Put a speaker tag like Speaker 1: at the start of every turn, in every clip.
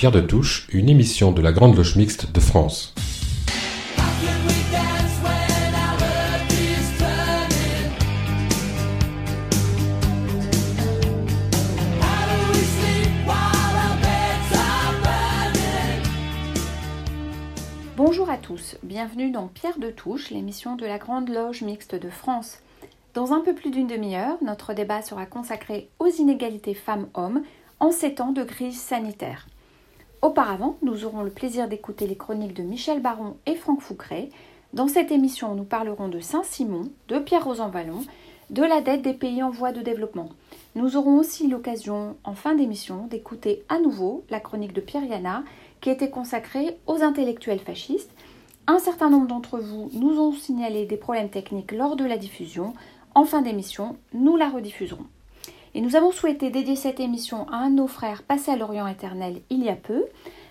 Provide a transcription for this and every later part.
Speaker 1: Pierre de Touche, une émission de la Grande Loge Mixte de France.
Speaker 2: Bonjour à tous, bienvenue dans Pierre de Touche, l'émission de la Grande Loge Mixte de France. Dans un peu plus d'une demi-heure, notre débat sera consacré aux inégalités femmes-hommes en ces temps de crise sanitaire. Auparavant, nous aurons le plaisir d'écouter les chroniques de Michel Baron et Franck Foucret. Dans cette émission, nous parlerons de Saint-Simon, de Pierre Rosanvallon, de la dette des pays en voie de développement. Nous aurons aussi l'occasion, en fin d'émission, d'écouter à nouveau la chronique de Pierre Yana, qui était consacrée aux intellectuels fascistes. Un certain nombre d'entre vous nous ont signalé des problèmes techniques lors de la diffusion. En fin d'émission, nous la rediffuserons. Et nous avons souhaité dédier cette émission à un de nos frères passés à l'Orient éternel il y a peu.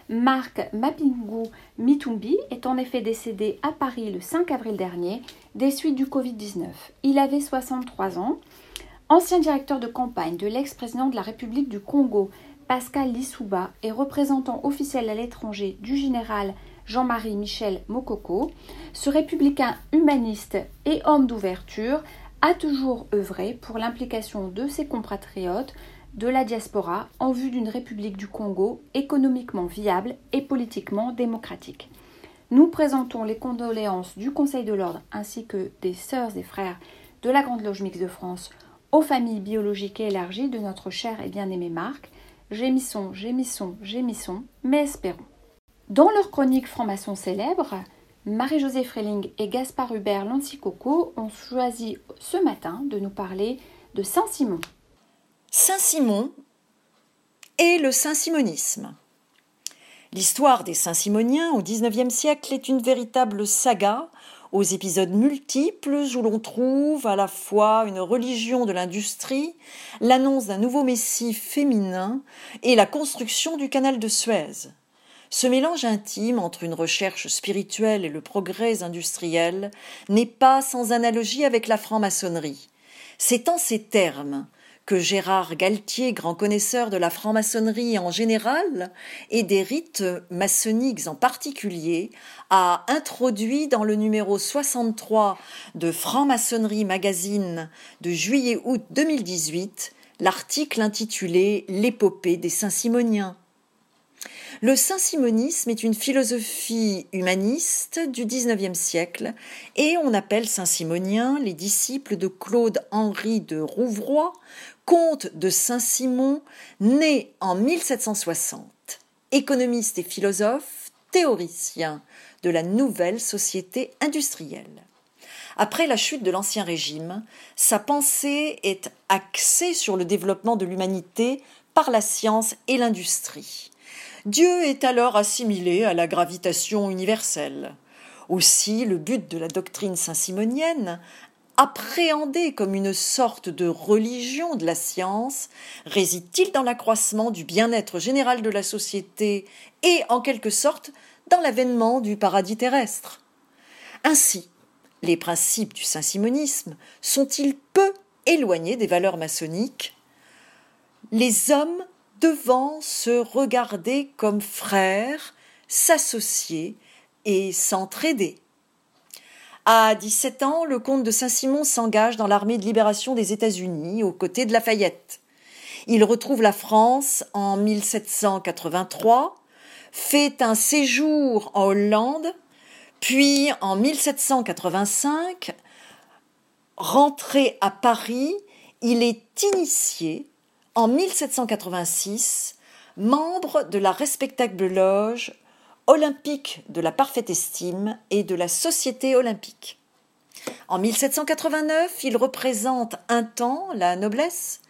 Speaker 2: Marc Mapingu Mitumbi est en effet décédé à Paris le 5 avril dernier des suites du Covid-19. Il avait 63 ans. Ancien directeur de campagne de l'ex-président de la République du Congo, Pascal Lissouba, et représentant officiel à l'étranger du général Jean-Marie Michel Mokoko, ce républicain humaniste et homme d'ouverture a toujours œuvré pour l'implication de ses compatriotes de la diaspora en vue d'une République du Congo économiquement viable et politiquement démocratique. Nous présentons les condoléances du Conseil de l'ordre ainsi que des sœurs et frères de la Grande Loge Mixte de France aux familles biologiques et élargies de notre cher et bien-aimé Marc. Gémissons, gémissons, gémissons, mais espérons. Dans leur chronique franc-maçon célèbre, Marie-Josée Freling et Gaspard Hubert Lancicoco ont choisi ce matin de nous parler de Saint-Simon.
Speaker 3: Saint-Simon et le saint-simonisme. L'histoire des Saint-Simoniens au XIXe siècle est une véritable saga aux épisodes multiples où l'on trouve à la fois une religion de l'industrie, l'annonce d'un nouveau messie féminin et la construction du canal de Suez. Ce mélange intime entre une recherche spirituelle et le progrès industriel n'est pas sans analogie avec la franc-maçonnerie. C'est en ces termes que Gérard Galtier, grand connaisseur de la franc-maçonnerie en général et des rites maçonniques en particulier, a introduit dans le numéro 63 de Franc-maçonnerie magazine de juillet-août 2018 l'article intitulé L'épopée des Saint-Simoniens. Le saint-simonisme est une philosophie humaniste du XIXe siècle et on appelle saint-simoniens les disciples de Claude-Henri de Rouvroy, comte de Saint-Simon, né en 1760, économiste et philosophe, théoricien de la nouvelle société industrielle. Après la chute de l'Ancien Régime, sa pensée est axée sur le développement de l'humanité par la science et l'industrie. Dieu est alors assimilé à la gravitation universelle. Aussi, le but de la doctrine saint-simonienne, appréhendée comme une sorte de religion de la science, réside-t-il dans l'accroissement du bien-être général de la société et, en quelque sorte, dans l'avènement du paradis terrestre? Ainsi, les principes du saint-simonisme sont-ils peu éloignés des valeurs maçonniques? Les hommes devant se regarder comme frères, s'associer et s'entraider. À 17 ans, le comte de Saint-Simon s'engage dans l'armée de libération des États-Unis aux côtés de Lafayette. Il retrouve la France en 1783, fait un séjour en Hollande, puis en 1785, rentré à Paris, il est initié en 1786 membre de la respectable loge olympique de la parfaite estime et de la Société olympique. En 1789, il représente un temps la noblesse,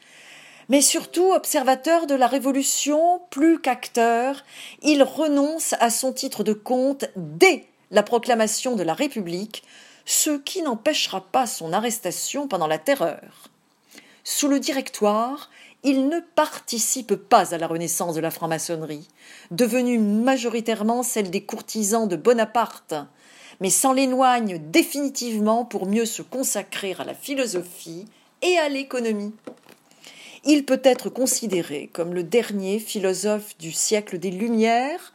Speaker 3: mais surtout observateur de la Révolution, plus qu'acteur, il renonce à son titre de comte dès la proclamation de la République, ce qui n'empêchera pas son arrestation pendant la Terreur. Sous le Directoire, il ne participe pas à la renaissance de la franc-maçonnerie, devenue majoritairement celle des courtisans de Bonaparte, mais s'en éloigne définitivement pour mieux se consacrer à la philosophie et à l'économie. il peut être considéré comme le dernier philosophe du siècle des Lumières,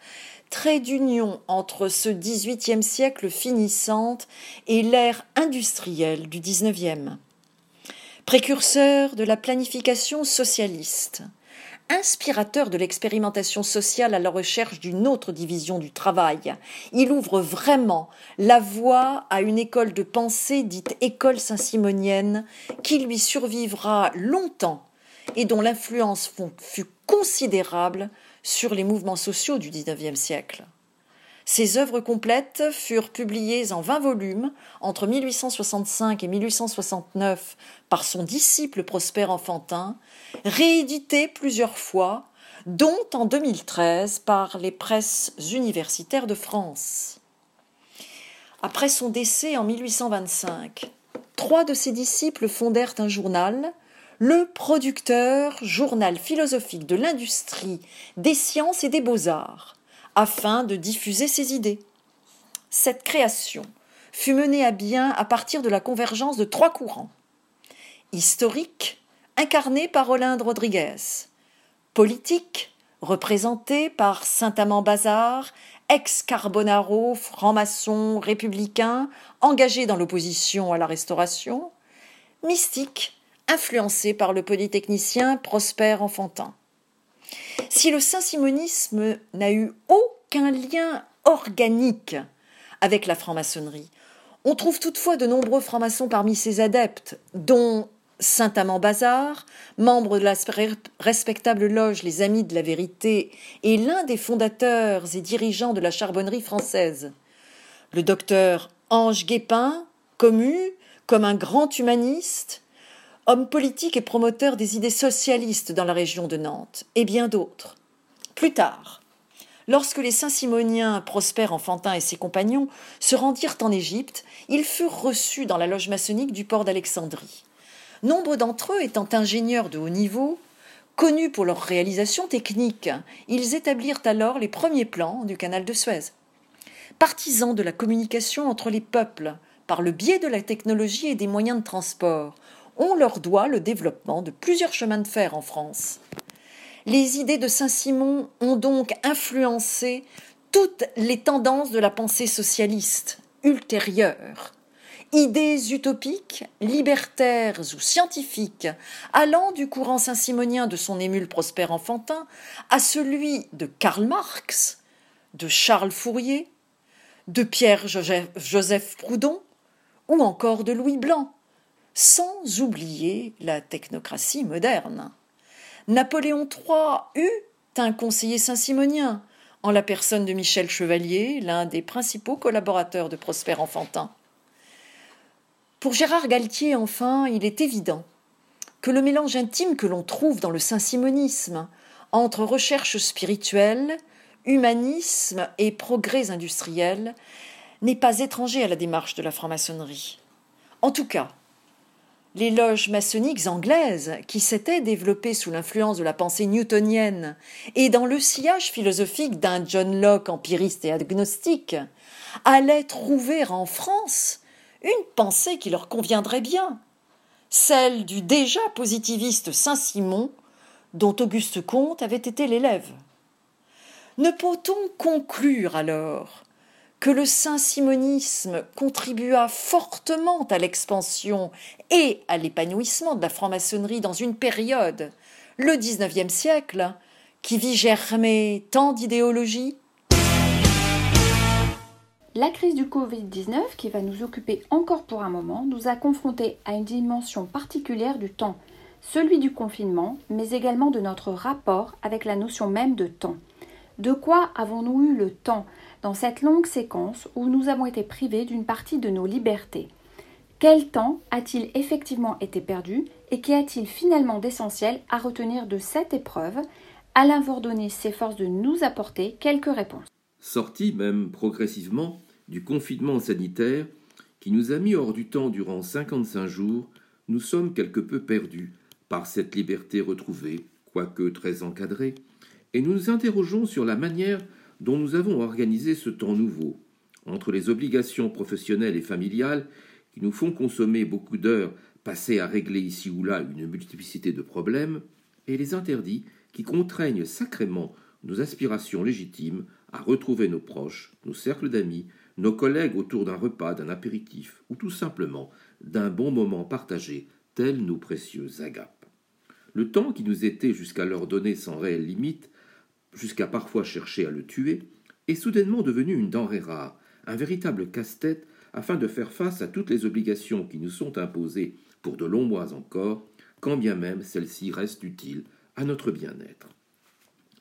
Speaker 3: trait d'union entre ce XVIIIe siècle finissant et l'ère industrielle du XIXe. Précurseur de la planification socialiste, inspirateur de l'expérimentation sociale à la recherche d'une autre division du travail. Il ouvre vraiment la voie à une école de pensée dite école saint-simonienne qui lui survivra longtemps et dont l'influence fut considérable sur les mouvements sociaux du XIXe siècle. Ses œuvres complètes furent publiées en 20 volumes entre 1865 et 1869 par son disciple Prosper Enfantin, rééditées plusieurs fois, dont en 2013 par les presses universitaires de France. Après son décès en 1825, trois de ses disciples fondèrent un journal, le Producteur, journal philosophique de l'industrie, des sciences et des beaux-arts, afin de diffuser ses idées. Cette création fut menée à bien à partir de la convergence de trois courants. Historique, incarné par Olinde Rodriguez. Politique, représenté par Saint-Amand Bazar, ex-Carbonaro, franc-maçon, républicain, engagé dans l'opposition à la Restauration. Mystique, influencé par le polytechnicien Prosper Enfantin. Si le saint-simonisme n'a eu aucun lien organique avec la franc-maçonnerie, on trouve toutefois de nombreux francs-maçons parmi ses adeptes, dont Saint-Amand-Bazar, membre de la respectable loge Les Amis de la Vérité et l'un des fondateurs et dirigeants de la charbonnerie française. Le docteur Ange Guépin, commu comme un grand humaniste, homme politique et promoteur des idées socialistes dans la région de Nantes, et bien d'autres. Plus tard, lorsque les Saint-Simoniens, Prosper Enfantin et ses compagnons se rendirent en Égypte, ils furent reçus dans la loge maçonnique du port d'Alexandrie. Nombre d'entre eux étant ingénieurs de haut niveau, connus pour leurs réalisations techniques, ils établirent alors les premiers plans du canal de Suez. Partisans de la communication entre les peuples, par le biais de la technologie et des moyens de transport, on leur doit le développement de plusieurs chemins de fer en France. Les idées de Saint-Simon ont donc influencé toutes les tendances de la pensée socialiste ultérieure. Idées utopiques, libertaires ou scientifiques, allant du courant saint-simonien de son émule Prosper Enfantin à celui de Karl Marx, de Charles Fourier, de Pierre Joseph Proudhon ou encore de Louis Blanc, sans oublier la technocratie moderne. Napoléon III eut un conseiller saint-simonien, en la personne de Michel Chevalier, l'un des principaux collaborateurs de Prosper Enfantin. Pour Gérard Galtier, enfin, il est évident que le mélange intime que l'on trouve dans le saint-simonisme entre recherche spirituelle, humanisme et progrès industriels n'est pas étranger à la démarche de la franc-maçonnerie. En tout cas, les loges maçonniques anglaises, qui s'étaient développées sous l'influence de la pensée newtonienne et dans le sillage philosophique d'un John Locke empiriste et agnostique, allaient trouver en France une pensée qui leur conviendrait bien, celle du déjà positiviste Saint-Simon, dont Auguste Comte avait été l'élève. Ne peut-on conclure alors que le saint-simonisme contribua fortement à l'expansion et à l'épanouissement de la franc-maçonnerie dans une période, le XIXe siècle, qui vit germer tant d'idéologies
Speaker 2: La crise du Covid-19, qui va nous occuper encore pour un moment, nous a confrontés à une dimension particulière du temps, celui du confinement, mais également de notre rapport avec la notion même de temps. De quoi avons-nous eu le temps? Dans cette longue séquence où nous avons été privés d'une partie de nos libertés Quel temps a-t-il effectivement été perdu et qu'y a-t-il finalement d'essentiel à retenir de cette épreuve? Alain Vordonné s'efforce de nous apporter quelques réponses.
Speaker 4: Sorti même progressivement du confinement sanitaire qui nous a mis hors du temps durant 55 jours, nous sommes quelque peu perdus par cette liberté retrouvée, quoique très encadrée, et nous nous interrogeons sur la manière dont nous avons organisé ce temps nouveau, entre les obligations professionnelles et familiales qui nous font consommer beaucoup d'heures passées à régler ici ou là une multiplicité de problèmes, et les interdits qui contraignent sacrément nos aspirations légitimes à retrouver nos proches, nos cercles d'amis, nos collègues autour d'un repas, d'un apéritif, ou tout simplement d'un bon moment partagé, tels nos précieux agapes. Le temps qui nous était jusqu'alors donné sans réelle limite, jusqu'à parfois chercher à le tuer, est soudainement devenu une denrée rare, un véritable casse-tête afin de faire face à toutes les obligations qui nous sont imposées pour de longs mois encore, quand bien même celles-ci restent utiles à notre bien-être.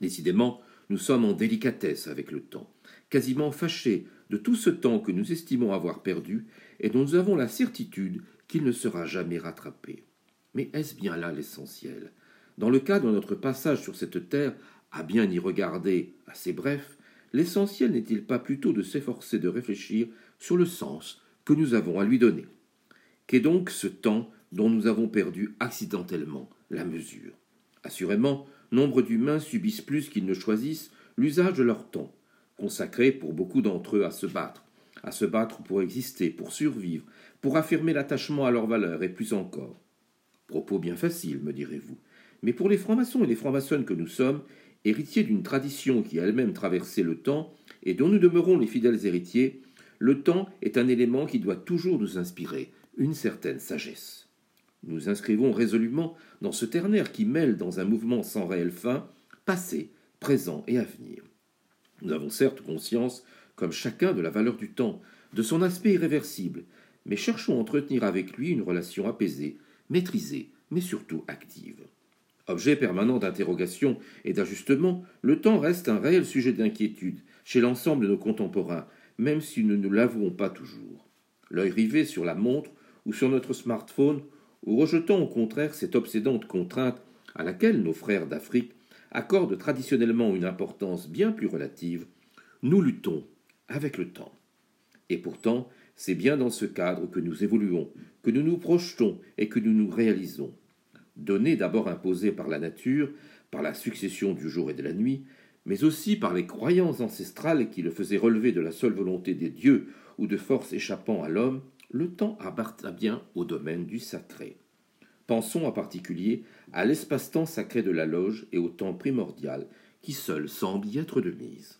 Speaker 4: Décidément, nous sommes en délicatesse avec le temps, quasiment fâchés de tout ce temps que nous estimons avoir perdu et dont nous avons la certitude qu'il ne sera jamais rattrapé. Mais est-ce bien là l'essentiel? Dans le cas de notre passage sur cette terre, à bien y regarder assez bref, l'essentiel n'est-il pas plutôt de s'efforcer de réfléchir sur le sens que nous avons à lui donner? Qu'est donc ce temps dont nous avons perdu accidentellement la mesure? Assurément, nombre d'humains subissent plus qu'ils ne choisissent l'usage de leur temps, consacré pour beaucoup d'entre eux à se battre, à se battre pour exister, pour survivre, pour affirmer l'attachement à leurs valeurs et plus encore. Propos bien facile, me direz-vous. Mais pour les francs-maçons et les francs-maçonnes que nous sommes, héritiers d'une tradition qui a elle-même traversé le temps et dont nous demeurons les fidèles héritiers, le temps est un élément qui doit toujours nous inspirer une certaine sagesse. Nous inscrivons résolument dans ce ternaire qui mêle dans un mouvement sans réelle fin passé, présent et avenir. Nous avons certes conscience, comme chacun, de la valeur du temps, de son aspect irréversible, mais cherchons à entretenir avec lui une relation apaisée, maîtrisée, mais surtout active. Objet permanent d'interrogation et d'ajustement, le temps reste un réel sujet d'inquiétude chez l'ensemble de nos contemporains, même si nous ne l'avouons pas toujours. L'œil rivé sur la montre ou sur notre smartphone, ou rejetant au contraire cette obsédante contrainte à laquelle nos frères d'Afrique accordent traditionnellement une importance bien plus relative, nous luttons avec le temps. Et pourtant, c'est bien dans ce cadre que nous évoluons, que nous nous projetons et que nous nous réalisons. Données d'abord imposées par la nature, par la succession du jour et de la nuit, mais aussi par les croyances ancestrales qui le faisaient relever de la seule volonté des dieux ou de forces échappant à l'homme, le temps appartient bien au domaine du sacré. Pensons en particulier à l'espace-temps sacré de la loge et au temps primordial qui seul semble y être de mise.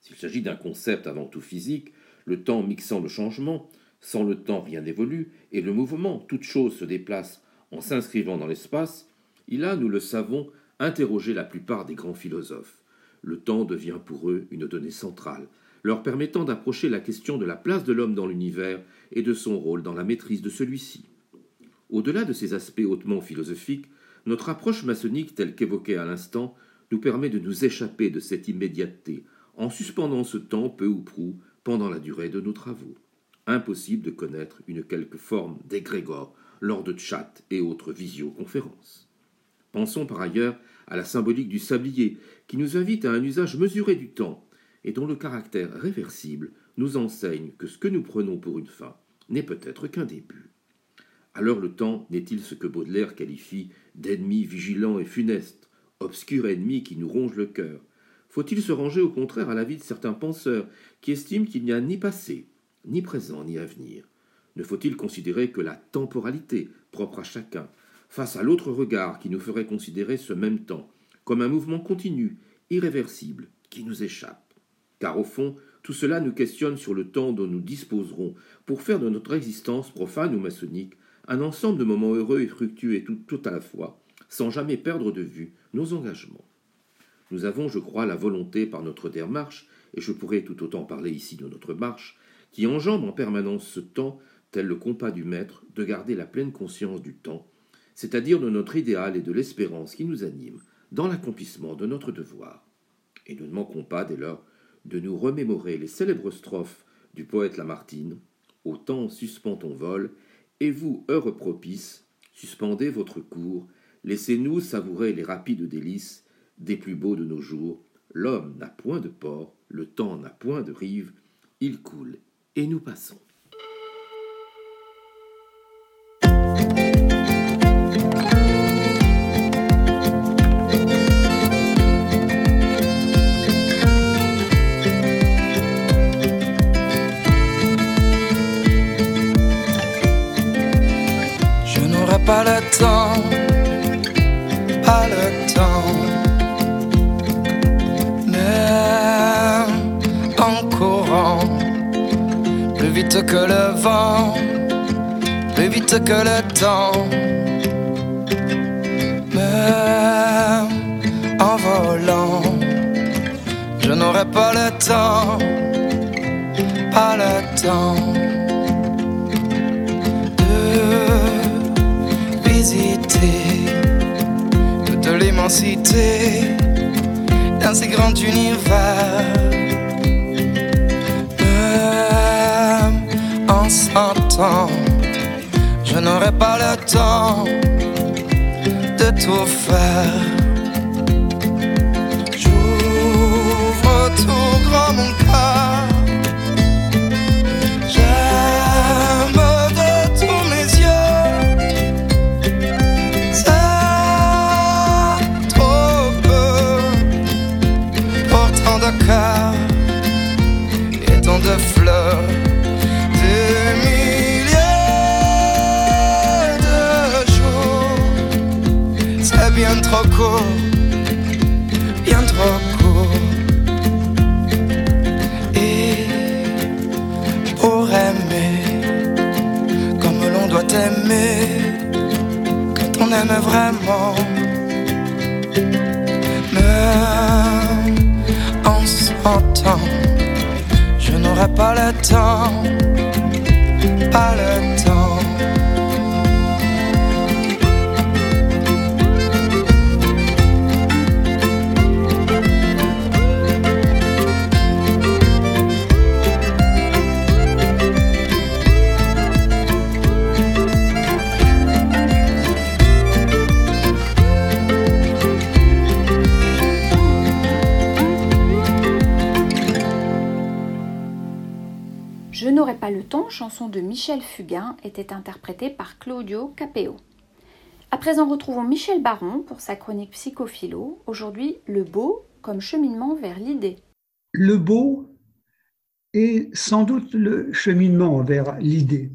Speaker 4: S'il s'agit d'un concept avant tout physique, le temps mixant le changement, sans le temps rien n'évolue, et le mouvement, toute chose se déplace en s'inscrivant dans l'espace, il a, nous le savons, interrogé la plupart des grands philosophes. Le temps devient pour eux une donnée centrale, leur permettant d'approcher la question de la place de l'homme dans l'univers et de son rôle dans la maîtrise de celui-ci. Au-delà de ces aspects hautement philosophiques, notre approche maçonnique telle qu'évoquée à l'instant nous permet de nous échapper de cette immédiateté, en suspendant ce temps peu ou prou pendant la durée de nos travaux. Impossible de connaître une quelque forme d'égrégore lors de chats et autres visioconférences. Pensons par ailleurs à la symbolique du sablier, qui nous invite à un usage mesuré du temps, et dont le caractère réversible nous enseigne que ce que nous prenons pour une fin n'est peut-être qu'un début. Alors le temps n'est-il ce que Baudelaire qualifie d'ennemi vigilant et funeste, obscur ennemi qui nous ronge le cœur? Faut-il se ranger au contraire à l'avis de certains penseurs qui estiment qu'il n'y a ni passé, ni présent, ni avenir Ne faut-il considérer que la temporalité, propre à chacun, face à l'autre regard qui nous ferait considérer ce même temps comme un mouvement continu, irréversible, qui nous échappe? Car au fond, tout cela nous questionne sur le temps dont nous disposerons pour faire de notre existence profane ou maçonnique un ensemble de moments heureux et fructueux tout à la fois, sans jamais perdre de vue nos engagements. Nous avons, je crois, la volonté par notre démarche, et je pourrais tout autant parler ici de notre marche, qui enjambe en permanence ce temps, le compas du maître, de garder la pleine conscience du temps, c'est-à-dire de notre idéal et de l'espérance qui nous anime dans l'accomplissement de notre devoir. Et nous ne manquons pas, dès lors, de nous remémorer les célèbres strophes du poète Lamartine Au temps suspend ton vol, et vous, heure propice, suspendez votre cours, laissez-nous savourer les rapides délices des plus beaux de nos jours. L'homme n'a point de port, le temps n'a point de rive, il coule, et nous passons.
Speaker 5: Que le temps. Même en volant, je n'aurai pas le temps, pas le temps de visiter toute l'immensité d'un si grand univers. Même en s'entend, je n'aurai pas le temps de tout faire. Trop court, bien trop court. Et pour aimer, comme l'on doit aimer, quand on aime vraiment. Même en s'entend, je n'aurai pas le temps, pas le temps.
Speaker 2: Chanson de Michel Fugain, était interprétée par Claudio Capeo. À présent, retrouvons Michel Baron pour sa chronique psychophilo. Aujourd'hui, le beau comme cheminement vers l'idée.
Speaker 6: Le beau est sans doute le cheminement vers l'idée.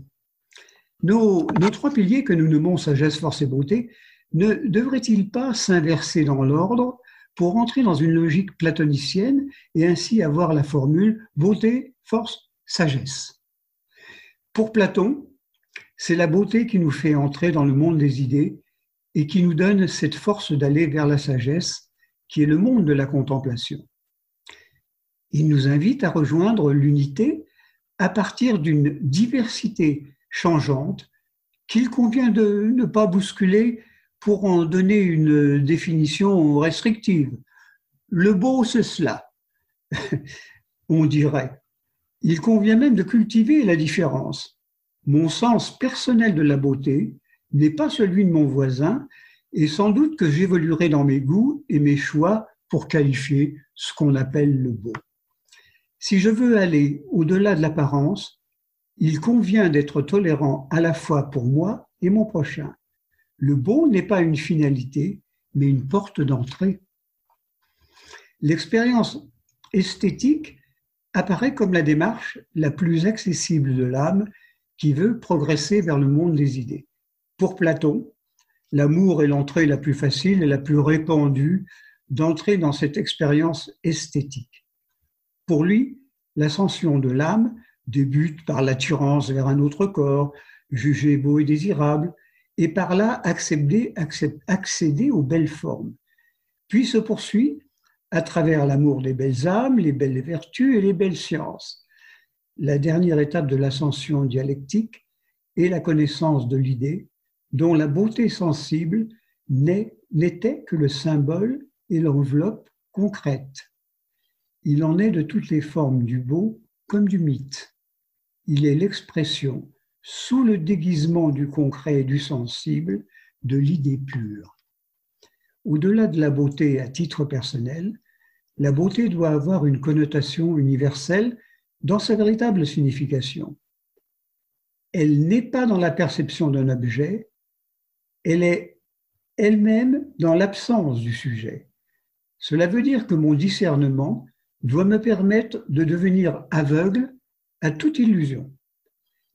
Speaker 6: Nos, nos trois piliers que nous nommons sagesse, force et beauté ne devraient-ils pas s'inverser dans l'ordre pour entrer dans une logique platonicienne et ainsi avoir la formule beauté, force, sagesse? Pour Platon, c'est la beauté qui nous fait entrer dans le monde des idées et qui nous donne cette force d'aller vers la sagesse qui est le monde de la contemplation. Il nous invite à rejoindre l'unité à partir d'une diversité changeante qu'il convient de ne pas bousculer pour en donner une définition restrictive. Le beau, c'est cela, on dirait. Il convient même de cultiver la différence. Mon sens personnel de la beauté n'est pas celui de mon voisin et sans doute que j'évoluerai dans mes goûts et mes choix pour qualifier ce qu'on appelle le beau. Si je veux aller au-delà de l'apparence, il convient d'être tolérant à la fois pour moi et mon prochain. Le beau n'est pas une finalité, mais une porte d'entrée. L'expérience esthétique apparaît comme la démarche la plus accessible de l'âme qui veut progresser vers le monde des idées. Pour Platon, l'amour est l'entrée la plus facile et la plus répandue d'entrer dans cette expérience esthétique. Pour lui, l'ascension de l'âme débute par l'attirance vers un autre corps, jugé beau et désirable, et par là accéder, aux belles formes, puis se poursuit à travers l'amour des belles âmes, les belles vertus et les belles sciences. La dernière étape de l'ascension dialectique est la connaissance de l'idée, dont la beauté sensible n'était que le symbole et l'enveloppe concrète. Il en est de toutes les formes du beau comme du mythe. Il est l'expression, sous le déguisement du concret et du sensible, de l'idée pure. Au-delà de la beauté à titre personnel, la beauté doit avoir une connotation universelle dans sa véritable signification. Elle n'est pas dans la perception d'un objet, elle est elle-même dans l'absence du sujet. Cela veut dire que mon discernement doit me permettre de devenir aveugle à toute illusion.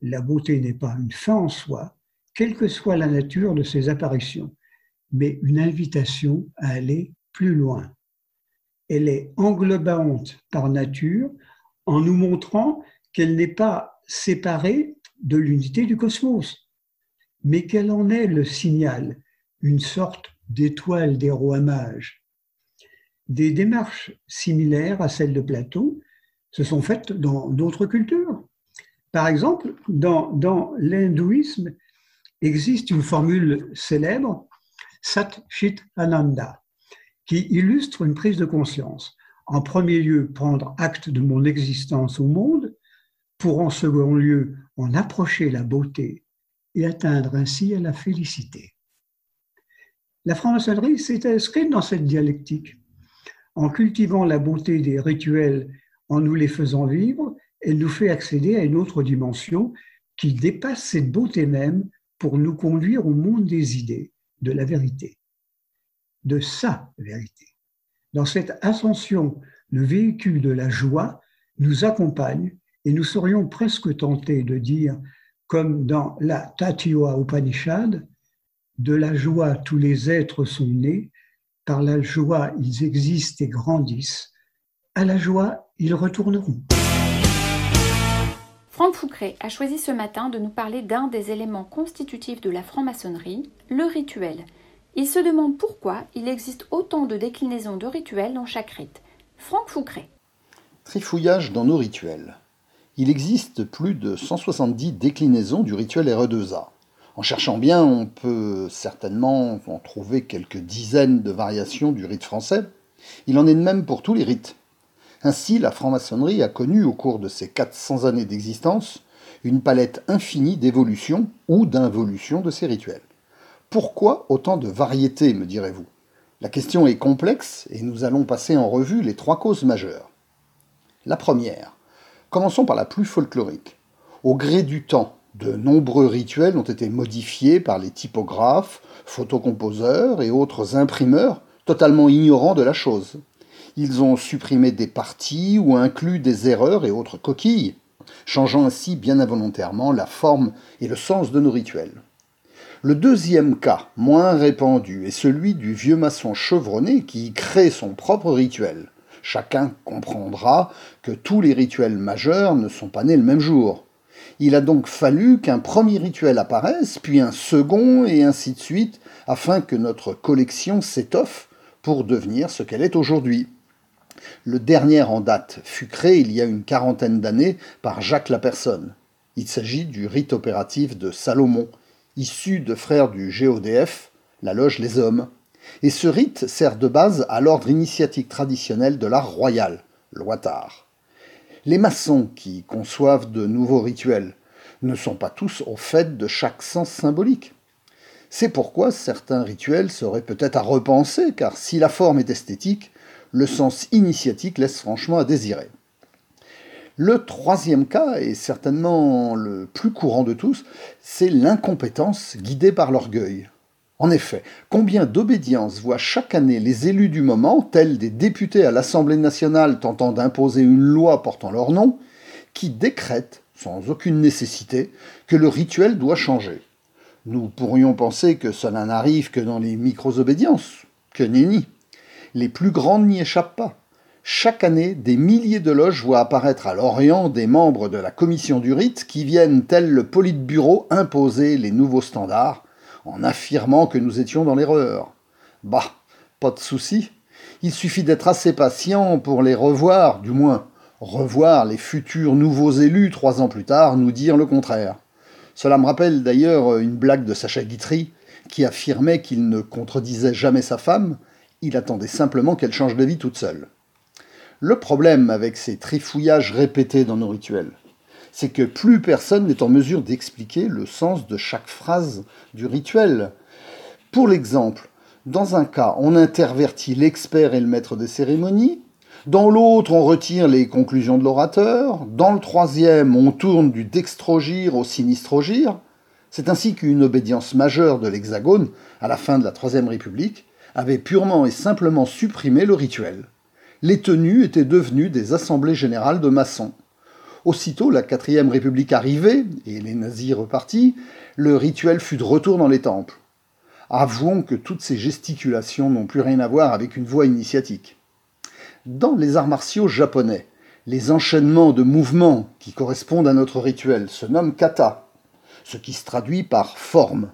Speaker 6: La beauté n'est pas une fin en soi, quelle que soit la nature de ses apparitions, mais une invitation à aller plus loin. Elle est englobante par nature en nous montrant qu'elle n'est pas séparée de l'unité du cosmos. Mais quel en est le signal Une sorte d'étoile des rois mages. Des démarches similaires à celles de Platon se sont faites dans d'autres cultures. Par exemple, dans, dans l'hindouisme, existe une formule célèbre, Sat Chit Ananda, qui illustre une prise de conscience. En premier lieu, prendre acte de mon existence au monde, pour en second lieu en approcher la beauté et atteindre ainsi à la félicité. La franc-maçonnerie s'est inscrite dans cette dialectique. En cultivant la beauté des rituels, en nous les faisant vivre, elle nous fait accéder à une autre dimension qui dépasse cette beauté même pour nous conduire au monde des idées, de la vérité, de sa vérité. Dans cette ascension, le véhicule de la joie nous accompagne et nous serions presque tentés de dire, comme dans la Tatiwa Upanishad, de la joie tous les êtres sont nés, par la joie ils existent et grandissent, à la joie ils retourneront.
Speaker 2: Franck Foucret a choisi ce matin de nous parler d'un des éléments constitutifs de la franc-maçonnerie, le rituel. Il se demande pourquoi il existe autant de déclinaisons de rituels dans chaque rite. Franck Foucret.
Speaker 7: Trifouillage dans nos rituels. Il existe plus de 170 déclinaisons du rituel RE2A. En cherchant bien, on peut certainement en trouver quelques dizaines de variations du rite français. Il en est de même pour tous les rites. Ainsi, la franc-maçonnerie a connu au cours de ses 400 années d'existence une palette infinie d'évolutions ou d'involutions de ses rituels. Pourquoi autant de variétés, me direz-vous? La question est complexe et nous allons passer en revue les trois causes majeures. La première, Commençons par la plus folklorique. Au gré du temps, de nombreux rituels ont été modifiés par les typographes, photocomposeurs et autres imprimeurs totalement ignorants de la chose. Ils ont supprimé des parties ou inclus des erreurs et autres coquilles, changeant ainsi bien involontairement la forme et le sens de nos rituels. Le deuxième cas, moins répandu, est celui du vieux maçon chevronné qui crée son propre rituel. Chacun comprendra que tous les rituels majeurs ne sont pas nés le même jour. Il a donc fallu qu'un premier rituel apparaisse, puis un second, et ainsi de suite, afin que notre collection s'étoffe pour devenir ce qu'elle est aujourd'hui. Le dernier en date fut créé il y a une quarantaine d'années par Jacques Lapersonne. Il s'agit du rite opératif de Salomon, issu de frères du GODF, la loge Les Hommes, et ce rite sert de base à l'ordre initiatique traditionnel de l'art royal, l'Ouattard. Les maçons qui conçoivent de nouveaux rituels ne sont pas tous au fait de chaque sens symbolique. C'est pourquoi certains rituels seraient peut-être à repenser, car si la forme est esthétique, le sens initiatique laisse franchement à désirer. Le troisième cas, et certainement le plus courant de tous, c'est l'incompétence guidée par l'orgueil. En effet, combien d'obédiences voient chaque année les élus du moment, tels des députés à l'Assemblée nationale tentant d'imposer une loi portant leur nom, qui décrètent, sans aucune nécessité, que le rituel doit changer. Nous pourrions penser que cela n'arrive que dans les micro-obédiences. Que nenni Les plus grandes n'y échappent pas. Chaque année, des milliers de loges voient apparaître à Lorient des membres de la commission du rite qui viennent, tel le Politburo, imposer les nouveaux standards en affirmant que nous étions dans l'erreur. Bah, pas de souci. Il suffit d'être assez patient pour les revoir, du moins revoir les futurs nouveaux élus trois ans plus tard nous dire le contraire. Cela me rappelle d'ailleurs une blague de Sacha Guitry qui affirmait qu'il ne contredisait jamais sa femme, il attendait simplement qu'elle change de vie toute seule. Le problème avec ces trifouillages répétés dans nos rituels, c'est que plus personne n'est en mesure d'expliquer le sens de chaque phrase du rituel. Pour l'exemple, dans un cas, on intervertit l'expert et le maître des cérémonies, dans l'autre, on retire les conclusions de l'orateur, dans le troisième, on tourne du dextrogir au sinistrogir. C'est ainsi qu'une obédience majeure de l'Hexagone, à la fin de la Troisième République, avait purement et simplement supprimé le rituel. Les tenues étaient devenues des assemblées générales de maçons. Aussitôt la quatrième république arrivée, et les nazis repartis, le rituel fut de retour dans les temples. Avouons que toutes ces gesticulations n'ont plus rien à voir avec une voie initiatique. Dans les arts martiaux japonais, Les enchaînements de mouvements qui correspondent à notre rituel se nomment kata, ce qui se traduit par forme.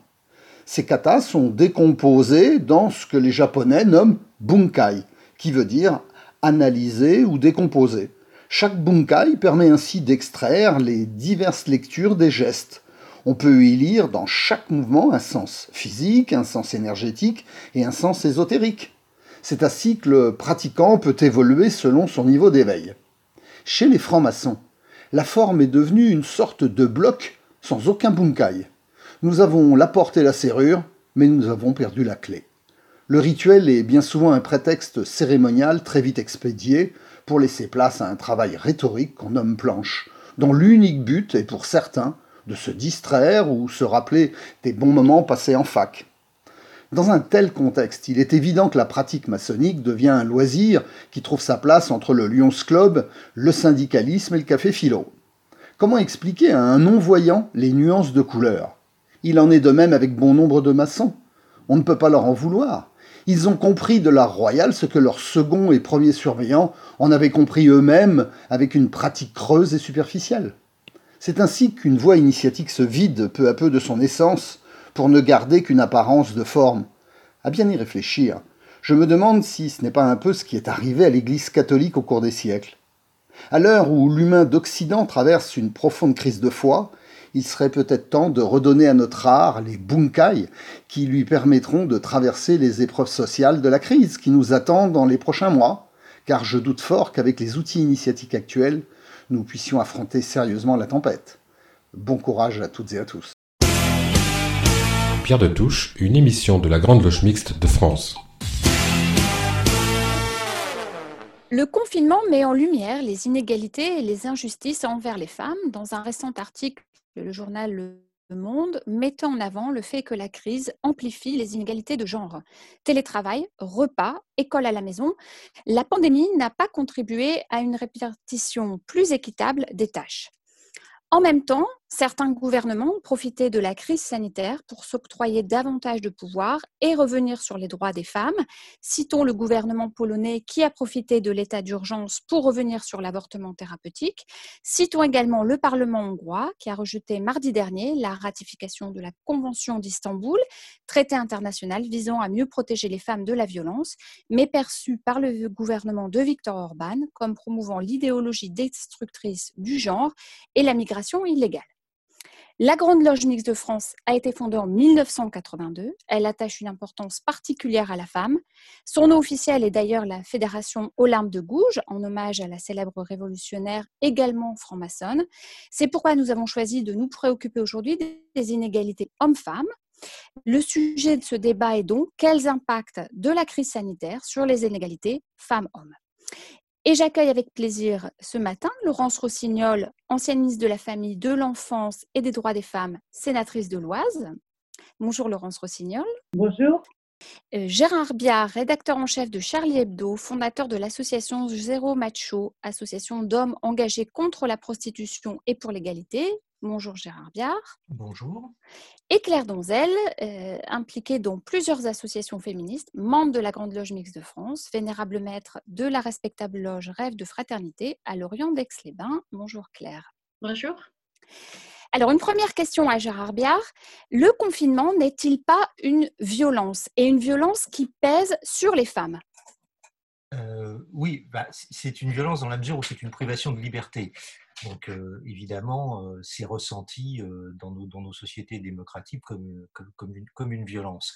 Speaker 7: Ces katas sont décomposés dans ce que les Japonais nomment bunkai, qui veut dire analyser ou décomposer. Chaque bunkai permet ainsi d'extraire les diverses lectures des gestes. On peut y lire dans chaque mouvement un sens physique, un sens énergétique et un sens ésotérique. C'est ainsi que le pratiquant peut évoluer selon son niveau d'éveil. Chez les francs-maçons, la forme est devenue une sorte de bloc sans aucun bunkai. Nous avons la porte et la serrure, mais nous avons perdu la clé. Le rituel est bien souvent un prétexte cérémonial très vite expédié pour laisser place à un travail rhétorique qu'on nomme planche, dont l'unique but est pour certains de se distraire ou se rappeler des bons moments passés en fac. Dans un tel contexte, il est évident que la pratique maçonnique devient un loisir qui trouve sa place entre le Lyons Club, le syndicalisme et le café philo. Comment expliquer à un non-voyant les nuances de couleurs? Il en est de même avec bon nombre de maçons. On ne peut pas leur en vouloir. Ils ont compris de l'art royal ce que leurs second et premiers surveillants en avaient compris eux-mêmes avec une pratique creuse et superficielle. C'est ainsi qu'une voie initiatique se vide peu à peu de son essence pour ne garder qu'une apparence de forme. À bien y réfléchir, je me demande si ce n'est pas un peu ce qui est arrivé à l'Église catholique au cours des siècles. À l'heure où l'humain d'Occident traverse une profonde crise de foi, il serait peut-être temps de redonner à notre art les bunkai qui lui permettront de traverser les épreuves sociales de la crise qui nous attend dans les prochains mois, car je doute fort qu'avec les outils initiatiques actuels, nous puissions affronter sérieusement la tempête. Bon courage à toutes et à tous.
Speaker 1: Pierre de Touche, une émission de la Grande Loge Mixte de France.
Speaker 2: Le confinement met en lumière les inégalités et les injustices envers les femmes. Dans un récent article, le journal Le Monde mettant en avant le fait que la crise amplifie les inégalités de genre. Télétravail, repas, école à la maison, la pandémie n'a pas contribué à une répartition plus équitable des tâches. En même temps, certains gouvernements ont profité de la crise sanitaire pour s'octroyer davantage de pouvoir et revenir sur les droits des femmes. Citons le gouvernement polonais qui a profité de l'état d'urgence pour revenir sur l'avortement thérapeutique. Citons également le Parlement hongrois qui a rejeté mardi dernier la ratification de la Convention d'Istanbul, traité international visant à mieux protéger les femmes de la violence, mais perçu par le gouvernement de Viktor Orban comme promouvant l'idéologie destructrice du genre et la migration illégale. La Grande Loge Mixte de France a été fondée en 1982. Elle attache une importance particulière à la femme. Son nom officiel est d'ailleurs la Fédération aux larmes de Gouges, en hommage à la célèbre révolutionnaire également franc-maçonne. C'est pourquoi nous avons choisi de nous préoccuper aujourd'hui des inégalités hommes-femmes. Le sujet de ce débat est donc quels impacts de la crise sanitaire sur les inégalités femmes-hommes? Et j'accueille avec plaisir ce matin Laurence Rossignol, ancienne ministre de la Famille, de l'Enfance et des Droits des Femmes, sénatrice de l'Oise. Bonjour Laurence Rossignol.
Speaker 8: Bonjour.
Speaker 2: Euh, Gérard Biard, rédacteur en chef de Charlie Hebdo, fondateur de l'association Zéro Macho, association d'hommes engagés contre la prostitution et pour l'égalité. Bonjour Gérard Biard.
Speaker 9: Bonjour.
Speaker 2: Et Claire Donzel, euh, impliquée dans plusieurs associations féministes, membre de la Grande Loge Mixte de France, vénérable maître de la respectable loge Rêve de Fraternité à Lorient d'Aix-les-Bains. Bonjour Claire.
Speaker 8: Bonjour.
Speaker 2: Alors, une première question à Gérard Biard. Le confinement n'est-il pas une violence et une violence qui pèse sur les femmes?
Speaker 9: Euh, Oui, bah, c'est une violence dans la mesure où c'est une privation de liberté. Donc évidemment, c'est ressenti dans, nos, sociétés démocratiques comme, une, violence.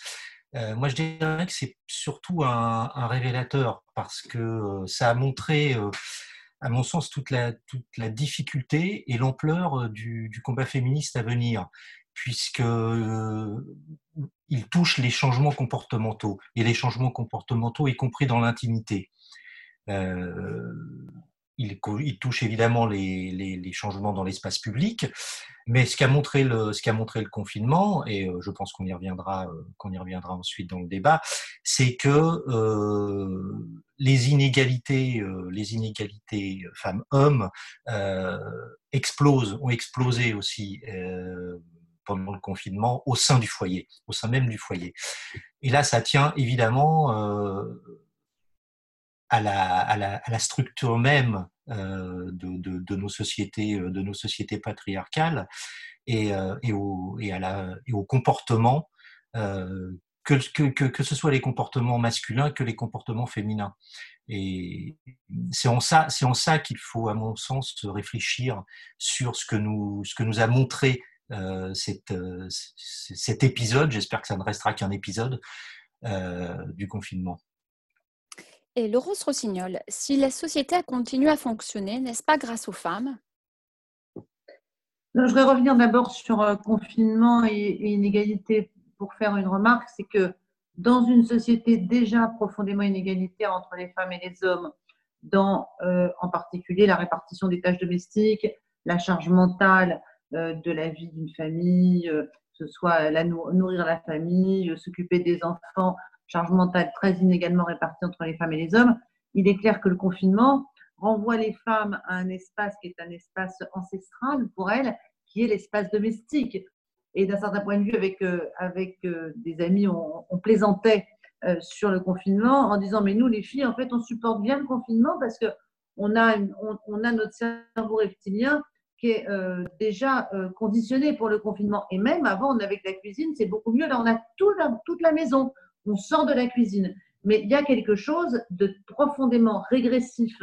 Speaker 9: moi, je dirais que c'est surtout un, révélateur parce que ça a montré, à mon sens, toute la, difficulté et l'ampleur du, combat féministe à venir, puisque il touche les changements comportementaux et les changements comportementaux, y compris dans l'intimité. Il, touche évidemment les, changements dans l'espace public, mais ce qu'a montré le, montré le confinement, et euh, je pense qu'on y reviendra, euh, qu'on y reviendra ensuite dans le débat, c'est que euh, les inégalités, les inégalités femmes-hommes explosent, ont explosé aussi pendant le confinement au sein du foyer, au sein même du foyer. Et là, ça tient évidemment à la, à, la, à la, structure même de, nos sociétés, de nos sociétés patriarcales et, et, au, et, à la, et au comportement que, que, que, ce soit les comportements masculins que les comportements féminins. Et c'est en ça, c'est en ça qu'il faut, à mon sens, réfléchir sur ce que nous, ce que nous a montré euh, cet, euh, cet épisode. J'espère que ça ne restera qu'un épisode euh, du confinement.
Speaker 2: Et Laurence Rossignol, si la société a continué à fonctionner, n'est-ce pas grâce aux femmes?
Speaker 8: Je voudrais revenir d'abord sur confinement et, inégalité pour faire une remarque, c'est que dans une société déjà profondément inégalitaire entre les femmes et les hommes, dans euh, en particulier la répartition des tâches domestiques, la charge mentale euh, de la vie d'une famille, euh, que ce soit la nourrir la famille, s'occuper des enfants, charge mentale très inégalement répartie entre les femmes et les hommes, il est clair que le confinement renvoie les femmes à un espace qui est un espace ancestral pour elles, qui est l'espace domestique, et d'un certain point de vue, avec, euh, avec euh, des amis, on, plaisantait euh, sur le confinement en disant Mais nous, les filles, en fait, on supporte bien le confinement parce que on a, on, a notre cerveau reptilien qui est déjà conditionné pour le confinement. Et même avant, on avait la cuisine, c'est beaucoup mieux. Là, on a tout toute la maison. On sort de la cuisine. Mais il y a quelque chose de profondément régressif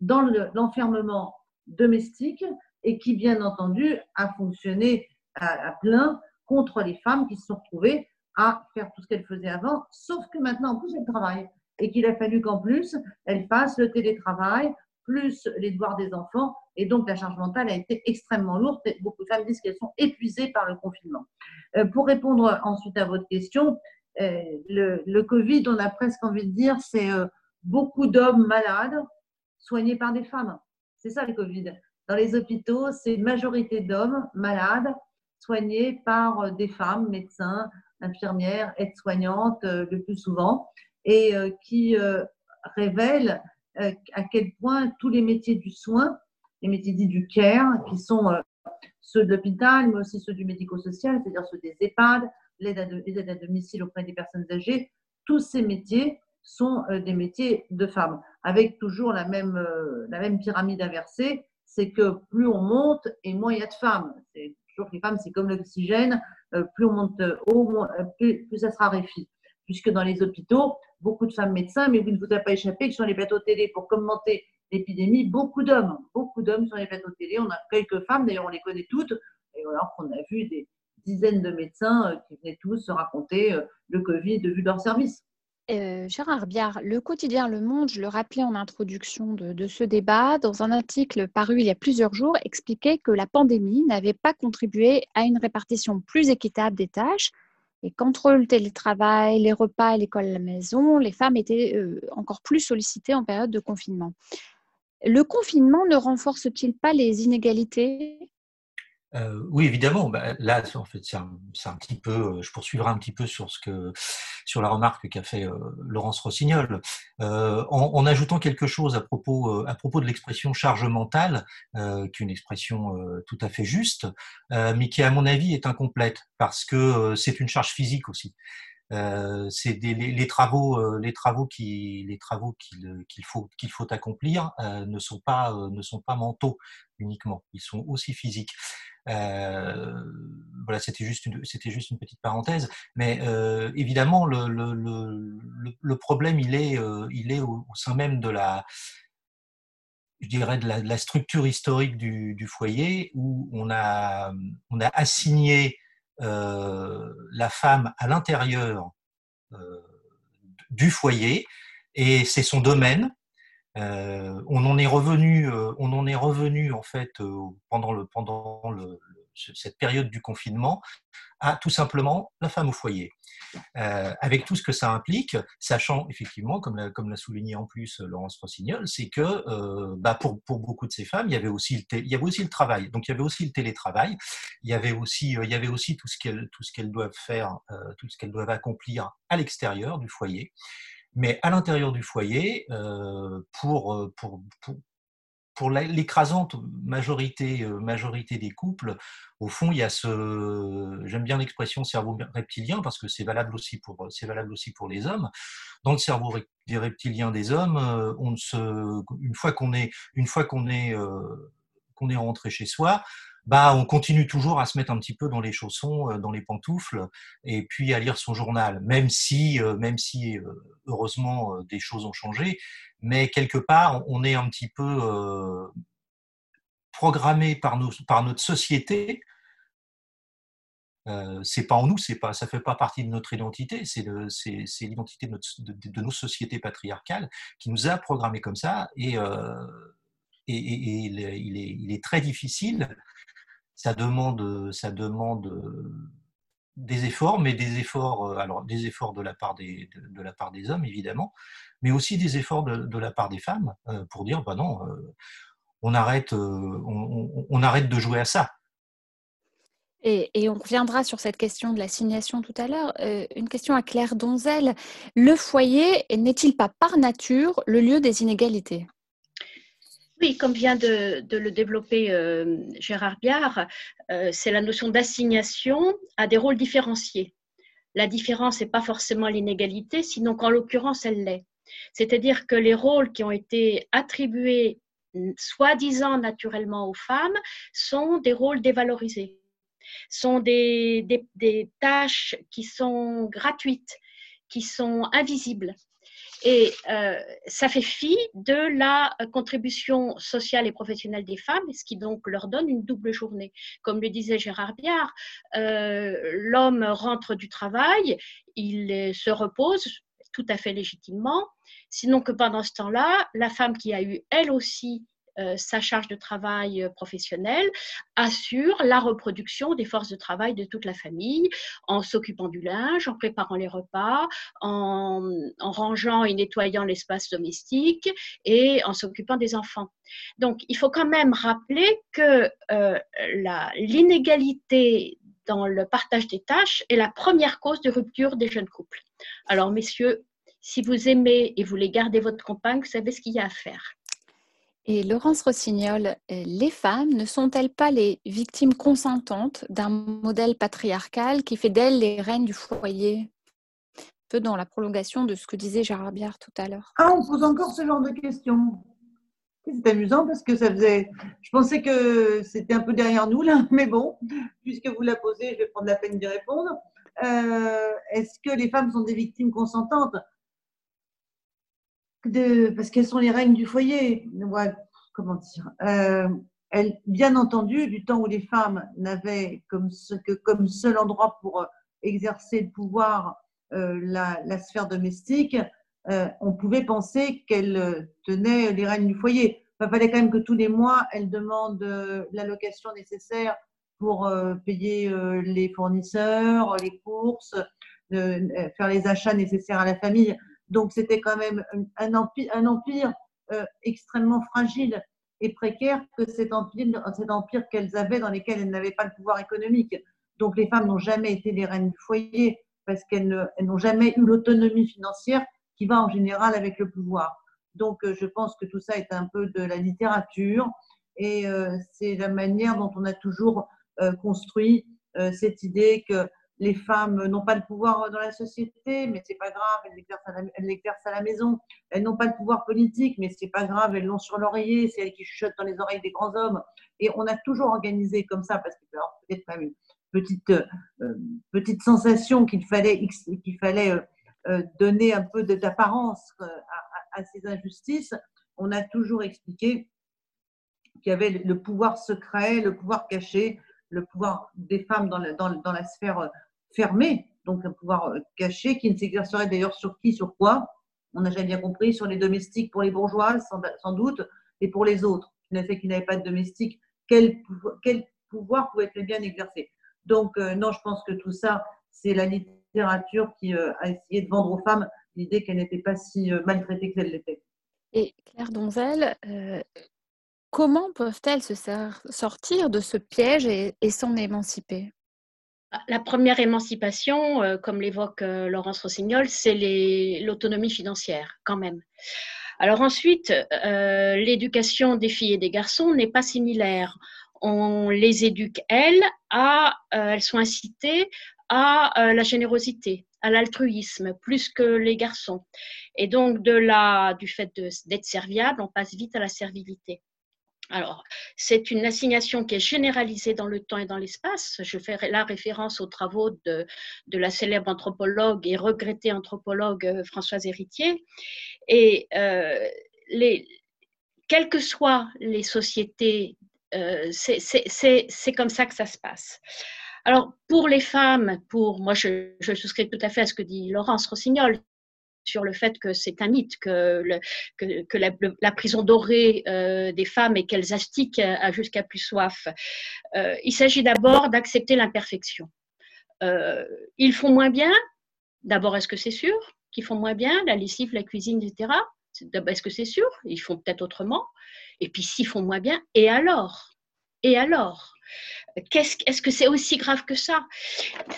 Speaker 8: dans l'enfermement domestique et qui, bien entendu, a fonctionné à, plein contre les femmes qui se sont retrouvées à faire tout ce qu'elles faisaient avant, sauf que maintenant, en plus, elles travaillent. Et qu'il a fallu qu'en plus, elles fassent le télétravail, plus les devoirs des enfants. Et donc, la charge mentale a été extrêmement lourde. Beaucoup de femmes disent qu'elles sont épuisées par le confinement. Euh, pour répondre ensuite à votre question, le, le, Covid, on a presque envie de dire, c'est euh, beaucoup d'hommes malades soignés par des femmes. C'est ça le Covid. Dans les hôpitaux, c'est une majorité d'hommes malades soignés par euh, des femmes, médecins, infirmières, aides-soignantes euh, le plus souvent, et euh, qui révèlent à quel point tous les métiers du soin, les métiers dits du care, qui sont ceux de l'hôpital, mais aussi ceux du médico-social, c'est-à-dire ceux des EHPAD, les aides à domicile auprès des personnes âgées, tous ces métiers sont des métiers de femmes, avec toujours la même, la même pyramide inversée, c'est que plus on monte et moins il y a de femmes. C'est toujours les femmes, c'est comme l'oxygène, euh, plus on monte haut, euh, plus, ça se raréfie. Puisque dans les hôpitaux, beaucoup de femmes médecins, mais vous ne vous avez pas échappé que sur les plateaux télé pour commenter l'épidémie, beaucoup d'hommes, beaucoup d'hommes sur les plateaux télé. On a quelques femmes, d'ailleurs on les connaît toutes, et alors qu'on a vu des dizaines de médecins euh, qui venaient tous se raconter le Covid de vue de leur service.
Speaker 2: Euh, Gérard Biard, le quotidien Le Monde, je le rappelais en introduction de, ce débat, dans un article paru il y a plusieurs jours, expliquait que la pandémie n'avait pas contribué à une répartition plus équitable des tâches et qu'entre le télétravail, les repas et l'école à la maison, les femmes étaient euh, encore plus sollicitées en période de confinement. Le confinement ne renforce-t-il pas les inégalités?
Speaker 9: Euh, oui, évidemment. Bah, là, en fait, c'est un, petit peu. Je poursuivrai un petit peu sur ce que, sur la remarque qu'a fait euh, Laurence Rossignol, euh, en, ajoutant quelque chose à propos, à propos de l'expression charge mentale, qui est une expression tout à fait juste, mais qui, à mon avis, est incomplète parce que c'est une charge physique aussi. c'est les, travaux, les travaux qui, les travaux qu'il faut qu'il faut accomplir ne sont pas ne sont pas mentaux uniquement, ils sont aussi physiques. Euh, voilà, c'était juste une c'était juste une petite parenthèse, mais euh, évidemment le, le, le, problème il est euh, il est au, sein même de la je dirais de la, structure historique du, du, foyer où on a on a assigné la femme à l'intérieur du foyer et c'est son domaine euh, on en est revenu, euh, on en est revenu en fait euh, pendant cette période du confinement à tout simplement la femme au foyer, avec tout ce que ça implique, sachant effectivement, comme l'a, souligné en plus Laurence Rossignol, c'est que bah pour, beaucoup de ces femmes, il y avait aussi le travail, donc il y avait aussi le télétravail, il y avait aussi tout ce qu'elles doivent faire, tout ce qu'elles doivent accomplir à l'extérieur du foyer. Mais à l'intérieur du foyer, euh, pour, euh, pour, pour, pour l'écrasante majorité, euh, majorité des couples, au fond, il y a ce, j'aime bien l'expression cerveau reptilien parce que c'est valable aussi pour, c'est valable aussi pour les hommes. Dans le cerveau des reptiliens des hommes, on se, une fois qu'on est, une fois qu'on est, qu'on est rentré chez soi, bah, on continue toujours à se mettre un petit peu dans les chaussons, dans les pantoufles, et puis à lire son journal, même si, même si heureusement des choses ont changé, mais quelque part on est un petit peu programmé par, par notre société. Euh, c'est pas en nous, c'est pas, ça fait pas partie de notre identité, c'est l'identité de, de, nos sociétés patriarcales qui nous a programmés comme ça, et, et, il, est, il, est, très difficile ça demande, ça demande euh, des efforts, mais des efforts, euh, alors des efforts de la part des, de, la part des hommes évidemment, mais aussi des efforts de, la part des femmes euh, pour dire, bah non, on arrête, on, arrête de jouer à ça.
Speaker 2: Et, et, on reviendra sur cette question de l'assignation tout à l'heure. une question à Claire Donzel. Le foyer n'est-il pas par nature le lieu des inégalités?
Speaker 10: Oui, comme vient de, le développer euh, Gérard Biard, euh, c'est la notion d'assignation à des rôles différenciés. La différence n'est pas forcément l'inégalité, sinon qu'en l'occurrence, elle l'est. C'est-à-dire que les rôles qui ont été attribués soi-disant naturellement aux femmes sont des rôles dévalorisés, sont des tâches qui sont gratuites, qui sont invisibles. Et euh, ça fait fi de la contribution sociale et professionnelle des femmes, ce qui donc leur donne une double journée. Comme le disait Gérard Biard, euh, l'homme rentre du travail, il se repose tout à fait légitimement, sinon que pendant ce temps-là, la femme qui a eu elle aussi euh, sa charge de travail euh, professionnelle assure la reproduction des forces de travail de toute la famille en s'occupant du linge, en préparant les repas, en, rangeant et nettoyant l'espace domestique et en s'occupant des enfants. Donc, il faut quand même rappeler que euh, l'inégalité dans le partage des tâches est la première cause de rupture des jeunes couples. Alors, messieurs, si vous aimez et voulez garder votre compagne, vous savez ce qu'il y a à faire.
Speaker 2: Et Laurence Rossignol, euh, les femmes ne sont-elles pas les victimes consentantes d'un modèle patriarcal qui fait d'elles les reines du foyer? Un peu dans la prolongation de ce que disait Gérard Biard tout à l'heure.
Speaker 8: Ah, on pose encore ce genre de questions. C'est amusant parce que ça faisait. Je pensais que c'était un peu derrière nous, là, mais bon, puisque vous la posez, je vais prendre la peine d'y répondre. Euh, est-ce que les femmes sont des victimes consentantes? Parce qu'elles sont les reines du foyer. comment dire euh, Bien entendu, du temps où les femmes n'avaient comme, que, comme seul endroit pour euh, exercer le pouvoir euh, la, sphère domestique, on pouvait penser qu'elles tenaient les reines du foyer. Il fallait quand même que tous les mois, elles demandent l'allocation nécessaire pour payer les fournisseurs, les courses, faire les achats nécessaires à la famille. Donc c'était quand même un empire, euh, extrêmement fragile et précaire que cet empire, cet empire qu'elles avaient dans lequel elles n'avaient pas le pouvoir économique. Donc les femmes n'ont jamais été les reines du foyer parce qu'elles n'ont jamais eu l'autonomie financière qui va en général avec le pouvoir. Donc euh, je pense que tout ça est un peu de la littérature et euh, c'est la manière dont on a toujours construit cette idée que les femmes n'ont pas le pouvoir dans la société, mais c'est pas grave, elles l'exercent à, la maison. Elles n'ont pas le pouvoir politique, mais c'est pas grave, elles l'ont sur l'oreiller, c'est elles qui chuchotent dans les oreilles des grands hommes. Et on a toujours organisé comme ça, parce que peut-être même une petite, euh, petite sensation qu'il fallait, qu'il fallait euh, euh, donner un peu d'apparence à, ces injustices. On a toujours expliqué qu'il y avait le pouvoir secret, le pouvoir caché, le pouvoir des femmes dans dans, dans la sphère fermé, donc un pouvoir euh, caché qui ne s'exercerait d'ailleurs sur qui, sur quoi. On n'a jamais bien compris, sur les domestiques pour les bourgeois, sans, doute, et pour les autres, qui n'avaient pas de domestiques, quel, quel pouvoir pouvait être bien exercé. Donc, euh, non, je pense que tout ça, c'est la littérature qui euh, a essayé de vendre aux femmes l'idée qu'elles n'étaient pas si maltraitées qu'elles l'étaient.
Speaker 2: Et Claire Donzel, comment peuvent-elles se sortir de ce piège et s'en émanciper?
Speaker 10: La première émancipation, euh, comme l'évoque euh, Laurence Rossignol, c'est l'autonomie financière, quand même. Alors ensuite, euh, l'éducation des filles et des garçons n'est pas similaire. On les éduque, elles, à, elles sont incitées à la générosité, à l'altruisme, plus que les garçons. Et donc, de la, du fait d'être serviable, on passe vite à la servilité. Alors, c'est une assignation qui est généralisée dans le temps et dans l'espace. Je fais la référence aux travaux de, la célèbre anthropologue et regrettée anthropologue euh, Françoise Héritier. Et euh, les, quelles que soient les sociétés, euh, c'est comme ça que ça se passe. Alors, pour les femmes, pour moi, je, je, souscris tout à fait à ce que dit Laurence Rossignol sur le fait que c'est un mythe, que, la, prison dorée euh, des femmes et qu'elles astiquent jusqu'à plus soif. Euh, il s'agit d'abord d'accepter l'imperfection. Euh, ils font moins bien. D'abord, est-ce que c'est sûr qu'ils font moins bien La lessive, la cuisine, etc. Est-ce que c'est sûr? Ils font peut-être autrement. Et puis, s'ils font moins bien, et alors? Et alors? Est-ce que c'est aussi grave que ça?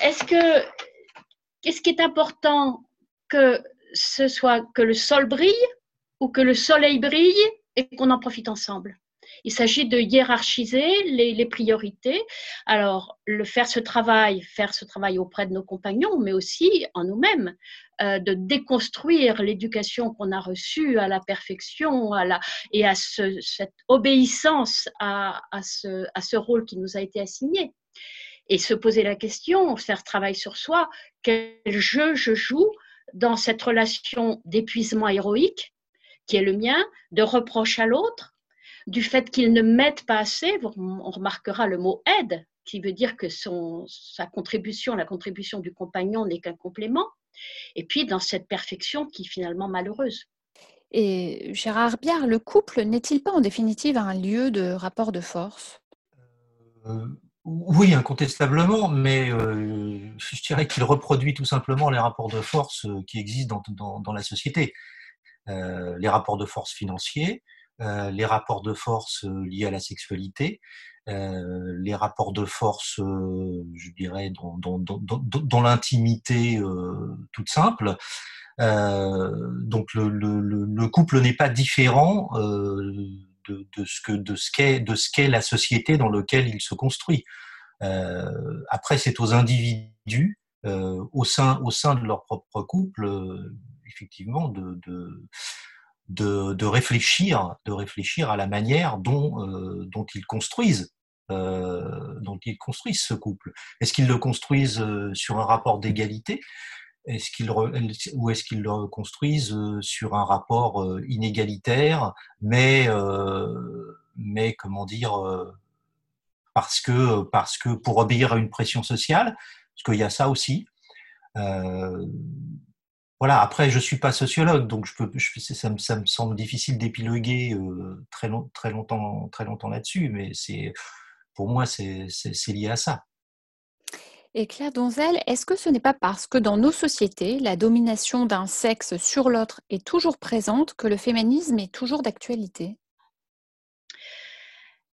Speaker 10: Est-ce que qu'est-ce qui est important que ce soit que le sol brille ou que le soleil brille et qu'on en profite ensemble. Il s'agit de hiérarchiser les, priorités. Alors, le faire ce travail, faire ce travail auprès de nos compagnons, mais aussi en nous-mêmes, euh, de déconstruire l'éducation qu'on a reçue à la perfection à la, et à cette obéissance à, ce, à ce rôle qui nous a été assigné. Et se poser la question, faire travail sur soi, quel jeu je joue dans cette relation d'épuisement héroïque qui est le mien, de reproche à l'autre, du fait qu'il ne m'aide pas assez, on remarquera le mot aide, qui veut dire que son, sa contribution, la contribution du compagnon n'est qu'un complément, et puis dans cette perfection qui est finalement malheureuse.
Speaker 2: Et Gérard Biard, le couple n'est-il pas en définitive un lieu de rapport de force?
Speaker 9: Euh, oui, incontestablement, mais euh, je dirais qu'il reproduit tout simplement les rapports de force euh, qui existent dans, la société. Euh, les rapports de force financiers, les rapports de force liés à la sexualité, les rapports de force, je dirais, dans, l'intimité toute simple. donc le, couple n'est pas différent de, ce que de ce qu'est de ce qu'est la société dans laquelle il se construit. Euh, après, c'est aux individus euh, au sein au sein de leur propre couple, euh, effectivement, de, de de, réfléchir, de réfléchir à la manière dont, dont ils construisent, dont ils construisent ce couple. Est-ce qu'ils le construisent sur un rapport d'égalité? Est-ce qu'ils ou est-ce qu'ils le construisent euh, sur un rapport euh, inégalitaire, mais euh, mais comment dire parce que parce que pour obéir à une pression sociale, parce qu'il y a ça aussi. voilà. Après, je suis pas sociologue, donc je peux, ça, me, ça, me, semble difficile d'épiloguer très, long, très longtemps, très longtemps là-dessus, mais c'est pour moi c'est lié à ça.
Speaker 2: Et Claire Donzel, est-ce que ce n'est pas parce que dans nos sociétés, la domination d'un sexe sur l'autre est toujours présente que le féminisme est toujours d'actualité?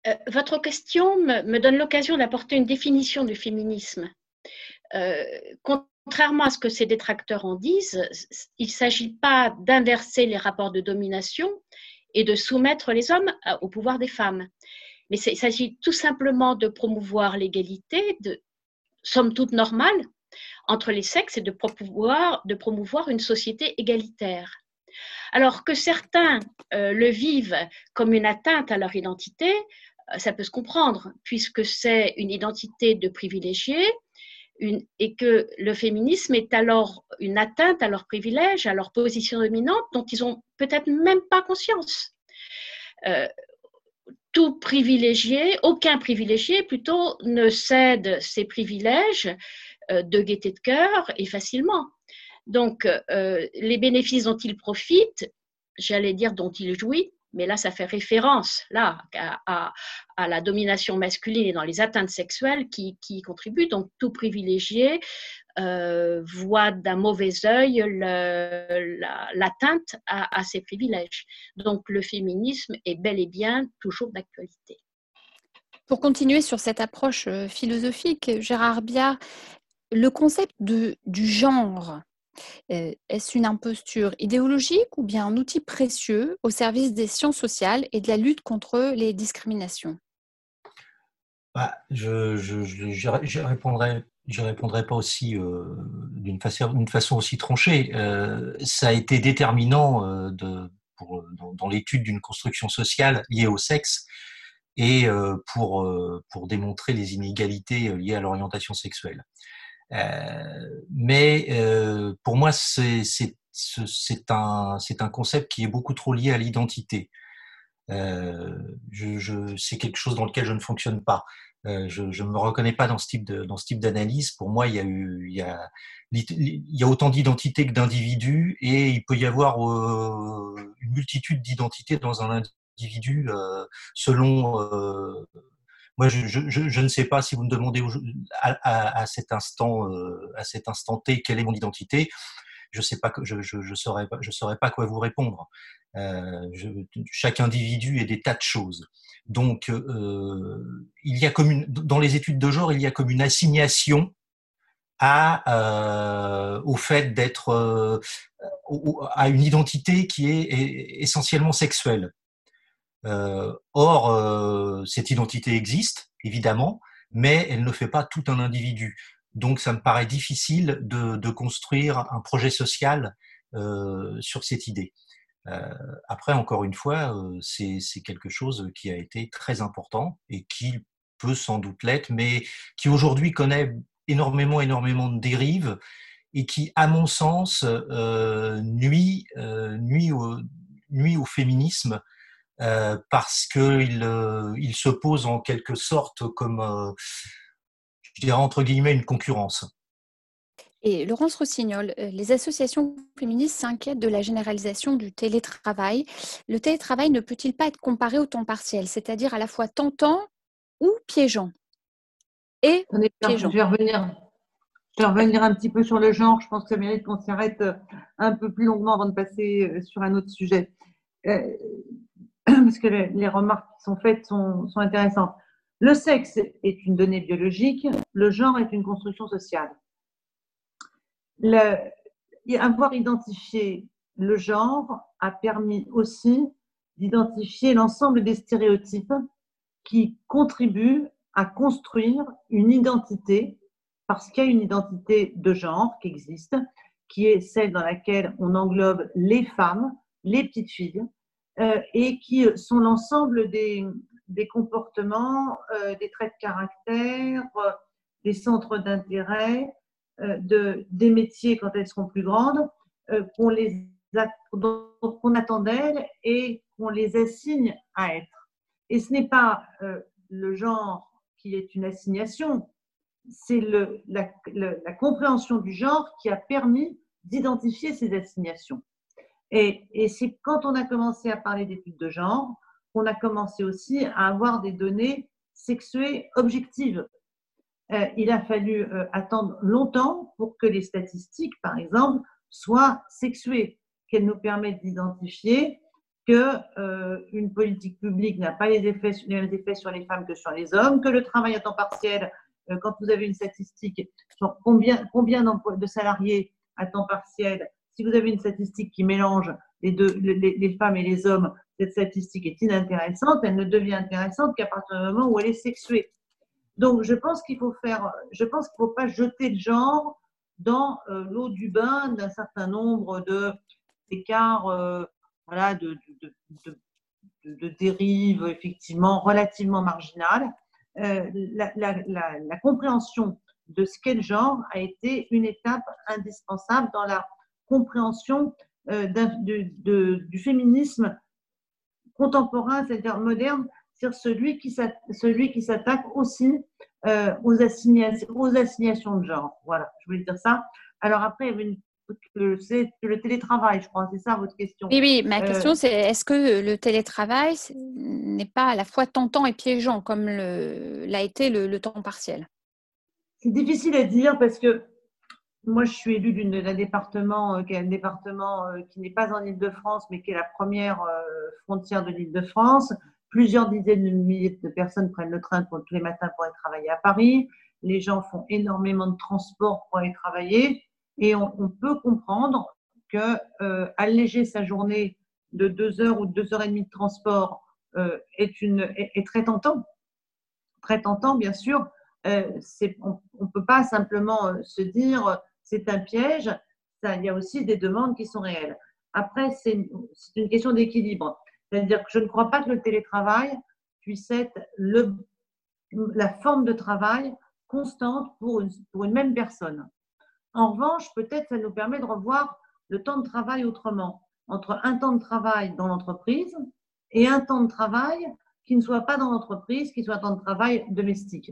Speaker 10: Euh, Votre question me, donne l'occasion d'apporter une définition du féminisme. Euh, contrairement à ce que ces détracteurs en disent, il ne s'agit pas d'inverser les rapports de domination et de soumettre les hommes euh, au pouvoir des femmes. Mais il s'agit tout simplement de promouvoir l'égalité, de, somme toute normale entre les sexes et de promouvoir, une société égalitaire. Alors que certains euh, le vivent comme une atteinte à leur identité, euh, ça peut se comprendre, puisque c'est une identité de privilégiés et que le féminisme est alors une atteinte à leur privilège, à leur position dominante, dont ils n'ont peut-être même pas conscience. Euh, tout privilégié, aucun privilégié plutôt ne cède ses privilèges euh, de gaieté de cœur et facilement. Donc, euh, les bénéfices dont il profite, j'allais dire dont il jouit, mais là, ça fait référence là à, la domination masculine et dans les atteintes sexuelles qui, qui contribuent. Donc, tout privilégié euh, voit d'un mauvais œil l'atteinte à, ses privilèges. Donc, le féminisme est bel et bien toujours d'actualité.
Speaker 2: Pour continuer sur cette approche euh, philosophique, Gérard Biard, le concept de, du genre Est-ce une imposture idéologique ou bien un outil précieux au service des sciences sociales et de la lutte contre les discriminations?
Speaker 9: Bah, Je, je, répondrai je répondrai pas aussi d'une façon, façon, aussi tranchée. ça a été déterminant de, pour, dans, l'étude d'une construction sociale liée au sexe et pour, pour démontrer les inégalités liées à l'orientation sexuelle. Euh, mais euh, pour moi, c'est un, un concept qui est beaucoup trop lié à l'identité. Euh, je, je, c'est quelque chose dans lequel je ne fonctionne pas. Euh, je ne me reconnais pas dans ce type de dans ce type d'analyse. Pour moi, il y a eu il y a il y a autant d'identités que d'individus et il peut y avoir euh, une multitude d'identités dans un individu selon moi, je, je, je, ne sais pas si vous me demandez à, à, à cet instant, euh, à cet instant T, quelle est mon identité. Je sais pas je je, saurais je saurais pas quoi vous répondre. Euh, chaque individu est des tas de choses. Donc, euh, il y a dans les études de genre, il y a comme une assignation euh, au fait d'être euh, à une identité qui est essentiellement sexuelle. Euh, or, euh, cette identité existe, évidemment, mais elle ne fait pas tout un individu. Donc, ça me paraît difficile de, construire un projet social euh, sur cette idée. Euh, après, encore une fois, euh, c'est quelque chose qui a été très important et qui peut sans doute l'être, mais qui aujourd'hui connaît énormément, énormément de dérives et qui, à mon sens, euh, nuit, nuit, au, nuit au féminisme euh, parce qu'il euh, il se pose en quelque sorte comme, euh, je dirais entre guillemets, une concurrence.
Speaker 2: Et Laurence Rossignol, les associations féministes s'inquiètent de la généralisation du télétravail. Le télétravail ne peut-il pas être comparé au temps partiel, c'est-à-dire à la fois tentant ou piégeant?
Speaker 8: Et piégeant. Je vais revenir. Je vais revenir un petit peu sur le genre. Je pense que ça mérite qu'on s'arrête un peu plus longuement avant de passer sur un autre sujet. parce que les, remarques qui sont faites sont, intéressantes. Le sexe est une donnée biologique, le genre est une construction sociale. Avoir identifié le genre a permis aussi d'identifier l'ensemble des stéréotypes qui contribuent à construire une identité, parce qu'il y a une identité de genre qui existe, qui est celle dans laquelle on englobe les femmes, les petites filles, euh, et qui sont l'ensemble des, des, comportements, euh, des traits de caractère, euh, des centres d'intérêt, de, des métiers quand elles seront plus grandes, qu'on les qu'on attend d'elles et qu'on les assigne à être. Et ce n'est pas le genre qui est une assignation, c'est la, la, compréhension du genre qui a permis d'identifier ces assignations. Et, c'est quand on a commencé à parler d'études de genre qu'on a commencé aussi à avoir des données sexuées objectives. Euh, il a fallu euh, attendre longtemps pour que les statistiques, par exemple, soient sexuées, qu'elles nous permettent d'identifier que euh, politique publique n'a pas les, effets, mêmes effets sur les femmes que sur les hommes, que le travail à temps partiel, quand vous avez une statistique sur combien, combien de salariés à temps partiel si vous avez une statistique qui mélange les, deux, les, femmes et les hommes, cette statistique est inintéressante. Elle ne devient intéressante qu'à partir du moment où elle est sexuée. Donc, je pense qu'il faut faire, je pense qu'il ne faut pas jeter le genre dans euh, l'eau du bain d'un certain nombre de d'écarts, euh, voilà, de, de, dérives effectivement relativement marginales. Euh, la, compréhension de ce qu'est le genre a été une étape indispensable dans la compréhension du féminisme contemporain, c'est-à-dire moderne, c'est celui qui s'attaque aussi euh, aux, assignations, aux assignations de genre. Voilà, je voulais dire ça. Alors après, il c'est le télétravail, je crois, c'est ça votre question?
Speaker 2: Oui, oui, ma euh, question c'est est-ce que le télétravail n'est pas à la fois tentant et piégeant comme l'a été le, le temps partiel?
Speaker 8: C'est difficile à dire parce que moi, je suis élue d'un département, euh, qui est un département euh, qui n'est pas en Ile-de-France, mais qui est la première frontière de l'Île-de-France. Plusieurs dizaines de milliers de personnes prennent le train tous les matins pour aller travailler à Paris. Les gens font énormément de transport pour aller travailler. Et on, peut comprendre que euh, alléger sa journée de deux heures ou deux heures et demie de transport euh, est, une, est, très tentant. Très tentant, bien sûr. Euh, on ne peut pas simplement se dire c'est un piège. Il y a aussi des demandes qui sont réelles. Après, c'est une, question d'équilibre. C'est-à-dire que je ne crois pas que le télétravail puisse être le, la forme de travail constante pour une, même personne. En revanche, peut-être ça nous permet de revoir le temps de travail autrement, entre un temps de travail dans l'entreprise et un temps de travail qui ne soit pas dans l'entreprise, qui soit un temps de travail domestique.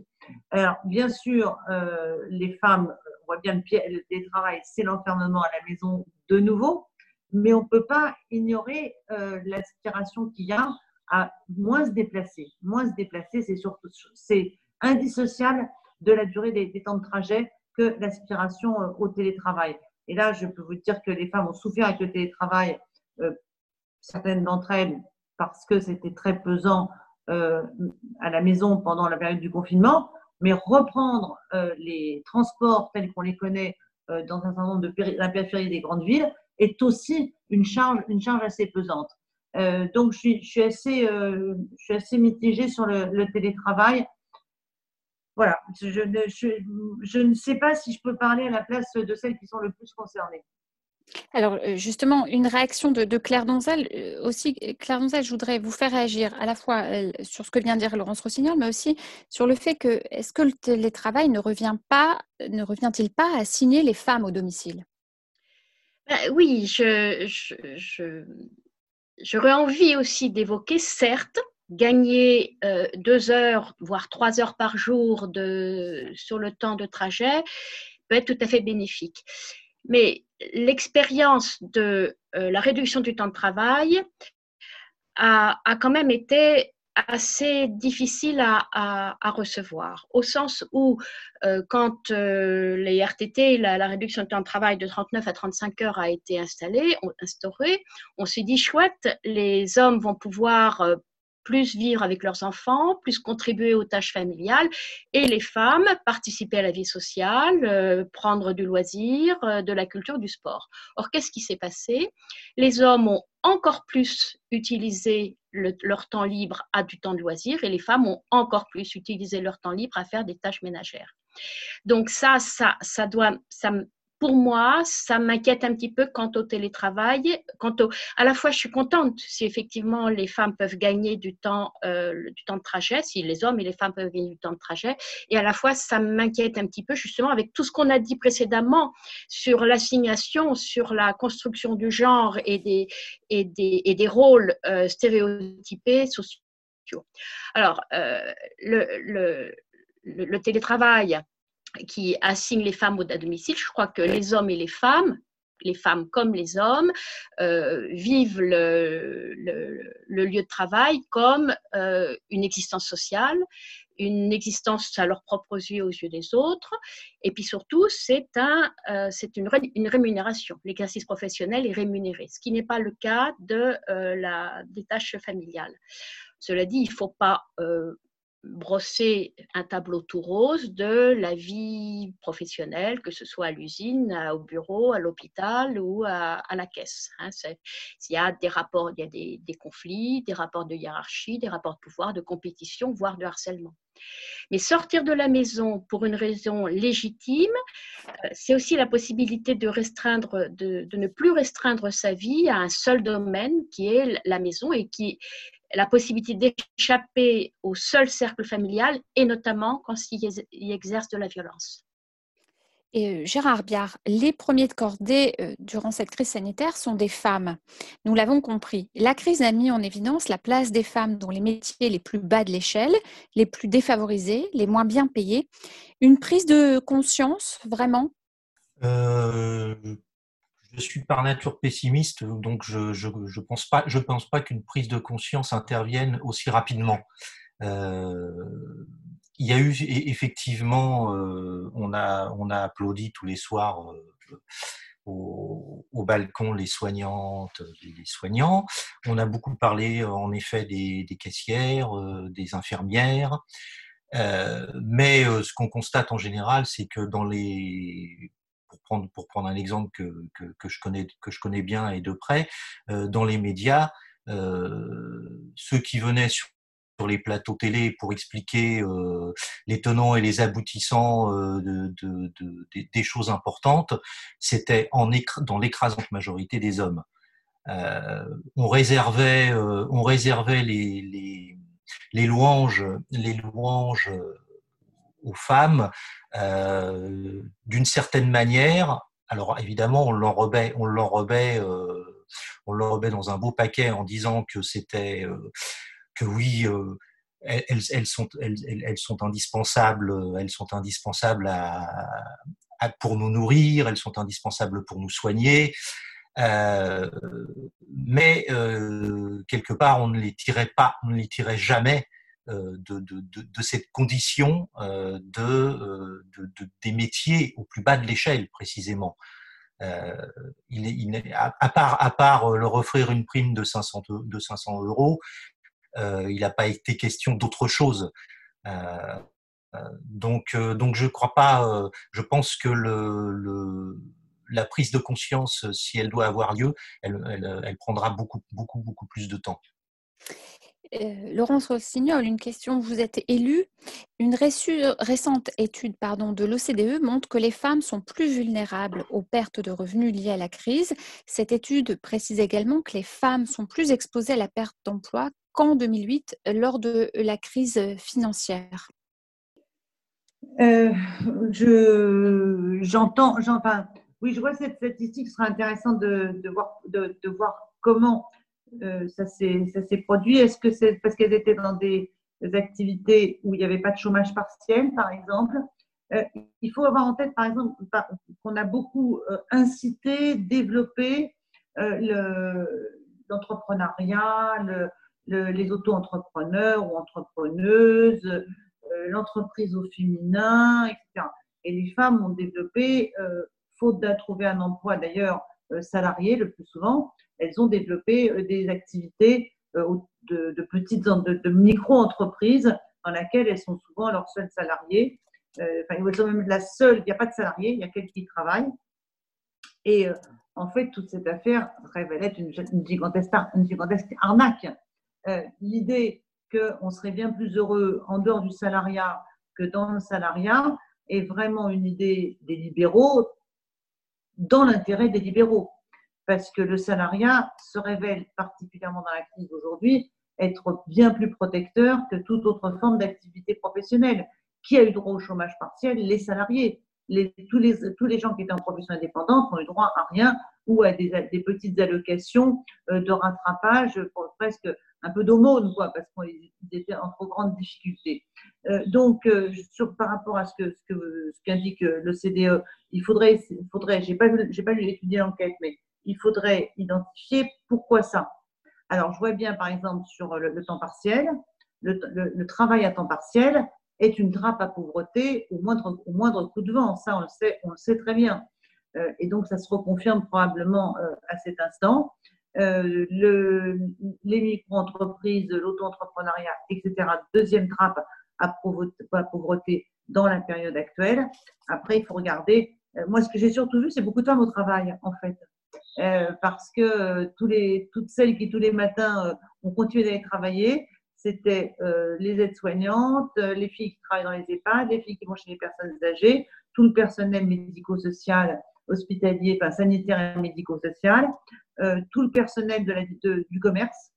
Speaker 8: Alors, bien sûr, euh, les femmes, on voit bien le télétravail, c'est l'enfermement à la maison de nouveau, mais on ne peut pas ignorer euh, l'aspiration qu'il y a à moins se déplacer. Moins se déplacer, c'est surtout c'est indissociable de la durée des, temps de trajet que l'aspiration euh, au télétravail. Et là, je peux vous dire que les femmes ont souffert avec le télétravail, euh, certaines d'entre elles, parce que c'était très pesant à la maison pendant la période du confinement. Mais reprendre les transports tels qu'on les connaît dans un certain nombre de la périphérie des grandes villes est aussi une charge, une charge assez pesante. donc, je suis, je suis assez, je suis assez mitigée sur le, télétravail voilà, je ne, je, ne, sais pas si je peux parler à la place de celles qui sont le plus concernées.
Speaker 2: Alors euh, justement, une réaction de, Claire Donzel euh, aussi. Claire Donzel, je voudrais vous faire réagir à la fois euh, sur ce que vient de dire Laurence Rossignol, mais aussi sur le fait que est-ce que le télétravail ne revient pas, ne revient-il pas à signer les femmes au domicile?
Speaker 10: Ben Oui, je, je, j'aurais envie aussi d'évoquer, certes, gagner euh, deux heures, voire trois heures par jour sur le temps de trajet peut être tout à fait bénéfique. Mais l'expérience de euh, la réduction du temps de travail a quand même été assez difficile à, à, recevoir, au sens où euh, quand les RTT, la, réduction du temps de travail de 39 à 35 heures a été installée, on, on s'est dit chouette, les hommes vont pouvoir plus vivre avec leurs enfants, plus contribuer aux tâches familiales, et les femmes participer à la vie sociale, euh, prendre du loisir, euh, de la culture, du sport. Or, qu'est-ce qui s'est passé? Les hommes ont encore plus utilisé leur temps libre à du temps de loisir, et les femmes ont encore plus utilisé leur temps libre à faire des tâches ménagères. Donc ça, ça, ça doit, ça, pour moi, ça m'inquiète un petit peu quant au télétravail. À la fois, je suis contente si effectivement les femmes peuvent gagner du temps, euh, du temps de trajet, si les hommes et les femmes peuvent gagner du temps de trajet. Et à la fois, ça m'inquiète un petit peu justement avec tout ce qu'on a dit précédemment sur l'assignation, sur la construction du genre et des, rôles euh, stéréotypés sociaux. Alors, euh, le télétravail, qui assigne les femmes au domicile. Je crois que les hommes et les femmes, les femmes comme les hommes, euh, vivent le, lieu de travail comme euh, une existence sociale, une existence à leurs propres yeux aux yeux des autres. Et puis surtout, c'est un, euh, une, une, rémunération. L'exercice professionnel est rémunéré, ce qui n'est pas le cas de, la, des tâches familiales. Cela dit, il ne faut pas brosser un tableau tout rose de la vie professionnelle, que ce soit à l'usine, au bureau, à l'hôpital ou à, la caisse. Hein. il y a des rapports, il y a des, conflits, des rapports de hiérarchie, des rapports de pouvoir, de compétition, voire de harcèlement. Mais sortir de la maison pour une raison légitime, euh, c'est aussi la possibilité de restreindre, de, de, ne plus restreindre sa vie à un seul domaine qui est la maison et qui la possibilité d'échapper au seul cercle familial et notamment quand il y exerce de la violence.
Speaker 2: Et euh, Gérard Biard, les premiers de cordée euh, durant cette crise sanitaire sont des femmes. Nous l'avons compris. La crise a mis en évidence la place des femmes dans les métiers les plus bas de l'échelle, les plus défavorisés, les moins bien payés. Une prise de conscience, vraiment?
Speaker 9: Euh, je suis par nature pessimiste, donc je ne je, je pense pas, qu'une prise de conscience intervienne aussi rapidement. Euh, il y a eu effectivement, euh, on, a, on a applaudi tous les soirs euh, au, balcon les soignantes, les soignants. On a beaucoup parlé en effet des caissières, des infirmières. mais ce qu'on constate en général, c'est que dans les pour prendre, un exemple que, que, je connais, que je connais bien et de près, dans les médias, ceux qui venaient sur les plateaux télé pour expliquer euh, les tenants et les aboutissants euh, de, de, de, des choses importantes, c'était dans l'écrasante majorité des hommes. Euh, on réservait, euh, on réservait les, les, louanges, les louanges aux femmes euh, d'une certaine manière. Alors évidemment, on l'enrobait, on l'enrobait, on l'enrobait dans un beau paquet en disant que c'était que oui, euh, elles, sont, elles, sont indispensables, elles sont indispensables pour nous nourrir, elles sont indispensables pour nous soigner. Euh, mais euh, quelque part, on ne les tirait pas, on ne les tirait jamais euh, de, de, cette condition euh, de, des métiers au plus bas de l'échelle, précisément. Euh, il, il, à, part, à part leur offrir une prime de 500, de 500 euros, euh, il n'a pas été question d'autre chose. Euh, euh, donc, donc je crois pas. je pense que le la prise de conscience, si elle doit avoir lieu, elle, elle, elle prendra beaucoup, beaucoup, beaucoup plus de temps.
Speaker 2: Euh, Laurence Rossignol, une question. Vous êtes élu. Une récente étude pardon, de l'OCDE montre que les femmes sont plus vulnérables aux pertes de revenus liées à la crise. Cette étude précise également que les femmes sont plus exposées à la perte d'emploi qu'en 2008 lors de la crise financière.
Speaker 8: Euh, je, j'entends, enfin, oui, je vois cette statistique, ce sera intéressant de, voir, de voir comment euh, ça s'est produit Est-ce que c'est parce qu'elles étaient dans des, activités où il n'y avait pas de chômage partiel, par exemple? Euh, Il faut avoir en tête, par exemple, qu'on a beaucoup euh, incité, développé l'entrepreneuriat, le, les auto-entrepreneurs ou entrepreneuses, l'entreprise au féminin, etc. Et les femmes ont développé, faute de trouver un emploi d'ailleurs salarié le plus souvent, elles ont développé euh, des activités euh, de, petites, de, de micro-entreprises dans lesquelles elles sont souvent leurs seuls salariés. Euh, enfin, elles sont même la seule, il n'y a pas de salariés, il y a quelqu'un qui travaille. Et en fait, toute cette affaire révèle être une, gigantesque, une gigantesque arnaque. Euh, L'idée qu'on serait bien plus heureux en dehors du salariat que dans le salariat est vraiment une idée des libéraux dans l'intérêt des libéraux parce que le salariat se révèle particulièrement dans la crise d'aujourd'hui être bien plus protecteur que toute autre forme d'activité professionnelle. Qui a eu droit au chômage partiel? Les salariés. Les, tous, les, tous les gens qui étaient en profession indépendante n'ont eu droit à rien ou à des, des petites allocations euh, de rattrapage pour presque un peu d'aumône, quoi, parce qu'ils étaient en trop grande difficulté. Euh, donc, euh, par rapport à ce que ce qu'indique ce le CDE, il faudrait, il faudrait j'ai pas j'ai pas lu étudier l'enquête, mais il faudrait identifier pourquoi ça. Alors, je vois bien, par exemple, sur le, temps partiel, le, travail à temps partiel est une trappe à pauvreté au moindre, coup de vent. Ça, on le sait, on le sait très bien. Euh, et donc, ça se reconfirme probablement euh, à cet instant. Euh, le, les micro-entreprises, l'auto-entrepreneuriat, etc. Deuxième trappe à pauvreté, dans la période actuelle. Après, il faut regarder. moi, ce que j'ai surtout vu, c'est beaucoup de femmes au travail, en fait. Euh, parce que euh, toutes celles qui tous les matins euh, ont continué d'aller travailler, c'était les aides-soignantes, les filles qui travaillent dans les EHPAD, les filles qui vont chez les personnes âgées, tout le personnel médico-social, hospitalier, enfin sanitaire et médico-social, tout le personnel de la, du commerce,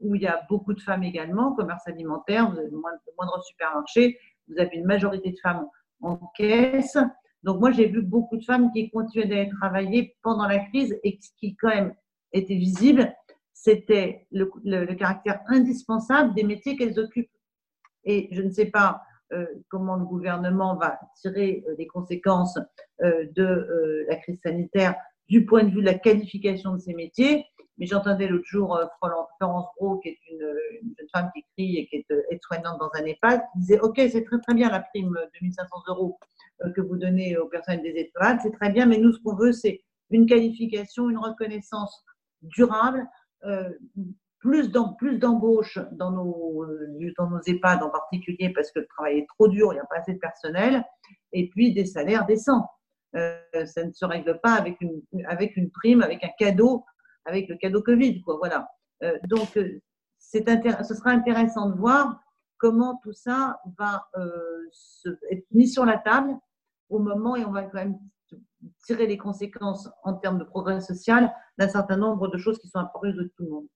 Speaker 8: où il y a beaucoup de femmes également, commerce alimentaire, vous avez le moindre, supermarché, vous avez une majorité de femmes en caisse, donc moi, j'ai vu beaucoup de femmes qui continuaient d'aller travailler pendant la crise et qui quand même était visible, c'était le, caractère indispensable des métiers qu'elles occupent. Et je ne sais pas euh, comment le gouvernement va tirer euh, les conséquences euh, de la crise sanitaire du point de vue de la qualification de ces métiers. Mais j'entendais l'autre jour Florence Bro, qui est une, jeune femme qui écrit et qui est aide-soignante dans un EHPAD, qui disait Ok, c'est très très bien la prime de 2500 euros euh, que vous donnez aux personnes des étoiles, c'est très bien, mais nous, ce qu'on veut, c'est une qualification, une reconnaissance durable, euh, plus d'embauches dans nos, euh, dans nos EHPAD en particulier parce que le travail est trop dur, il n'y a pas assez de personnel, et puis des salaires décents. ça ne se règle pas avec une, prime, avec un cadeau, avec le cadeau Covid. Voilà. donc, c'est ce sera intéressant de voir comment tout ça va être mis sur la table au moment, et on va quand même tirer les conséquences en termes de progrès social d'un certain nombre de choses qui sont apparues de tout le monde.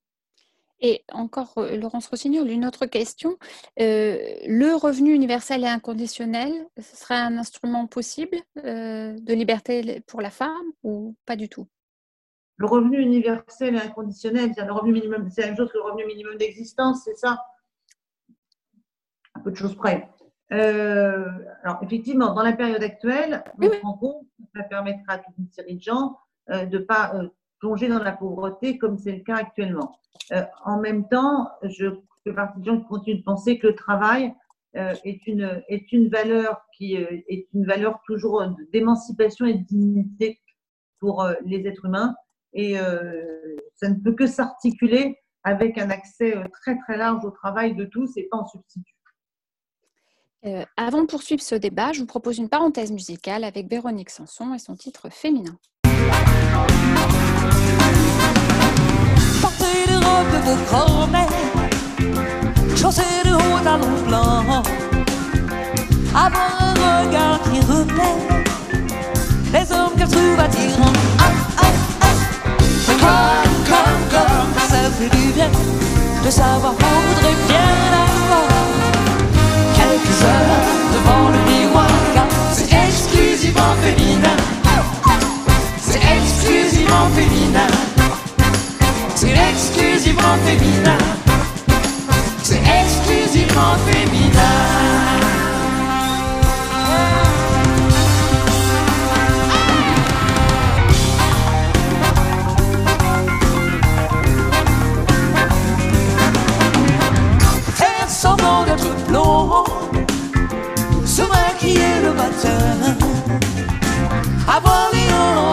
Speaker 2: Et encore, euh, Laurence Rossignol, une autre question. Euh, le revenu universel et inconditionnel, ce serait un instrument possible euh, de liberté pour la femme ou pas du tout?
Speaker 8: Le revenu universel et inconditionnel, c'est le revenu minimum, c'est la même chose que le revenu minimum d'existence, c'est ça? Un peu de choses près. alors, effectivement, dans la période actuelle, on se rend compte que ça permettra à toute une série de gens de ne pas plonger dans la pauvreté comme c'est le cas actuellement. Euh, en même temps, je fais partie de gens qui continuent de penser que le travail euh, est, une, est une valeur qui euh, est une valeur toujours d'émancipation et de dignité pour les êtres humains et ça ne peut que s'articuler avec un accès très très large au travail de tous et pas en substitut.
Speaker 2: avant de poursuivre ce débat, je vous propose une parenthèse musicale avec Véronique Sanson et son titre féminin.
Speaker 11: De vos grands-mères, chancer de haut talon blanc, avoir un regard qui remet les hommes qu'elle trouve attirants. Ah, ah, ah. Comme, comme, comme, ça fait du bien de savoir qu'on voudrait bien avoir quelques heures devant le miroir, c'est exclusivement féminin. Exclusivement féminin. C'est exclusivement féminin. C'est exclusivement féminin. Faire semblant d'être blond, se maquiller le matin, avoir les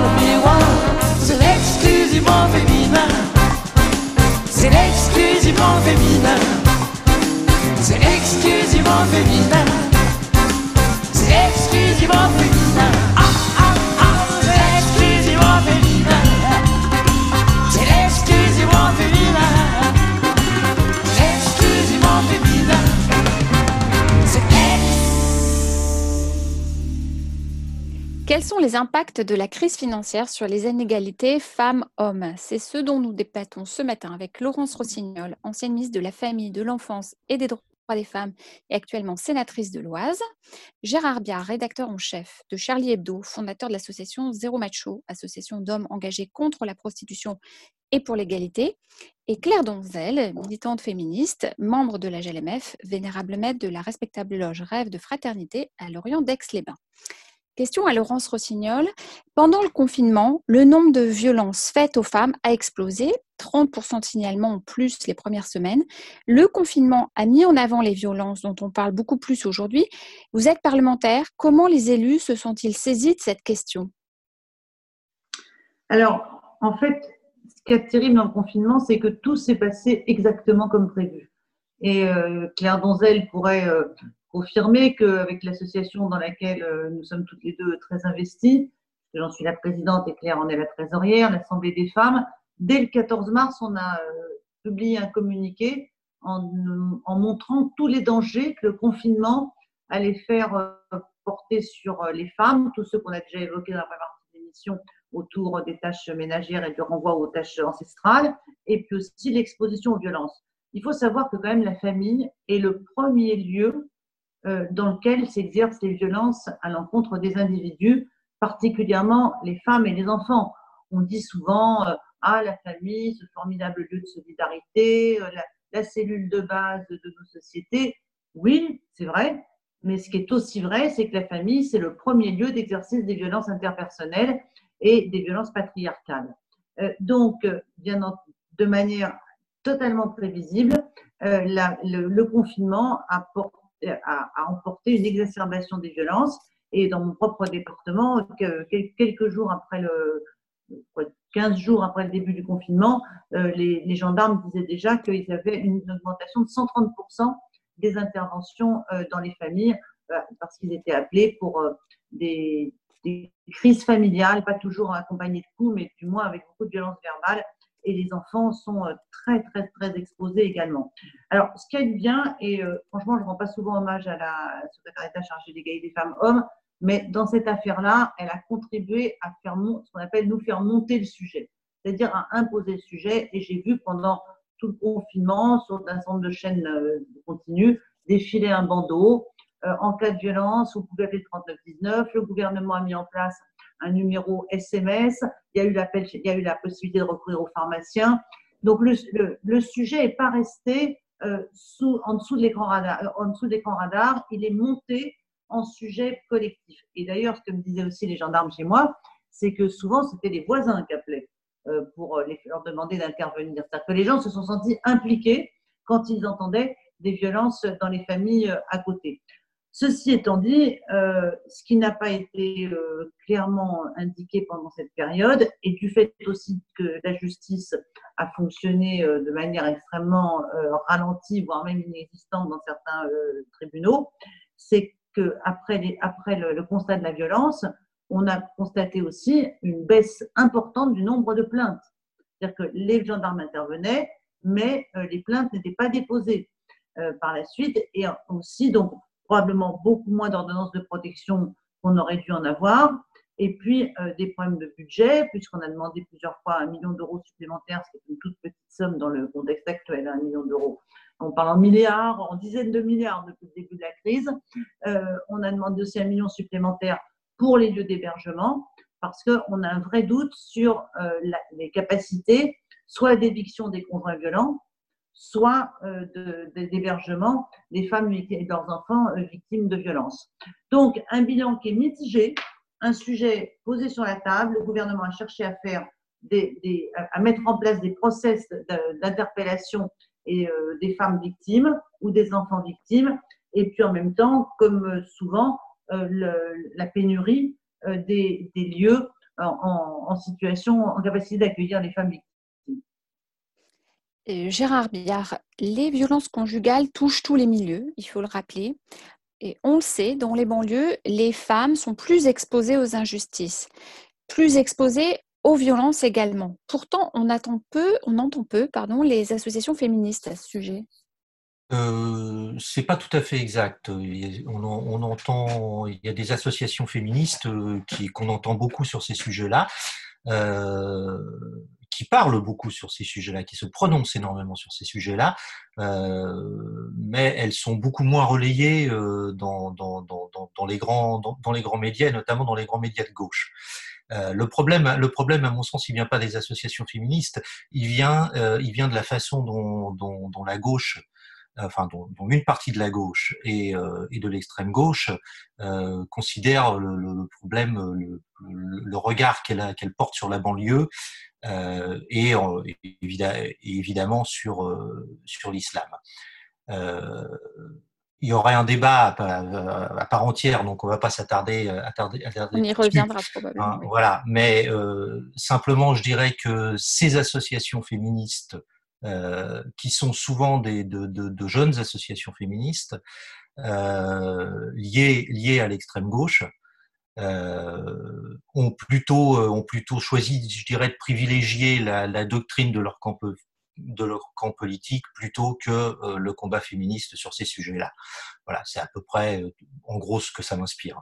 Speaker 11: le miroir. C'est exclusivement féminin. C'est exclusivement féminin. C'est exclusivement féminin. C'est exclusivement féminin
Speaker 2: les impacts de la crise financière sur les inégalités femmes-hommes. C'est ce dont nous débattons ce matin avec Laurence Rossignol, ancienne ministre de la Famille, de l'Enfance et des droits des femmes et actuellement sénatrice de l'Oise. Gérard Biard, rédacteur en chef de Charlie Hebdo, fondateur de l'association Zéro Macho, association d'hommes engagés contre la prostitution et pour l'égalité. Et Claire Donzel, militante féministe, membre de la GLMF, vénérable maître de la respectable loge Rêve de Fraternité à Lorient d'Aix-les-Bains. Question à Laurence Rossignol. Pendant le confinement, le nombre de violences faites aux femmes a explosé, 30% de signalements en plus les premières semaines. Le confinement a mis en avant les violences dont on parle beaucoup plus aujourd'hui. Vous êtes parlementaire, comment les élus se sont-ils saisis de cette question?
Speaker 8: Alors, en fait, ce qui est terrible dans le confinement, c'est que tout s'est passé exactement comme prévu. Et euh, Claire Donzel pourrait euh, confirmer qu'avec l'association dans laquelle euh, nous sommes toutes les deux très investies, j'en suis la présidente et Claire en est la trésorière, l'Assemblée des femmes, dès le 14 mars, on a publié un communiqué en, en, montrant tous les dangers que le confinement allait faire porter sur les femmes, tous ceux qu'on a déjà évoqués dans la première partie de l'émission autour des tâches ménagères et du renvoi aux tâches ancestrales, et puis aussi l'exposition aux violences. Il faut savoir que quand même la famille est le premier lieu euh, dans lequel s'exercent les violences à l'encontre des individus, particulièrement les femmes et les enfants. On dit souvent euh, ah la famille, ce formidable lieu de solidarité, euh, la, cellule de base de nos sociétés. Oui, c'est vrai, mais ce qui est aussi vrai, c'est que la famille c'est le premier lieu d'exercice des violences interpersonnelles et des violences patriarcales. donc, bien de manière totalement prévisible, euh, le, confinement a, emporté une exacerbation des violences. Et dans mon propre département, quelques jours après le, 15 jours après le début du confinement, euh, les, gendarmes disaient déjà qu'ils avaient une augmentation de 130% des interventions euh, dans les familles parce qu'ils étaient appelés pour des, des, crises familiales, pas toujours accompagnées de coups, mais du moins avec beaucoup de violences verbales et les enfants sont euh, très, très, très exposés également. Alors, ce qui est bien, et euh, franchement, je ne rends pas souvent hommage à la secrétaire d'État chargée d'égalité femmes-hommes, mais dans cette affaire-là, elle a contribué à faire ce qu'on appelle nous faire monter le sujet, c'est-à-dire à imposer le sujet. Et j'ai vu pendant tout le confinement, sur un centre de chaînes euh, continues, défiler un bandeau. en cas de violence, vous pouvez appeler 3919. Le gouvernement a mis en place un numéro SMS, il y a eu, l'appel, il y a eu la possibilité de recourir aux pharmaciens. Donc le, sujet n'est pas resté euh, sous, en dessous de l'écran radar, euh, en dessous de l'écran radar, il est monté en sujet collectif. Et d'ailleurs, ce que me disaient aussi les gendarmes chez moi, c'est que souvent c'était les voisins qui appelaient euh, pour leur demander d'intervenir. C'est-à-dire que les gens se sont sentis impliqués quand ils entendaient des violences dans les familles à côté. Ceci étant dit, euh, ce qui n'a pas été euh, clairement indiqué pendant cette période, et du fait aussi que la justice a fonctionné euh, de manière extrêmement ralentie, voire même inexistante dans certains tribunaux, c'est qu'après après le, le, constat de la violence, on a constaté aussi une baisse importante du nombre de plaintes. C'est-à-dire que les gendarmes intervenaient, mais les plaintes n'étaient pas déposées par la suite, et aussi donc probablement beaucoup moins d'ordonnances de protection qu'on aurait dû en avoir. Et puis, euh, des problèmes de budget, puisqu'on a demandé plusieurs fois un million d'euros supplémentaires, ce qui est une toute petite somme dans le contexte actuel, un million d'euros. On parle en milliards, en dizaines de milliards depuis le début de la crise. Euh, on a demandé aussi un million supplémentaire pour les lieux d'hébergement, parce qu'on a un vrai doute sur euh, les capacités, soit d'éviction des conjoints violents, soit euh, d'hébergement des femmes et leurs enfants euh, victimes de violences. Donc, un bilan qui est mitigé, un sujet posé sur la table. Le gouvernement a cherché à faire des, à mettre en place des process d'interpellation euh, des femmes victimes ou des enfants victimes. Et puis en même temps, comme souvent, la pénurie des, lieux en, en, situation, en capacité d'accueillir les femmes victimes.
Speaker 2: Gérard Billard, les violences conjugales touchent tous les milieux, il faut le rappeler. Et on le sait, dans les banlieues, les femmes sont plus exposées aux injustices, plus exposées aux violences également. Pourtant, on, attend peu, on entend peu pardon, les associations féministes à ce sujet.
Speaker 9: Euh, c'est pas tout à fait exact. On, entend, il y a des associations féministes euh, qui, qu'on entend beaucoup sur ces sujets-là. Euh, qui parlent beaucoup sur ces sujets-là, qui se prononcent énormément sur ces sujets-là, euh, mais elles sont beaucoup moins relayées euh, dans, les grands, dans, les grands médias, et notamment dans les grands médias de gauche. Euh, le problème, le problème, à mon sens, il vient pas des associations féministes, il vient, il vient de la façon dont la gauche enfin dont, dont, une partie de la gauche et, euh, et de l'extrême gauche euh, considère le, le problème, le, le regard qu'elle porte sur la banlieue euh, et, évidemment sur, euh, sur l'islam. Euh, il y aurait un débat à, part entière, donc on ne va pas s'attarder.
Speaker 2: On y reviendra probablement. Hein,
Speaker 9: voilà, mais simplement, je dirais que ces associations féministes, qui sont souvent des, de, jeunes associations féministes, liées, liées à l'extrême gauche, euh, ont plutôt ont plutôt choisi, je dirais, de privilégier la, la doctrine de leur camp de leur camp politique plutôt que euh, le combat féministe sur ces sujets-là. Voilà, c'est à peu près, euh, en gros, ce que ça m'inspire.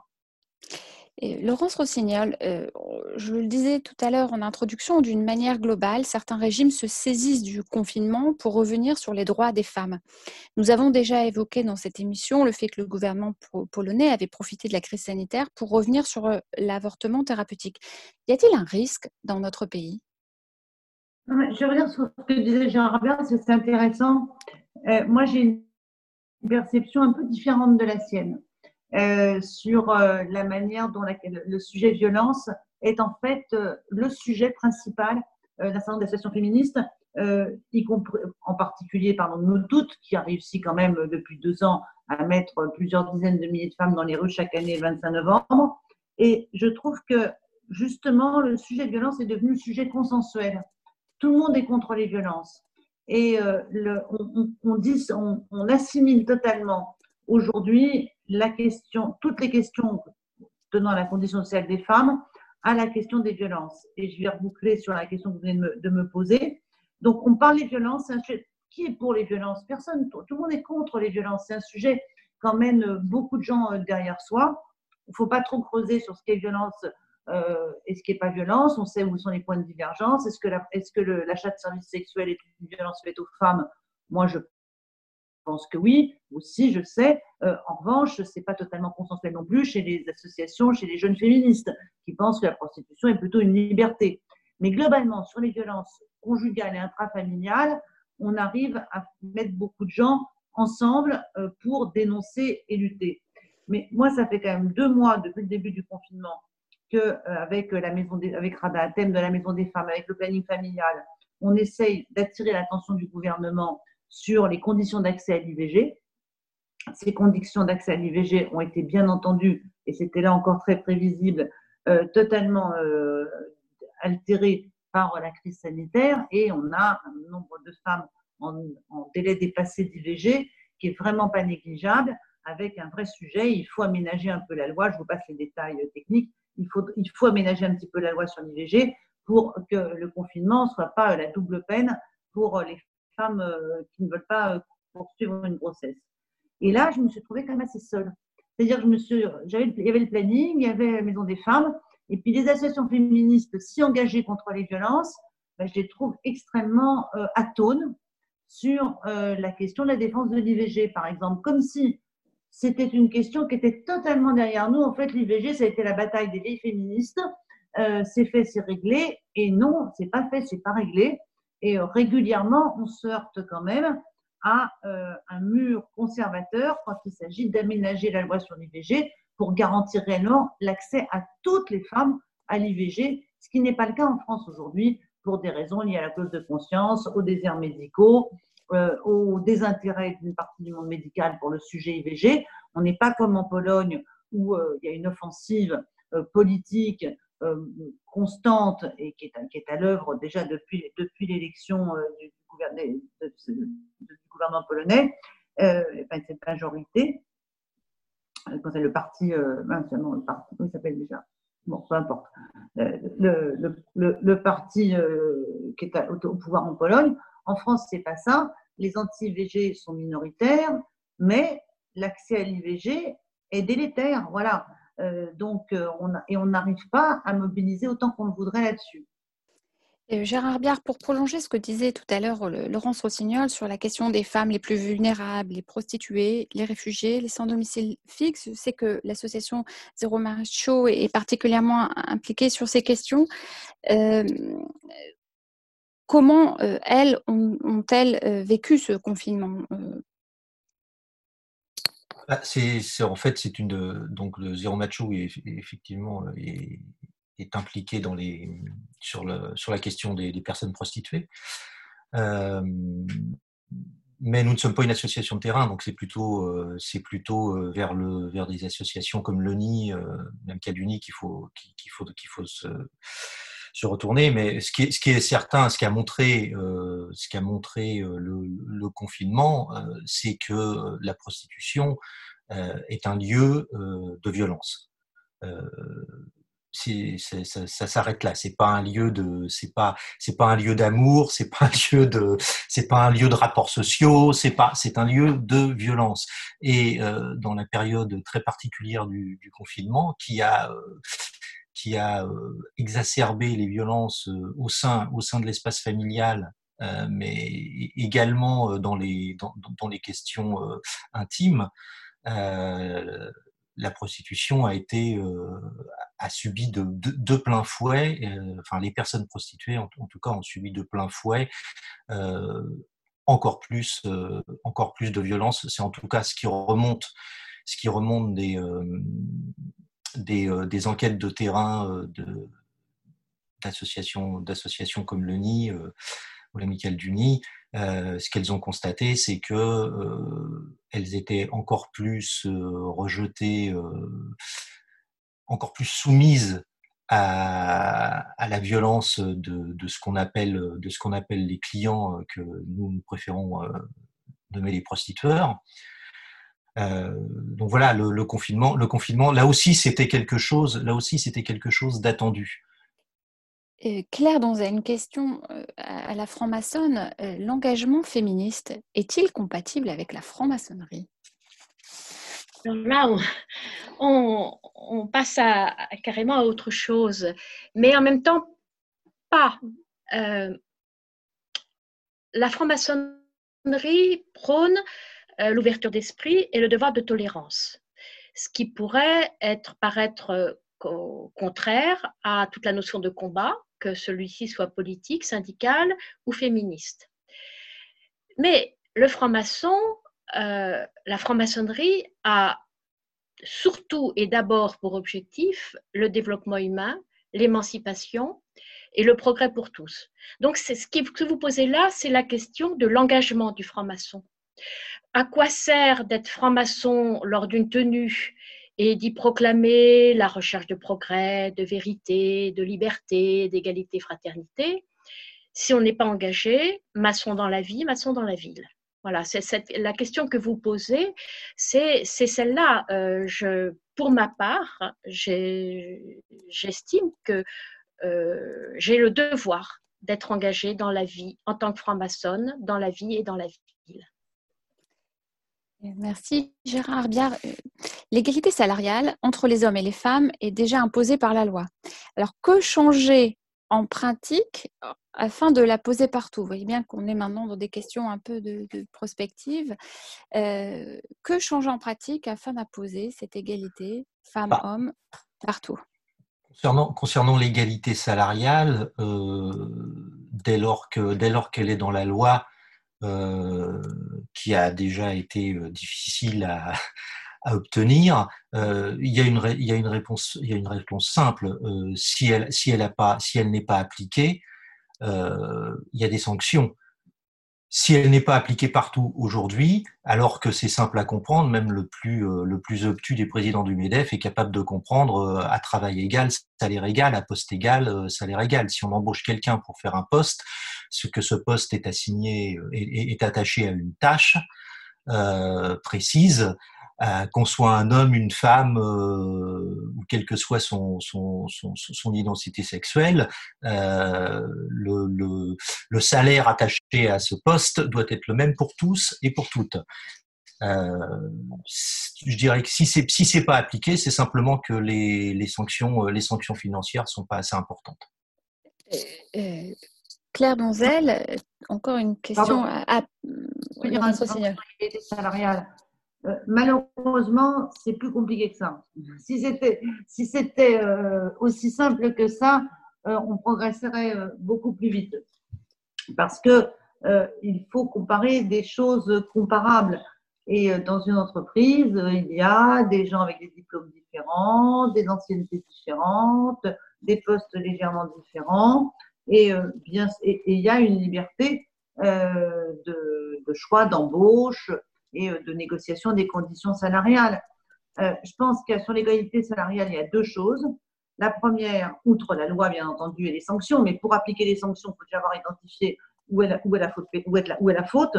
Speaker 2: Laurence Rossignol, euh, je le disais tout à l'heure en introduction, d'une manière globale, certains régimes se saisissent du confinement pour revenir sur les droits des femmes. Nous avons déjà évoqué dans cette émission le fait que le gouvernement polonais avait profité de la crise sanitaire pour revenir sur l'avortement thérapeutique. Y a-t-il un risque dans notre pays?
Speaker 8: Je reviens sur ce que disait Jean Robert, c'est intéressant. Euh, moi, j'ai une perception un peu différente de la sienne euh, sur euh, la manière dont le sujet violence est en fait le sujet principal d'un certain nombre d'associations féministes, y compris, en particulier pardon, nous toutes, qui a réussi quand même depuis deux ans à mettre plusieurs dizaines de milliers de femmes dans les rues chaque année le 25 novembre. Et je trouve que justement, le sujet violence est devenu sujet consensuel. Tout le monde est contre les violences. Et euh, on, assimile totalement aujourd'hui la question, toutes les questions tenant à la condition sociale des femmes à la question des violences. Et je vais reboucler sur la question que vous venez de me, poser. Donc, on parle des violences. qui est pour les violences Personne. Tout, le monde est contre les violences. C'est un sujet qui emmène beaucoup de gens euh, derrière soi. Il ne faut pas trop creuser sur ce qu'est violence euh, est ce qui n'est pas violence, on sait où sont les points de divergence. Est-ce que, est-ce que l'achat de services sexuels est une violence faite aux femmes? Moi, je pense que oui. Aussi, je sais. Euh, en revanche, ce n'est pas totalement consensuel non plus chez les associations, chez les jeunes féministes, qui pensent que la prostitution est plutôt une liberté. Mais globalement, sur les violences conjugales et intrafamiliales, on arrive à mettre beaucoup de gens ensemble euh, pour dénoncer et lutter. Mais moi, ça fait quand même deux mois depuis le début du confinement qu'avec euh, la maison avec Rada thème de la Maison des Femmes, avec le planning familial, on essaye d'attirer l'attention du gouvernement sur les conditions d'accès à l'IVG. Ces conditions d'accès à l'IVG ont été bien entendu, et c'était là encore très prévisible, euh, totalement euh, altérées par la crise sanitaire, et on a un nombre de femmes en, délai dépassé d'IVG qui est vraiment pas négligeable, avec un vrai sujet. Il faut aménager un peu la loi. Je vous passe les détails techniques, il faut, il faut aménager un petit peu la loi sur l'IVG pour que le confinement ne soit pas la double peine pour les femmes euh, qui ne veulent pas euh, poursuivre une grossesse. Et là, je me suis trouvée quand même assez seule. C'est-à-dire, suis, il y avait le planning, il y avait la Maison des femmes, et puis les associations féministes si engagées contre les violences, ben, je les trouve extrêmement euh, atones sur la question de la défense de l'IVG, par exemple, comme si c'était une question qui était totalement derrière nous. En fait, l'IVG, ça a été la bataille des vieilles féministes. Euh, c'est fait, c'est réglé. Et non, c'est pas fait, c'est pas réglé. Et euh, régulièrement, on se heurte quand même à euh, un mur conservateur quand il s'agit d'aménager la loi sur l'IVG pour garantir réellement l'accès à toutes les femmes à l'IVG, ce qui n'est pas le cas en France aujourd'hui pour des raisons liées à la clause de conscience, aux déserts médicaux, euh, au désintérêt d'une partie du monde médical pour le sujet IVG. On n'est pas comme en Pologne où il y a une offensive politique constante et qui est, à l'œuvre déjà depuis, depuis l'élection du, gouvernement polonais, enfin, cette majorité, quand c'est le parti, le parti, comment il s'appelle déjà? Bon, peu importe. Le, le, le, parti qui est au pouvoir en Pologne, en France, c'est pas ça. Les anti-IVG sont minoritaires, mais l'accès à l'IVG est délétère. Voilà. Euh, donc, euh, on et on n'arrive pas à mobiliser autant qu'on le voudrait là-dessus.
Speaker 2: Gérard Biard, pour prolonger ce que disait tout à l'heure Laurence Rossignol sur la question des femmes les plus vulnérables, les prostituées, les réfugiés, les sans domicile fixe, c'est que l'association Zéro Macho est particulièrement impliquée sur ces questions. Euh, Comment euh, elles ont-elles euh, vécu ce confinement? Euh?
Speaker 9: Bah, c'est, en fait c'est une donc le zéro macho est, effectivement est, impliqué dans les sur le sur la question des, personnes prostituées. mais nous ne sommes pas une association de terrain, donc c'est plutôt, euh, c'est plutôt euh, vers, le, vers des associations comme l'ONI, euh, même Caduni, qu'il faut, qu'il faut, qu'il faut se, se, retourner. Mais ce qui est, ce qui est certain, ce qui a montré, a montré le, le confinement, c'est que la prostitution est un lieu de violence ça, s'arrête là. C'est pas un lieu de, c'est pas, c'est pas un lieu d'amour, c'est pas un lieu de, c'est pas un lieu de rapports sociaux, c'est pas, c'est un lieu de violence. Et euh, dans la période très particulière du, confinement, qui a euh, a euh, exacerbé les violences euh, au sein au sein de l'espace familial, euh, mais également dans les dans, dans les questions intimes la prostitution a été a subi de, de, plein fouet, enfin les personnes prostituées en, tout cas ont subi de plein fouet encore plus encore plus de violence. C'est en tout cas ce qui remonte ce qui remonte des des, des, enquêtes de terrain de d'associations d'associations comme le NI ou l'amicale du euh, ce qu'elles ont constaté, c'est que euh, elles étaient encore plus euh, rejetées, euh, encore plus soumises à, la violence de, de ce qu'on appelle de ce qu'on appelle les clients que nous, nous préférons nommer les prostitueurs. Euh, donc voilà, le, le, confinement, le confinement, là aussi c'était quelque chose, là aussi c'était quelque chose d'attendu.
Speaker 2: Claire Donzet, une question à la franc-maçonne. L'engagement féministe est-il compatible avec la franc-maçonnerie?
Speaker 10: Là, on, on, on passe à, à, carrément à autre chose, mais en même temps, pas. Euh, la franc-maçonnerie prône euh, l'ouverture d'esprit et le devoir de tolérance, ce qui pourrait être paraître contraire à toute la notion de combat, que celui-ci soit politique, syndical ou féministe. Mais le franc-maçon, euh, la franc-maçonnerie a surtout et d'abord pour objectif le développement humain, l'émancipation et le progrès pour tous. Donc, ce que vous posez là, c'est la question de l'engagement du franc-maçon. À quoi sert d'être franc-maçon lors d'une tenue et d'y proclamer la recherche de progrès, de vérité, de liberté, d'égalité, fraternité. Si on n'est pas engagé, maçon dans la vie, maçon dans la ville? Voilà, c'est la question que vous posez, c'est celle-là. Euh, pour ma part, j'estime que euh, j'ai le devoir d'être engagé dans la vie en tant que franc-maçonne, dans la vie et dans la ville.
Speaker 2: Merci Gérard Biard. Euh, l'égalité salariale entre les hommes et les femmes est déjà imposée par la loi. Alors que changer en pratique euh, afin de la poser partout? Vous voyez bien qu'on est maintenant dans des questions un peu de, prospective. Euh, que changer en pratique afin d'imposer cette égalité femmes-hommes partout?
Speaker 9: Concernant, concernant l'égalité salariale, euh, dès lors qu'elle est dans la loi, euh, qui a déjà été euh, difficile à, obtenir, il, y a une, réponse, simple. Euh, si elle, n'est pas appliquée, il y a des sanctions si elle n'est pas appliquée partout aujourd'hui, alors que c'est simple à comprendre, même le plus, le plus obtus des présidents du MEDEF est capable de comprendre à travail égal, salaire égal, à poste égal, salaire égal. Si on embauche quelqu'un pour faire un poste, ce que ce poste est assigné, est, est attaché à une tâche euh, précise, euh, qu'on soit un homme, une femme, euh, ou quelle que soit son, identité sexuelle, euh, le, salaire attaché à ce poste doit être le même pour tous et pour toutes. Euh, je dirais que si c'est si c'est pas appliqué, c'est simplement que les, les sanctions les sanctions financières sont pas assez importantes.
Speaker 2: Euh, Claire Donzel, encore une question
Speaker 8: Pardon. à, à... Oui, salariale. Euh, malheureusement, c'est plus compliqué que ça. Si c'était si c'était euh, aussi simple que ça, euh, on progresserait euh, beaucoup plus vite. Parce que euh, il faut comparer des choses comparables. Et euh, dans une entreprise, il y a des gens avec des diplômes différents, des anciennetés différentes, des postes légèrement différents, et bien, et, et il y a une liberté euh, de, choix d'embauche et de négociation des conditions salariales. je pense que sur l'égalité salariale, il y a deux choses. La première, outre la loi bien entendu et les sanctions, mais pour appliquer les sanctions, il faut déjà avoir identifié où est la faute.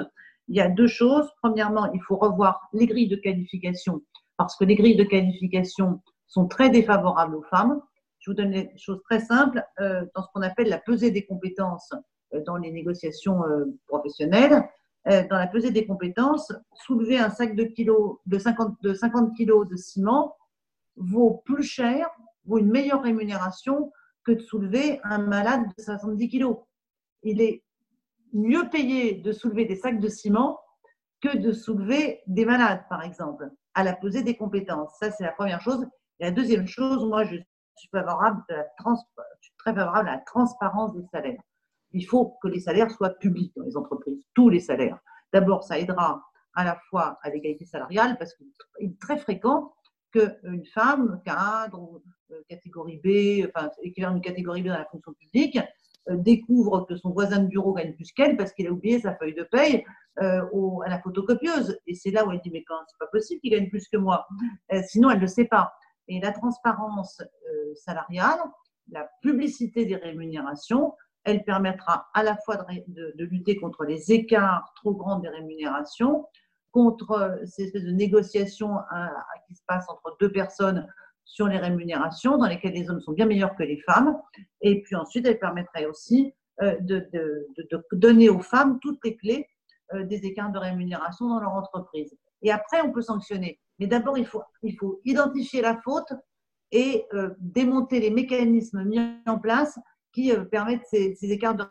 Speaker 8: Il y a deux choses. Premièrement, il faut revoir les grilles de qualification parce que les grilles de qualification sont très défavorables aux femmes. Je vous donne des choses très simples. Euh, dans ce qu'on appelle la pesée des compétences euh, dans les négociations euh, professionnelles, dans la pesée des compétences, soulever un sac de, kilos, de, 50, de 50 kilos de ciment vaut plus cher, vaut une meilleure rémunération que de soulever un malade de 70 kilos. Il est mieux payé de soulever des sacs de ciment que de soulever des malades, par exemple, à la pesée des compétences. Ça, c'est la première chose. Et la deuxième chose, moi, je je suis très favorable à la transparence des salaires. Il faut que les salaires soient publics dans les entreprises, tous les salaires. D'abord, ça aidera à la fois à l'égalité salariale, parce qu'il est très fréquent qu'une femme, cadre, euh, catégorie B, enfin, équivalent d'une catégorie B dans la fonction publique, euh, découvre que son voisin de bureau gagne plus qu'elle parce qu'il a oublié sa feuille de paye euh, à la photocopieuse. Et c'est là où elle dit, mais quand c'est pas possible qu'il gagne plus que moi. sinon, elle ne le sait pas. Et la transparence salariale, la publicité des rémunérations, elle permettra à la fois de, lutter contre les écarts trop grands des rémunérations, contre ces espèces de négociations hein, qui se passent entre deux personnes sur les rémunérations, dans lesquelles les hommes sont bien meilleurs que les femmes. Et puis ensuite, elle permettrait aussi euh, de, donner aux femmes toutes les clés euh, des écarts de rémunération dans leur entreprise. Et après, on peut sanctionner. Mais d'abord, il faut, identifier la faute et euh, démonter les mécanismes mis en place qui euh, permettent ces, écarts de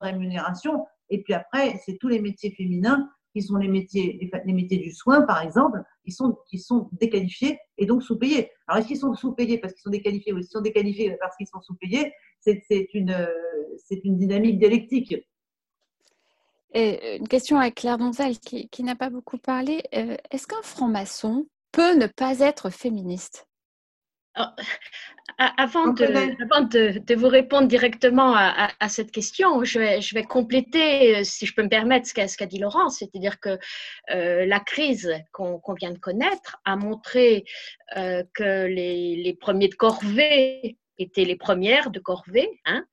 Speaker 8: rémunération. Et puis après, c'est tous les métiers féminins qui sont les métiers, les métiers du soin, par exemple, qui sont, déqualifiés et donc sous-payés. Alors, est-ce qu'ils sont sous-payés parce qu'ils sont déqualifiés ou est-ce qu'ils sont déqualifiés parce qu'ils sont sous-payés? C'est une, une dynamique dialectique.
Speaker 2: Et une question à Claire Donzel qui, qui n'a pas beaucoup parlé. Euh, est-ce qu'un franc-maçon peut ne pas être féministe?
Speaker 10: Avant, de, vous répondre directement à, cette question, je vais, compléter, euh, si je peux me permettre, ce qu'a dit Laurence, c'est-à-dire que euh, la crise qu'on vient de connaître a montré euh, que les, les, premiers de corvée étaient les premières de corvée, hein,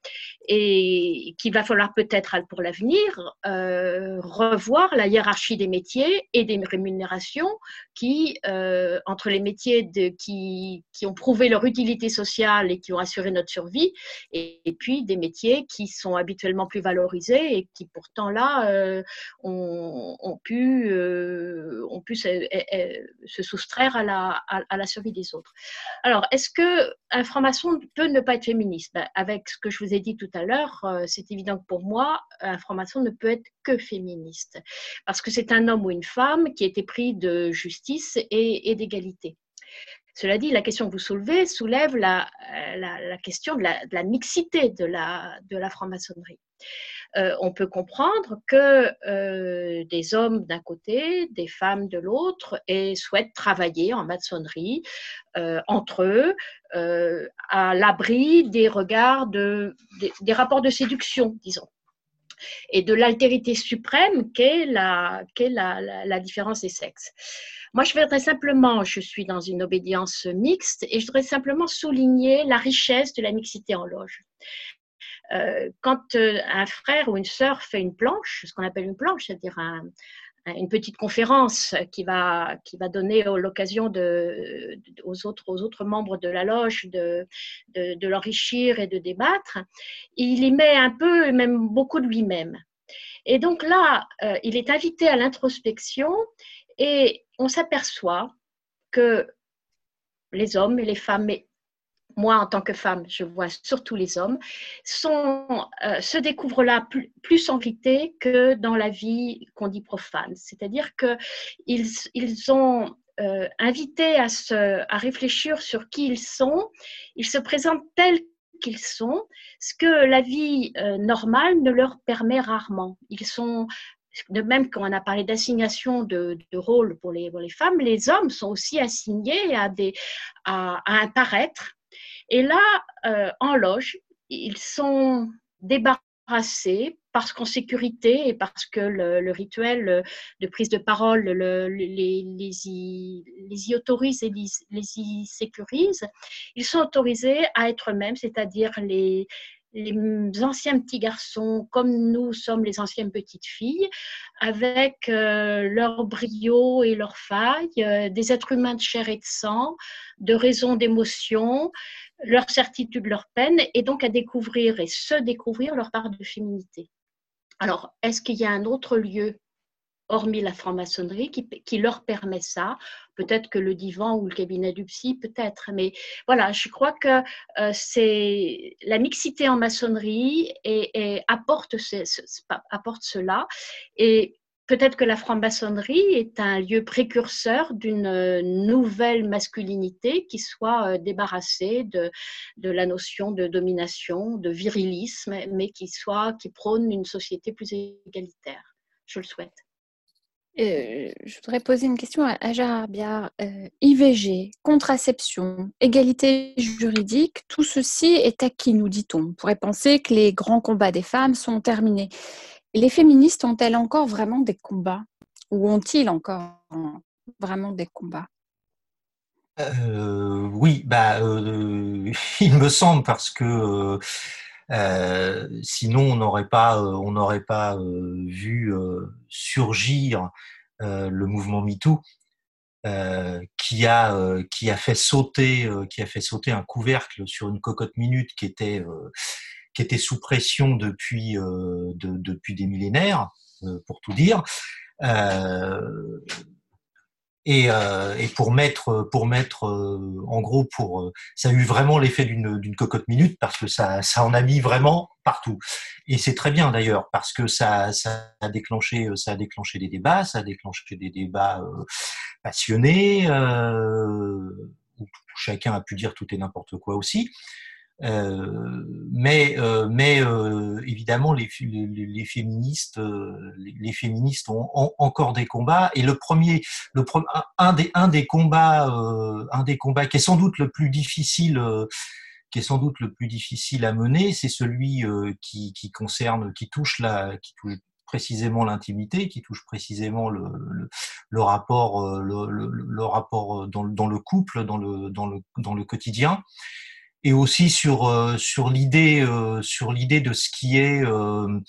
Speaker 10: et qu'il va falloir peut-être pour l'avenir euh, revoir la hiérarchie des métiers et des rémunérations qui, euh, entre les métiers qui, qui, ont prouvé leur utilité sociale et qui ont assuré notre survie, et, puis des métiers qui sont habituellement plus valorisés et qui pourtant là euh, ont, pu, ont pu se, soustraire à la, à, la survie des autres. Alors, est-ce que un franc-maçon ne pas être féministe ben, Avec ce que je vous ai dit tout à l'heure, euh, c'est évident que pour moi, un franc-maçon ne peut être que féministe, parce que c'est un homme ou une femme qui a été pris de justice et, d'égalité. Cela dit, la question que vous soulevez soulève la, la, question de la, mixité de la franc-maçonnerie. Euh, on peut comprendre que euh, des hommes d'un côté, des femmes de l'autre, et souhaitent travailler en maçonnerie euh, entre eux, à l'abri des regards, de, des, rapports de séduction, disons et de l'altérité suprême qu'est la, différence des sexes. Moi, je voudrais simplement, je suis dans une obédience mixte, et je voudrais simplement souligner la richesse de la mixité en loge. Euh, quand euh, un frère ou une sœur fait une planche, ce qu'on appelle une planche, c'est-à-dire une petite conférence qui va, donner l'occasion de, aux, autres, membres de la loge de, de, l'enrichir et de débattre, il y met un peu, même beaucoup de lui-même. Et donc là, euh, il est invité à l'introspection et on s'aperçoit que les hommes et les femmes, moi en tant que femme, je vois surtout les hommes, euh, se découvrent là plus, plus, en vérité que dans la vie qu'on dit profane. C'est-à-dire qu'ils ils ont euh, invité à, réfléchir sur qui ils sont, ils se présentent tels qu'ils sont, ce que la vie euh, normale ne leur permet rarement. Ils sont de même qu'on a parlé d'assignation de, de rôle pour les, femmes, les hommes sont aussi assignés à un paraître et là, euh, en loge, ils sont débarrassés parce qu'en sécurité et parce que le, rituel de prise de parole les, les, y, les, y, autorise et les, les y sécurise, ils sont autorisés à être eux-mêmes, c'est-à-dire les, les anciens petits garçons comme nous sommes les anciennes petites filles, avec euh, leur brio et leurs failles, euh, des êtres humains de chair et de sang, de raison, d'émotion, leur certitude, leur peine, et donc à découvrir et se découvrir leur part de féminité. Alors, est-ce qu'il y a un autre lieu hormis la franc-maçonnerie, qui, leur permet ça? Peut-être que le divan ou le cabinet du psy, peut-être. Mais voilà, je crois que euh, c'est la mixité en maçonnerie et, apporte, apporte cela. Et peut-être que la franc-maçonnerie est un lieu précurseur d'une nouvelle masculinité qui soit euh, débarrassée de, la notion de domination, de virilisme, mais qui soit qui prône une société plus égalitaire. Je le souhaite.
Speaker 2: Euh, je voudrais poser une question à, Gérard Biard. Euh, IVG, contraception, égalité juridique, tout ceci est acquis, nous dit-on. On pourrait penser que les grands combats des femmes sont terminés. Les féministes ont-elles encore vraiment des combats? Ou ont-ils encore vraiment des combats?
Speaker 9: Euh, Oui, bah, il me semble parce que sinon on n'aurait pas, vu surgir le mouvement MeToo. qui a fait sauter un couvercle sur une cocotte minute qui était qui était sous pression depuis depuis des millénaires pour tout dire et, euh, et, pour mettre, pour mettre, euh, en gros, pour, euh, ça a eu vraiment l'effet d'une cocotte minute parce que ça, ça en a mis vraiment partout. Et c'est très bien d'ailleurs parce que ça, ça a déclenché, ça a déclenché des débats, ça a déclenché des débats passionnés où chacun a pu dire tout et n'importe quoi aussi. Euh, mais euh, mais euh, évidemment les, les, féministes les, féministes ont, encore des combats. Et le premier le un des un des combats un des combats qui est sans doute le plus difficile qui est sans doute le plus difficile à mener c'est celui qui, qui concerne qui touche la qui touche précisément l'intimité, qui touche précisément le, le, le rapport, le, le, rapport dans, dans, le couple, dans le, dans le, dans le quotidien et aussi sur euh, sur l'idée euh, sur l'idée de ce qui est euh,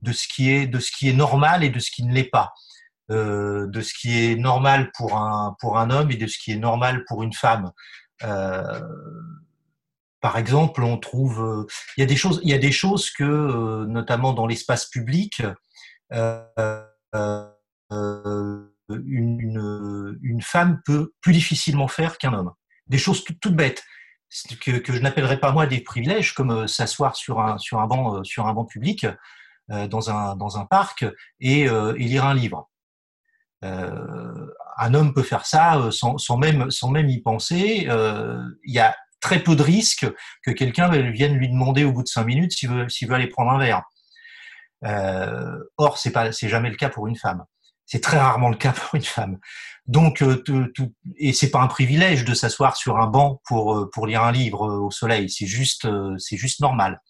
Speaker 9: de ce qui est de ce qui est normal et de ce qui ne l'est pas. De ce qui est normal pour un pour un homme et de ce qui est normal pour une femme. Par exemple, on trouve, il y a des choses, il y a des choses que, notamment dans l'espace public, une, une, femme peut plus difficilement faire qu'un homme. Des choses toutes bêtes que, que je n'appellerais pas moi des privilèges, comme euh, s'asseoir sur un, sur, un banc, euh, sur un banc public euh, dans, un, dans un parc et, lire un livre. un homme peut faire ça sans, sans, même, sans même y penser. Il y a très peu de risques que quelqu'un vienne lui demander au bout de cinq minutes s'il veut, veut aller prendre un verre. Or, c'est pas, c'est jamais le cas pour une femme. C'est très rarement le cas pour une femme. Donc, euh, tout, et c'est pas un privilège de s'asseoir sur un banc pour euh, pour lire un livre euh, au soleil. C'est juste c'est juste normal.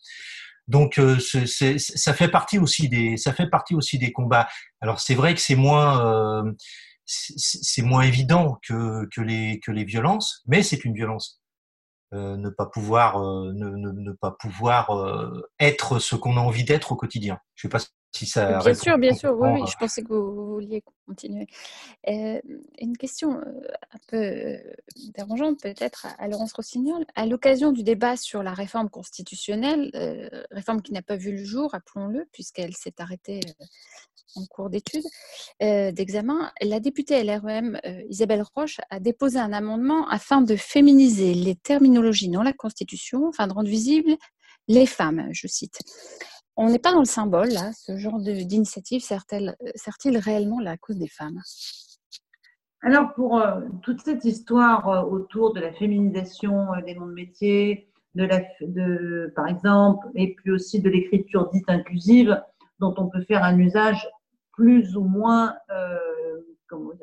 Speaker 9: Donc, ça fait partie aussi des ça fait partie aussi des combats. Alors, c'est vrai que c'est moins c'est moins évident que que les que les violences, mais c'est une violence. ne pas pouvoir ne, ne, ne pas pouvoir être ce qu'on a envie d'être au quotidien. Je sais pas
Speaker 2: bien sûr, bien sûr, oui, je pensais que vous, vouliez continuer. Euh, une question euh, un peu euh, dérangeante peut-être à, Laurence Rossignol. À l'occasion du débat sur la réforme constitutionnelle, réforme qui n'a pas vu le jour, appelons-le, puisqu'elle s'est arrêtée en cours d'études, d'examen, la députée LREM Isabelle Roche a déposé un amendement afin de féminiser les terminologies dans la Constitution, afin de rendre visibles les femmes, je cite on n'est pas dans le symbole, là. Ce genre d'initiative sert-il réellement la cause des femmes?
Speaker 8: Alors, pour euh, toute cette histoire euh, autour de la féminisation euh, des noms de métiers, de la, de, par exemple, et puis aussi de l'écriture dite inclusive, dont on peut faire un usage plus ou moins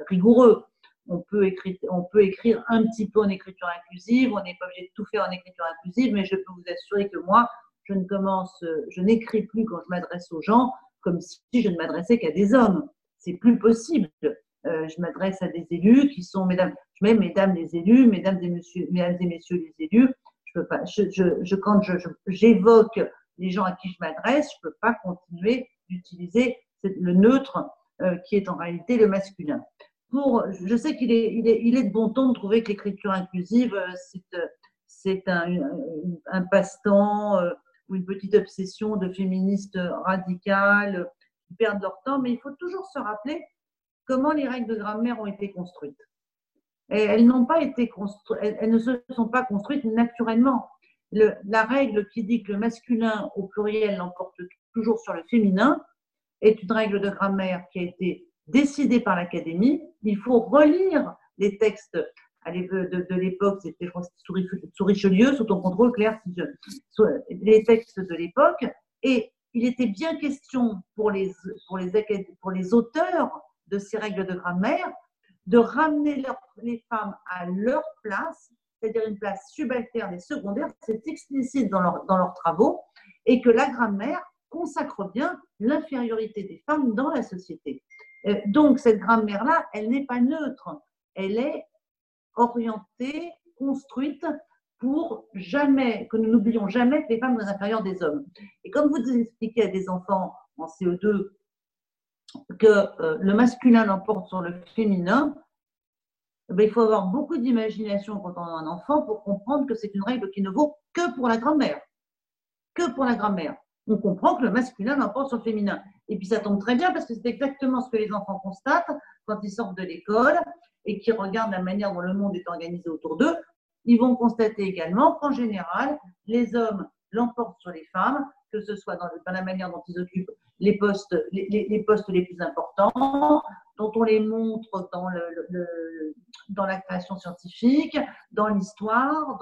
Speaker 8: rigoureux. On peut, écrire, on peut écrire un petit peu en écriture inclusive, on n'est pas obligé de tout faire en écriture inclusive, mais je peux vous assurer que moi, je ne commence, je n'écris plus quand je m'adresse aux gens comme si je ne m'adressais qu'à des hommes. C'est plus possible. Euh, je m'adresse à des élus qui sont mesdames, je mets mesdames les élus, mesdames et messieurs, mesdames et messieurs les élus. Je peux pas, je, je, quand je, j'évoque les gens à qui je m'adresse, je peux pas continuer d'utiliser le neutre euh, qui est en réalité le masculin. Pour, je sais qu'il est, il est, il est de bon ton de trouver que l'écriture inclusive, euh, c'est, c'est un, un passe-temps ou une petite obsession de féministes radicales qui perdent leur temps, mais il faut toujours se rappeler comment les règles de grammaire ont été construites. elles n'ont pas été construites, elles, ne se sont pas construites naturellement. la règle qui dit que le masculin au pluriel l'emporte toujours sur le féminin est une règle de grammaire qui a été décidée par l'Académie. Il faut relire les textes de, l'époque, c'était sous Richelieu, sous ton contrôle, Claire, les textes de l'époque, et il était bien question pour les, pour les, pour les auteurs de ces règles de grammaire de ramener les femmes à leur place, c'est-à-dire une place subalterne et secondaire, c'est explicite dans, leur, dans leurs travaux, et que la grammaire consacre bien l'infériorité des femmes dans la société. Euh, donc cette grammaire-là, elle n'est pas neutre, elle est orientée, construite pour jamais, que nous n'oublions jamais que les femmes sont inférieures des hommes. Et comme vous expliquez à des enfants en CE2 que euh, le masculin l'emporte sur le féminin, eh il faut avoir beaucoup d'imagination quand on a un enfant pour comprendre que c'est une règle qui ne vaut que pour la grammaire. Que pour la grammaire. On comprend que le masculin l'emporte sur le féminin. Et puis ça tombe très bien parce que c'est exactement ce que les enfants constatent quand ils sortent de l'école et qui regardent la manière dont le monde est organisé autour d'eux. Ils vont constater également qu'en général, les hommes l'emportent sur les femmes, que ce soit dans, la manière dont ils occupent les postes les, plus importants, dont on les montre dans, la création scientifique, dans l'histoire,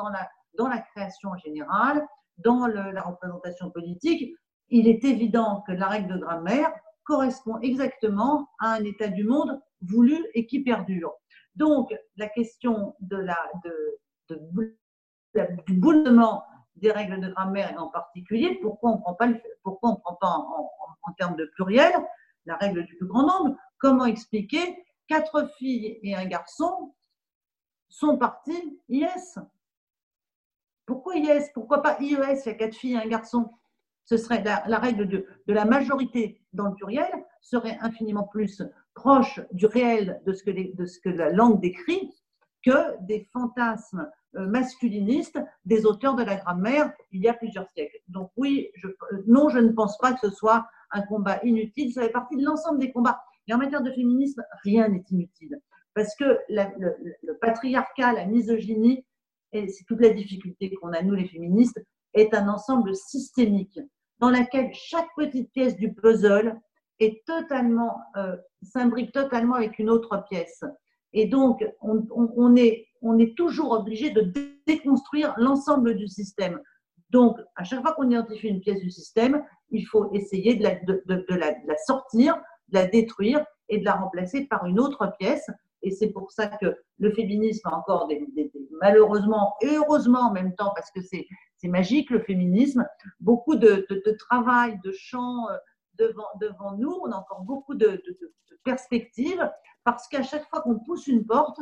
Speaker 8: dans la création en général, dans la représentation politique. Il est évident que la règle de grammaire correspond exactement à un état du monde voulu et qui perdure. Donc, la question de la, du des règles de grammaire et en particulier, pourquoi on ne prend pas, pourquoi on prend pas en, en, termes de pluriel la règle du plus grand nombre? Comment expliquer quatre filles et un garçon sont partis IS Pourquoi IS Pourquoi pas IES Il y a quatre filles et un garçon. Ce serait la, règle de, la majorité dans le pluriel serait infiniment plus proche du réel de ce que, la langue décrit que des fantasmes euh, masculinistes des auteurs de la grammaire il y a plusieurs siècles. Donc oui, euh, non, je ne pense pas que ce soit un combat inutile. Ça fait partie de l'ensemble des combats. Et en matière de féminisme, rien n'est inutile. Parce que le, patriarcat, la misogynie, et c'est toute la difficulté qu'on a, nous les féministes, est un ensemble systémique dans lequel chaque petite pièce du puzzle est totalement, euh, s'imbrique totalement avec une autre pièce. Et donc, on, est, on est toujours obligé de déconstruire l'ensemble du système. Donc, à chaque fois qu'on identifie une pièce du système, il faut essayer de, la, de la, sortir, de la détruire et de la remplacer par une autre pièce. Et c'est pour ça que le féminisme a encore malheureusement et heureusement en même temps, parce que c'est magique le féminisme, beaucoup de, travail, de champs euh, devant, devant nous, on a encore beaucoup de, perspectives parce qu'à chaque fois qu'on pousse une porte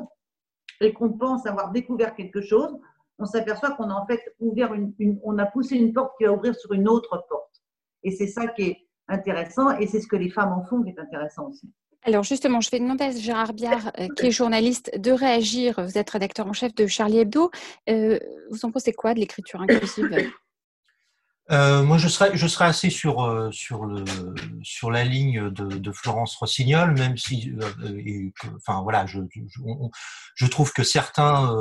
Speaker 8: et qu'on pense avoir découvert quelque chose, on s'aperçoit qu'on a en fait ouvert une, on a poussé une porte qui va ouvrir sur une autre porte. Et c'est ça qui est intéressant et c'est ce que les femmes en font qui est intéressant aussi.
Speaker 2: Alors justement, je vais demander à Gérard Biard, euh, qui est journaliste, de réagir. Vous êtes rédacteur en chef de Charlie Hebdo. Euh, vous en pensez quoi de l'écriture inclusive
Speaker 9: euh, moi, je serais, je serais assez sur, sur, le, sur la ligne de, Florence Rossignol, même si, enfin voilà, je, je, trouve que certains,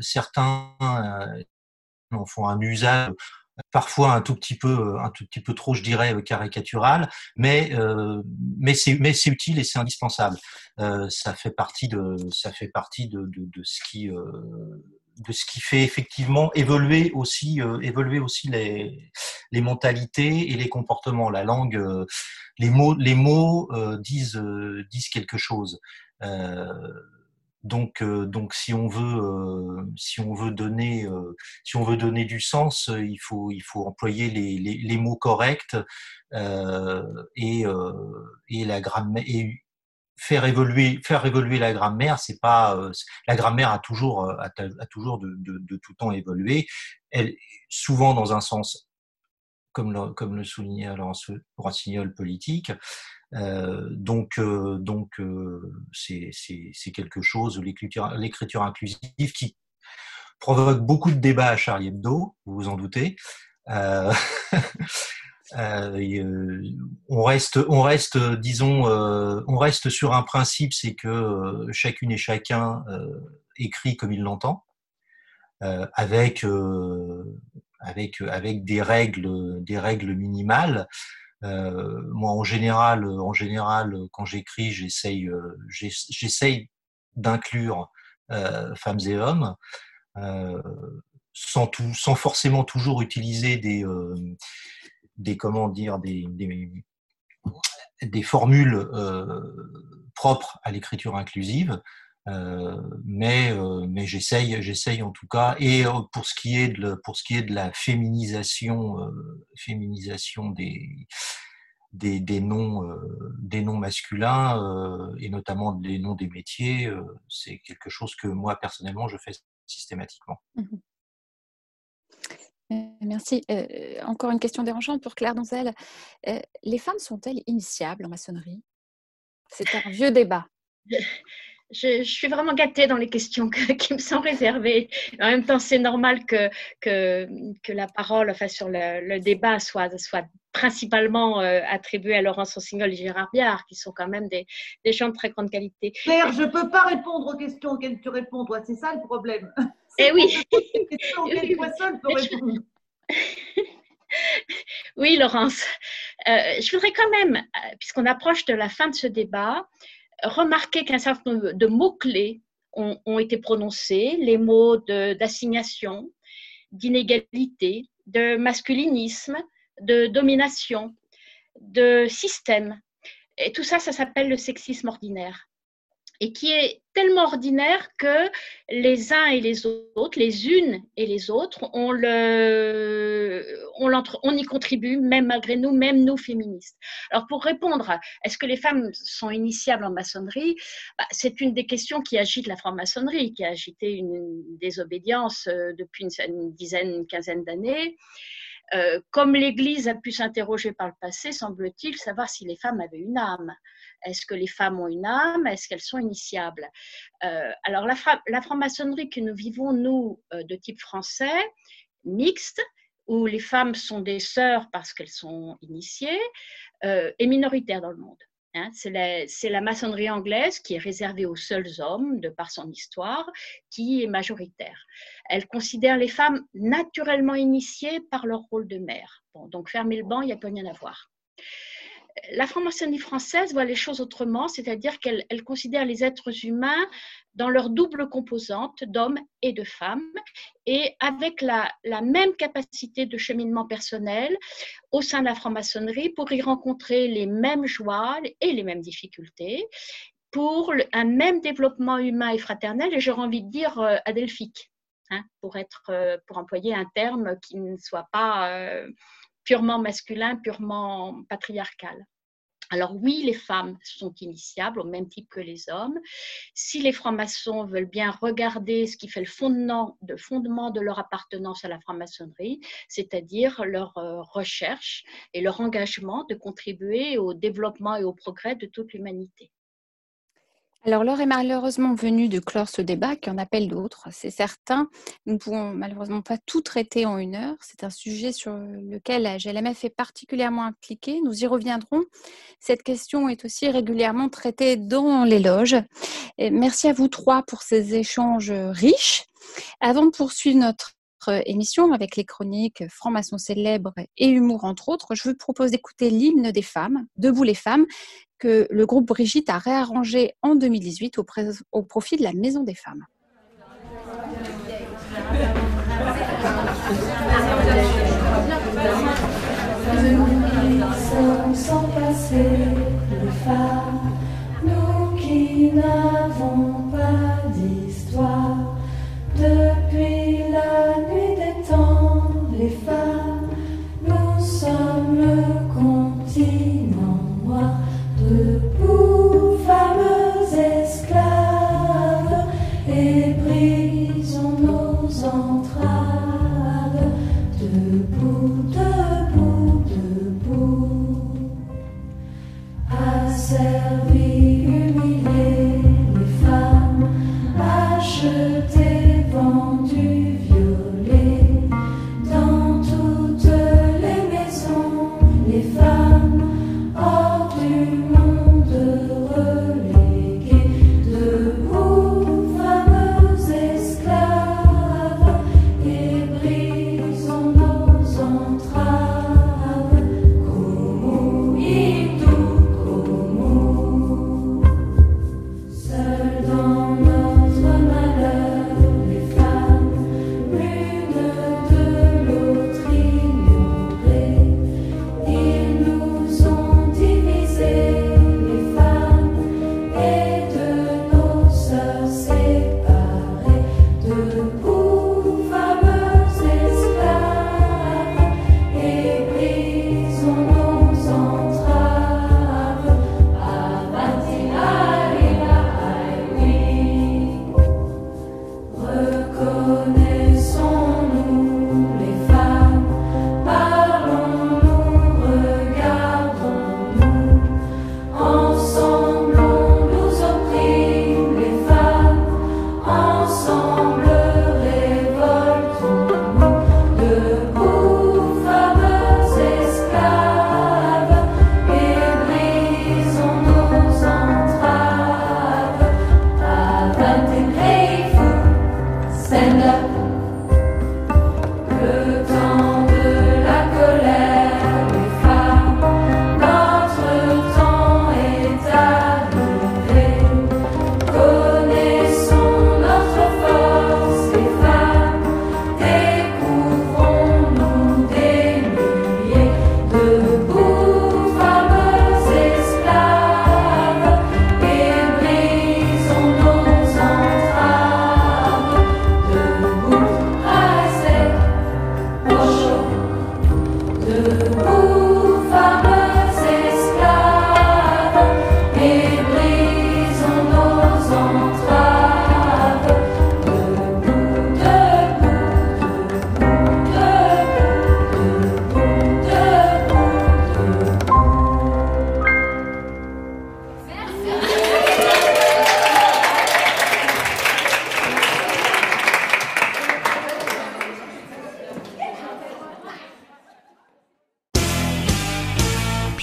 Speaker 9: certains en font un usage parfois un tout petit peu, un tout petit peu trop, je dirais, caricatural, mais mais c'est mais c'est utile et c'est indispensable. ça fait partie de, ça fait partie de, de, de ce qui de ce qui fait effectivement évoluer aussi, euh, évoluer aussi les, les mentalités et les comportements. La langue, euh, les mots, les mots euh, disent, disent quelque chose. Donc, donc si on veut, si on veut donner, si on veut donner du sens, il faut, il faut employer les, les, les mots corrects et, et la grammaire et faire évoluer, faire évoluer la grammaire. C'est pas la grammaire a toujours, a, a toujours de, de, de, tout temps évolué. Elle, souvent dans un sens comme le, comme le soulignait Laurence Rossignol, politique. Euh, donc, euh, donc euh, c'est quelque chose, l'écriture inclusive, qui provoque beaucoup de débats à Charlie Hebdo, vous vous en doutez. Euh, euh, on reste, on reste, disons, on reste sur un principe, c'est que chacune et chacun écrit comme il l'entend, avec avec avec des règles, des règles minimales. Euh, moi, en général, en général, quand j'écris, j'essaye, euh, j'essaye d'inclure euh, femmes et hommes, sans tout, sans forcément toujours utiliser des, des comment dire, des, des, des formules propres à l'écriture inclusive. Euh, mais euh, mais j'essaye j'essaye en tout cas et pour ce qui est de pour ce qui est de la féminisation féminisation des des, des noms des noms masculins et notamment des noms des métiers c'est quelque chose que moi personnellement je fais systématiquement. Mmh
Speaker 2: merci. encore une question dérangeante pour Claire Donzel. les femmes sont-elles initiables en maçonnerie? C'est un vieux débat.
Speaker 10: je, suis vraiment gâtée dans les questions qui me sont réservées. En même temps, c'est normal que, que, que, la parole enfin, sur le, débat soit, soit principalement euh, attribuée à Laurence Rossignol et Gérard Biard, qui sont quand même des, des gens de très grande qualité.
Speaker 8: Claire, je ne peux pas répondre aux questions auxquelles tu réponds, toi. C'est ça le problème.
Speaker 10: Eh oui.
Speaker 8: questions auxquelles toi seule peux répondre.
Speaker 10: Oui, Laurence. Euh, je voudrais quand même, euh, puisqu'on approche de la fin de ce débat, remarquer qu'un certain nombre de mots-clés ont, été prononcés, les mots d'assignation, d'inégalité, de masculinisme, de domination, de système. Et tout ça, ça s'appelle le sexisme ordinaire et qui est tellement ordinaire que les uns et les autres, les unes et les autres, on, le, y contribue, même malgré nous, même nous féministes. Alors pour répondre, est-ce que les femmes sont initiables en maçonnerie? Bah, C'est une des questions qui agite la franc-maçonnerie, qui a agité une désobédience euh, depuis une, dizaine, une quinzaine d'années. Euh, comme l'Église a pu s'interroger par le passé, semble-t-il, savoir si les femmes avaient une âme. Est-ce que les femmes ont une âme Est-ce qu'elles sont initiables? Euh, Alors, la, franc-maçonnerie que nous vivons, nous, euh, de type français, mixte, où les femmes sont des sœurs parce qu'elles sont initiées, euh, est minoritaire dans le monde. Hein. c'est la, maçonnerie anglaise qui est réservée aux seuls hommes, de par son histoire, qui est majoritaire. Elle considère les femmes naturellement initiées par leur rôle de mère. donc fermer le banc, il n'y a pas rien à voir la franc-maçonnerie française voit les choses autrement, c'est-à-dire qu'elle considère les êtres humains dans leur double composante d'hommes et de femmes, et avec la, même capacité de cheminement personnel au sein de la franc-maçonnerie pour y rencontrer les mêmes joies et les mêmes difficultés, pour un même développement humain et fraternel, et j'aurais envie de dire euh, adelphique, hein, pour, être, euh, pour employer un terme qui ne soit pas... Euh, purement masculin, purement patriarcal. Alors oui, les femmes sont initiables au même type que les hommes. Si les francs-maçons veulent bien regarder ce qui fait le fondement de, fondement de leur appartenance à la franc-maçonnerie, c'est-à-dire leur euh, recherche et leur engagement de contribuer au développement et au progrès de toute l'humanité.
Speaker 2: Alors, l'heure est malheureusement venue de clore ce débat qui en appelle d'autres, c'est certain. Nous ne pouvons malheureusement pas tout traiter en une heure. C'est un sujet sur lequel la GLMF est particulièrement impliquée. Nous y reviendrons. Cette question est aussi régulièrement traitée dans les loges. merci à vous trois pour ces échanges riches. Avant de poursuivre notre émission avec les chroniques francs-maçons célèbres et humour entre autres, je vous propose d'écouter l'hymne des femmes, Debout les femmes, que le groupe Brigitte a réarrangé en 2018 au, profit de la Maison des femmes.
Speaker 11: Sans passer femmes, nous qui n'avons pas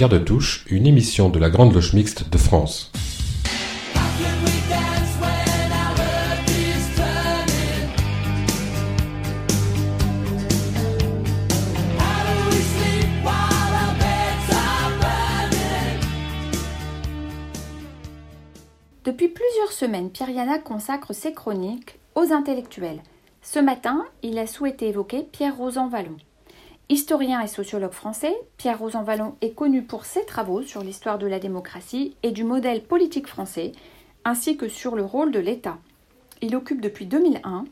Speaker 1: De Touche, une émission de la Grande Loge Mixte de France.
Speaker 2: Depuis plusieurs semaines, Pierre Yana consacre ses chroniques aux intellectuels. Ce matin, il a souhaité évoquer Pierre Rosan Vallon. Historien et sociologue français, Pierre Rosanvallon est connu pour ses travaux sur l'histoire de la démocratie et du modèle politique français, ainsi que sur le rôle de l'État. Il occupe depuis 2001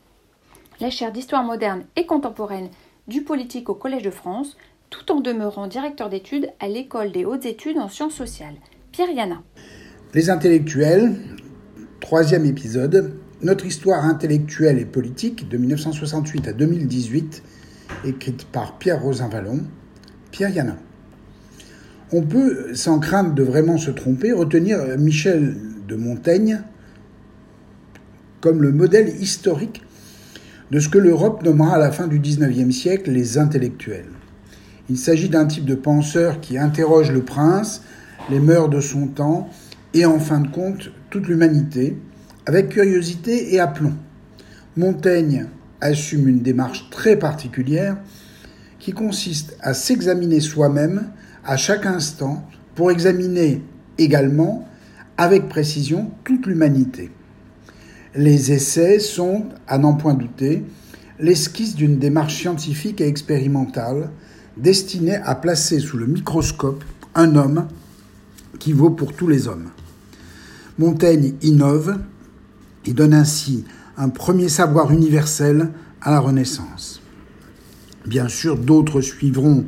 Speaker 2: la chaire d'histoire moderne et contemporaine du politique au Collège de France, tout en demeurant directeur d'études à l'École des hautes études en sciences sociales. Pierre Yana.
Speaker 12: Les intellectuels, troisième épisode, notre histoire intellectuelle et politique de 1968 à 2018 écrite par Pierre Rosin-Vallon, Pierre Yana. On peut, sans crainte de vraiment se tromper, retenir Michel de Montaigne comme le modèle historique de ce que l'Europe nommera à la fin du XIXe siècle les intellectuels. Il s'agit d'un type de penseur qui interroge le prince, les mœurs de son temps et en fin de compte toute l'humanité, avec curiosité et aplomb. Montaigne assume une démarche très particulière qui consiste à s'examiner soi-même à chaque instant pour examiner également avec précision toute l'humanité. Les essais sont, à n'en point douter, l'esquisse d'une démarche scientifique et expérimentale destinée à placer sous le microscope un homme qui vaut pour tous les hommes. Montaigne innove et donne ainsi un premier savoir universel à la Renaissance. Bien sûr, d'autres suivront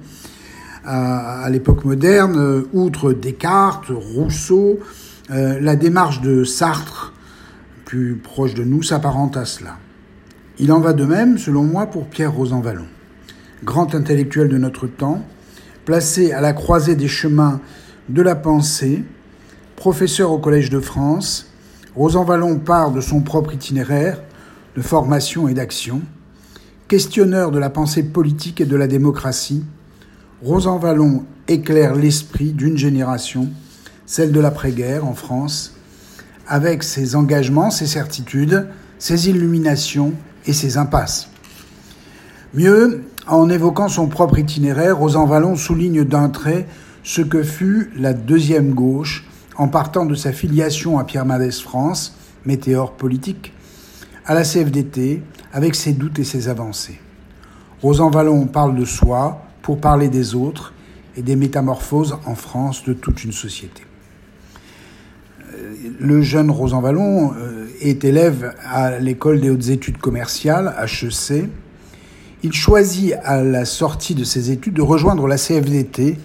Speaker 12: à, l'époque moderne, euh, outre Descartes, Rousseau, euh, la démarche de Sartre plus proche de nous s'apparente à cela. Il en va de même, selon moi, pour Pierre Rosanvallon, grand intellectuel de notre temps, placé à la croisée des chemins de la pensée, professeur au Collège de France, Rosanvallon part de son propre itinéraire de formation et d'action. Questionneur de la pensée politique et de la démocratie, Rosanvallon éclaire l'esprit d'une génération, celle de l'après-guerre en France, avec ses engagements, ses certitudes, ses illuminations et ses impasses. Mieux, en évoquant son propre itinéraire, Rosanvallon souligne d'un trait ce que fut la deuxième gauche en partant de sa filiation à Pierre Mendès France, météore politique, à la CFDT, avec ses doutes et ses avancées. Rosan Vallon parle de soi pour parler des autres et des métamorphoses en France de toute une société. Euh, le jeune Rosan Vallon euh, est élève à l'école des hautes études commerciales, HEC. Il choisit à la sortie de ses études de rejoindre la CFDT,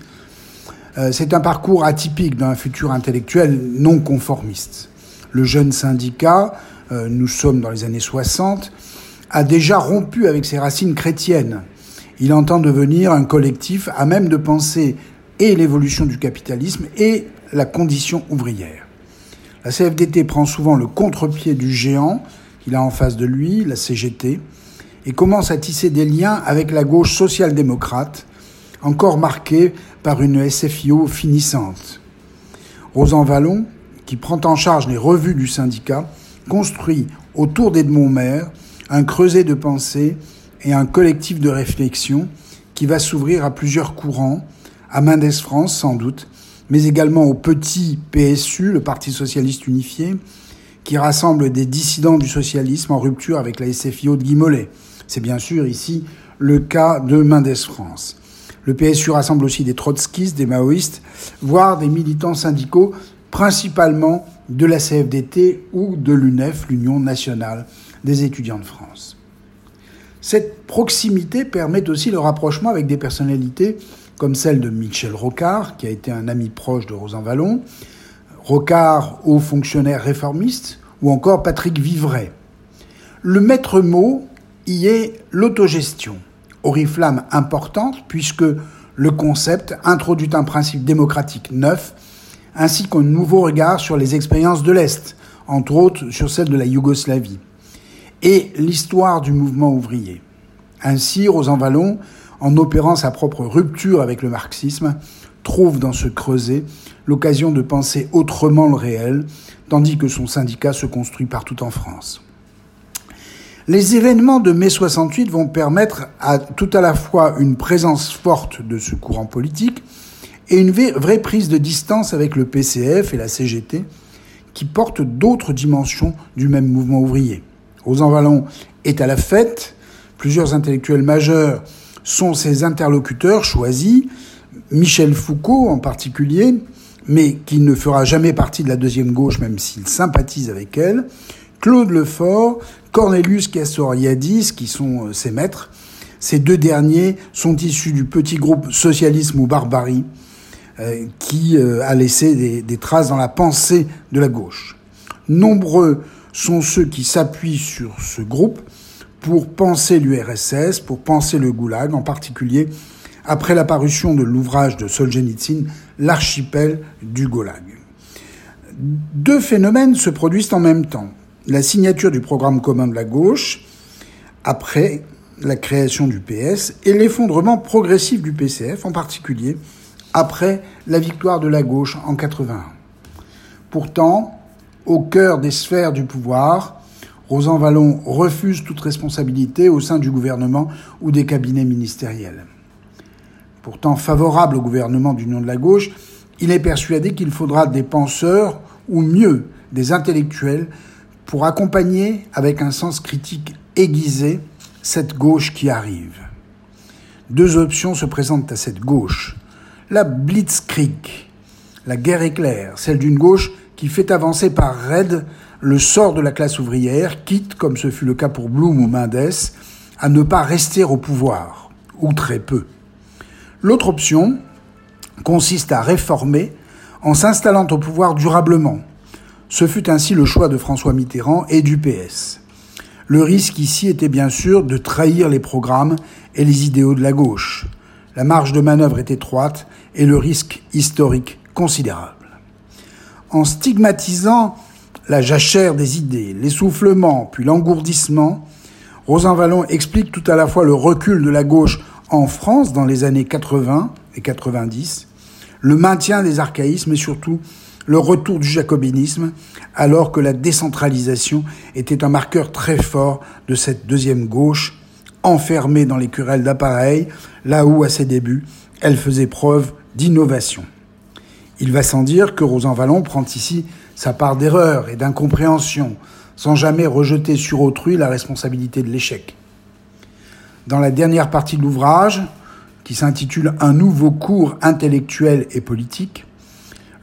Speaker 12: euh, c'est un parcours atypique d'un futur intellectuel non conformiste. Le jeune syndicat, nous sommes dans les années 60, a déjà rompu avec ses racines chrétiennes. Il entend devenir un collectif à même de penser et l'évolution du capitalisme et la condition ouvrière. La CFDT prend souvent le contre-pied du géant qu'il a en face de lui, la CGT, et commence à tisser des liens avec la gauche social-démocrate, encore marquée par une SFIO finissante. Rosan Vallon, qui prend en charge les revues du syndicat, construit autour d'Edmond Maire un creuset de pensée et un collectif de réflexion qui va s'ouvrir à plusieurs courants, à Mendes France sans doute, mais également au petit PSU, le Parti socialiste unifié, qui rassemble des dissidents du socialisme en rupture avec la SFIO de Guimolet. C'est bien sûr ici le cas de Mendes France. Le PSU rassemble aussi des trotskistes, des maoïstes, voire des militants syndicaux, principalement de la CFDT ou de l'UNEF, l'Union nationale des étudiants de France. Cette proximité permet aussi le rapprochement avec des personnalités comme celle de Michel Rocard, qui a été un ami proche de Rosan Vallon, Rocard, haut fonctionnaire réformiste, ou encore Patrick Vivray. Le maître mot y est l'autogestion oriflamme importante puisque le concept introduit un principe démocratique neuf ainsi qu'un nouveau regard sur les expériences de l'Est, entre autres sur celle de la Yougoslavie, et l'histoire du mouvement ouvrier. Ainsi, Rosan Vallon, en opérant sa propre rupture avec le marxisme, trouve dans ce creuset l'occasion de penser autrement le réel, tandis que son syndicat se construit partout en France. Les événements de mai 68 vont permettre à tout à la fois une présence forte de ce courant politique et une vraie prise de distance avec le PCF et la CGT qui portent d'autres dimensions du même mouvement ouvrier. Rosan Vallon est à la fête, plusieurs intellectuels majeurs sont ses interlocuteurs choisis, Michel Foucault en particulier, mais qui ne fera jamais partie de la deuxième gauche même s'il sympathise avec elle, Claude Lefort, Cornelius Castoriadis, qui sont euh, ses maîtres. Ces deux derniers sont issus du petit groupe Socialisme ou Barbarie, euh, qui euh, a laissé des, des, traces dans la pensée de la gauche. Nombreux sont ceux qui s'appuient sur ce groupe pour penser l'URSS, pour penser le goulag, en particulier après l'apparition de l'ouvrage de Solzhenitsyn, L'archipel du goulag. Deux phénomènes se produisent en même temps la signature du programme commun de la gauche, après la création du PS, et l'effondrement progressif du PCF, en particulier après la victoire de la gauche en 81. Pourtant, au cœur des sphères du pouvoir, Rosan Vallon refuse toute responsabilité au sein du gouvernement ou des cabinets ministériels. Pourtant favorable au gouvernement d'union de la gauche, il est persuadé qu'il faudra des penseurs, ou mieux, des intellectuels, pour accompagner avec un sens critique aiguisé cette gauche qui arrive. Deux options se présentent à cette gauche. La blitzkrieg, la guerre éclair, celle d'une gauche qui fait avancer par raide le sort de la classe ouvrière, quitte, comme ce fut le cas pour Blum ou Mendes, à ne pas rester au pouvoir, ou très peu. L'autre option consiste à réformer en s'installant au pouvoir durablement, Ce fut ainsi le choix de François Mitterrand et du PS. Le risque ici était bien sûr de trahir les programmes et les idéaux de la gauche. La marge de manœuvre est étroite et le risque historique considérable. En stigmatisant la jachère des idées, l'essoufflement, puis l'engourdissement, Rosan Vallon explique tout à la fois le recul de la gauche en France dans les années 80 et 90, le maintien des archaïsmes et surtout le retour du jacobinisme, alors que la décentralisation était un marqueur très fort de cette deuxième gauche, enfermée dans les querelles d'appareils, là où, à ses débuts, elle faisait preuve d'innovation. Il va sans dire que Rosan Vallon prend ici sa part d'erreur et d'incompréhension, sans jamais rejeter sur autrui la responsabilité de l'échec. Dans la dernière partie de l'ouvrage, qui s'intitule Un nouveau cours intellectuel et politique,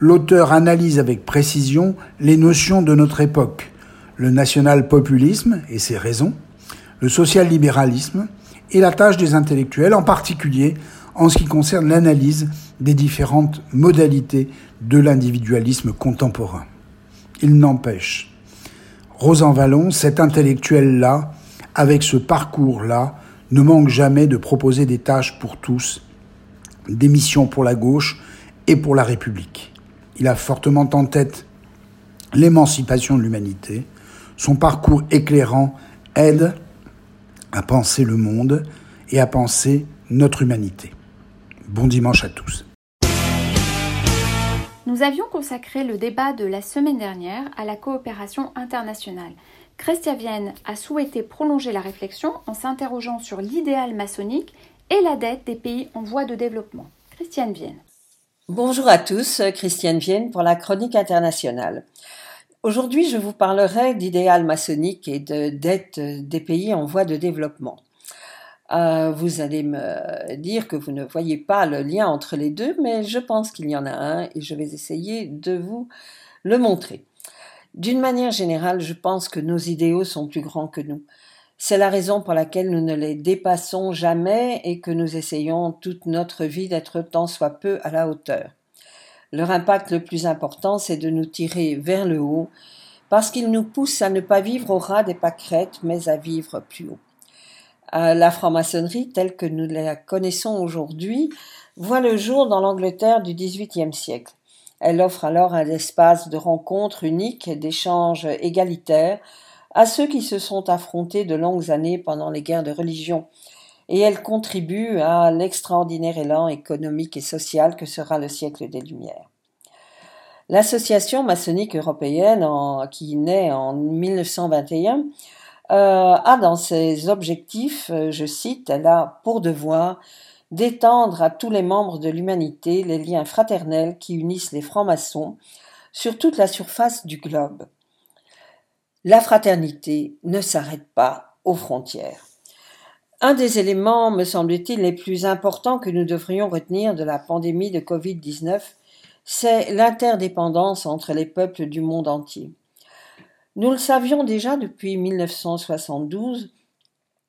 Speaker 12: l'auteur analyse avec précision les notions de notre époque, le national-populisme et ses raisons, le social-libéralisme et la tâche des intellectuels, en particulier en ce qui concerne l'analyse des différentes modalités de l'individualisme contemporain. Il n'empêche, Rosan Vallon, cet intellectuel-là, avec ce parcours-là, ne manque jamais de proposer des tâches pour tous, des missions pour la gauche et pour la République. Il a fortement en tête l'émancipation de l'humanité. Son parcours éclairant aide à penser le monde et à penser notre humanité. Bon dimanche à tous.
Speaker 2: Nous avions consacré le débat de la semaine dernière à la coopération internationale. Christian Vienne a souhaité prolonger la réflexion en s'interrogeant sur l'idéal maçonnique et la dette des pays en voie de développement. Christiane Vienne.
Speaker 13: Bonjour à tous, Christiane Vienne pour la chronique internationale. Aujourd'hui, je vous parlerai d'idéal maçonnique et de dette des pays en voie de développement. Euh, vous allez me dire que vous ne voyez pas le lien entre les deux, mais je pense qu'il y en a un et je vais essayer de vous le montrer. D'une manière générale, je pense que nos idéaux sont plus grands que nous. C'est la raison pour laquelle nous ne les dépassons jamais et que nous essayons toute notre vie d'être tant soit peu à la hauteur. Leur impact le plus important, c'est de nous tirer vers le haut, parce qu'ils nous poussent à ne pas vivre au ras des pâquerettes, mais à vivre plus haut. La franc-maçonnerie, telle que nous la connaissons aujourd'hui, voit le jour dans l'Angleterre du XVIIIe siècle. Elle offre alors un espace de rencontre unique, d'échange égalitaire, à ceux qui se sont affrontés de longues années pendant les guerres de religion, et elle contribue à l'extraordinaire élan économique et social que sera le siècle des Lumières. L'association maçonnique européenne, qui naît en 1921, euh, a dans ses objectifs, euh, je cite, elle a pour devoir d'étendre à tous les membres de l'humanité les liens fraternels qui unissent les francs-maçons sur toute la surface du globe. La fraternité ne s'arrête pas aux frontières. Un des éléments, me semble-t-il, les plus importants que nous devrions retenir de la pandémie de Covid-19, c'est l'interdépendance entre les peuples du monde entier. Nous le savions déjà depuis 1972,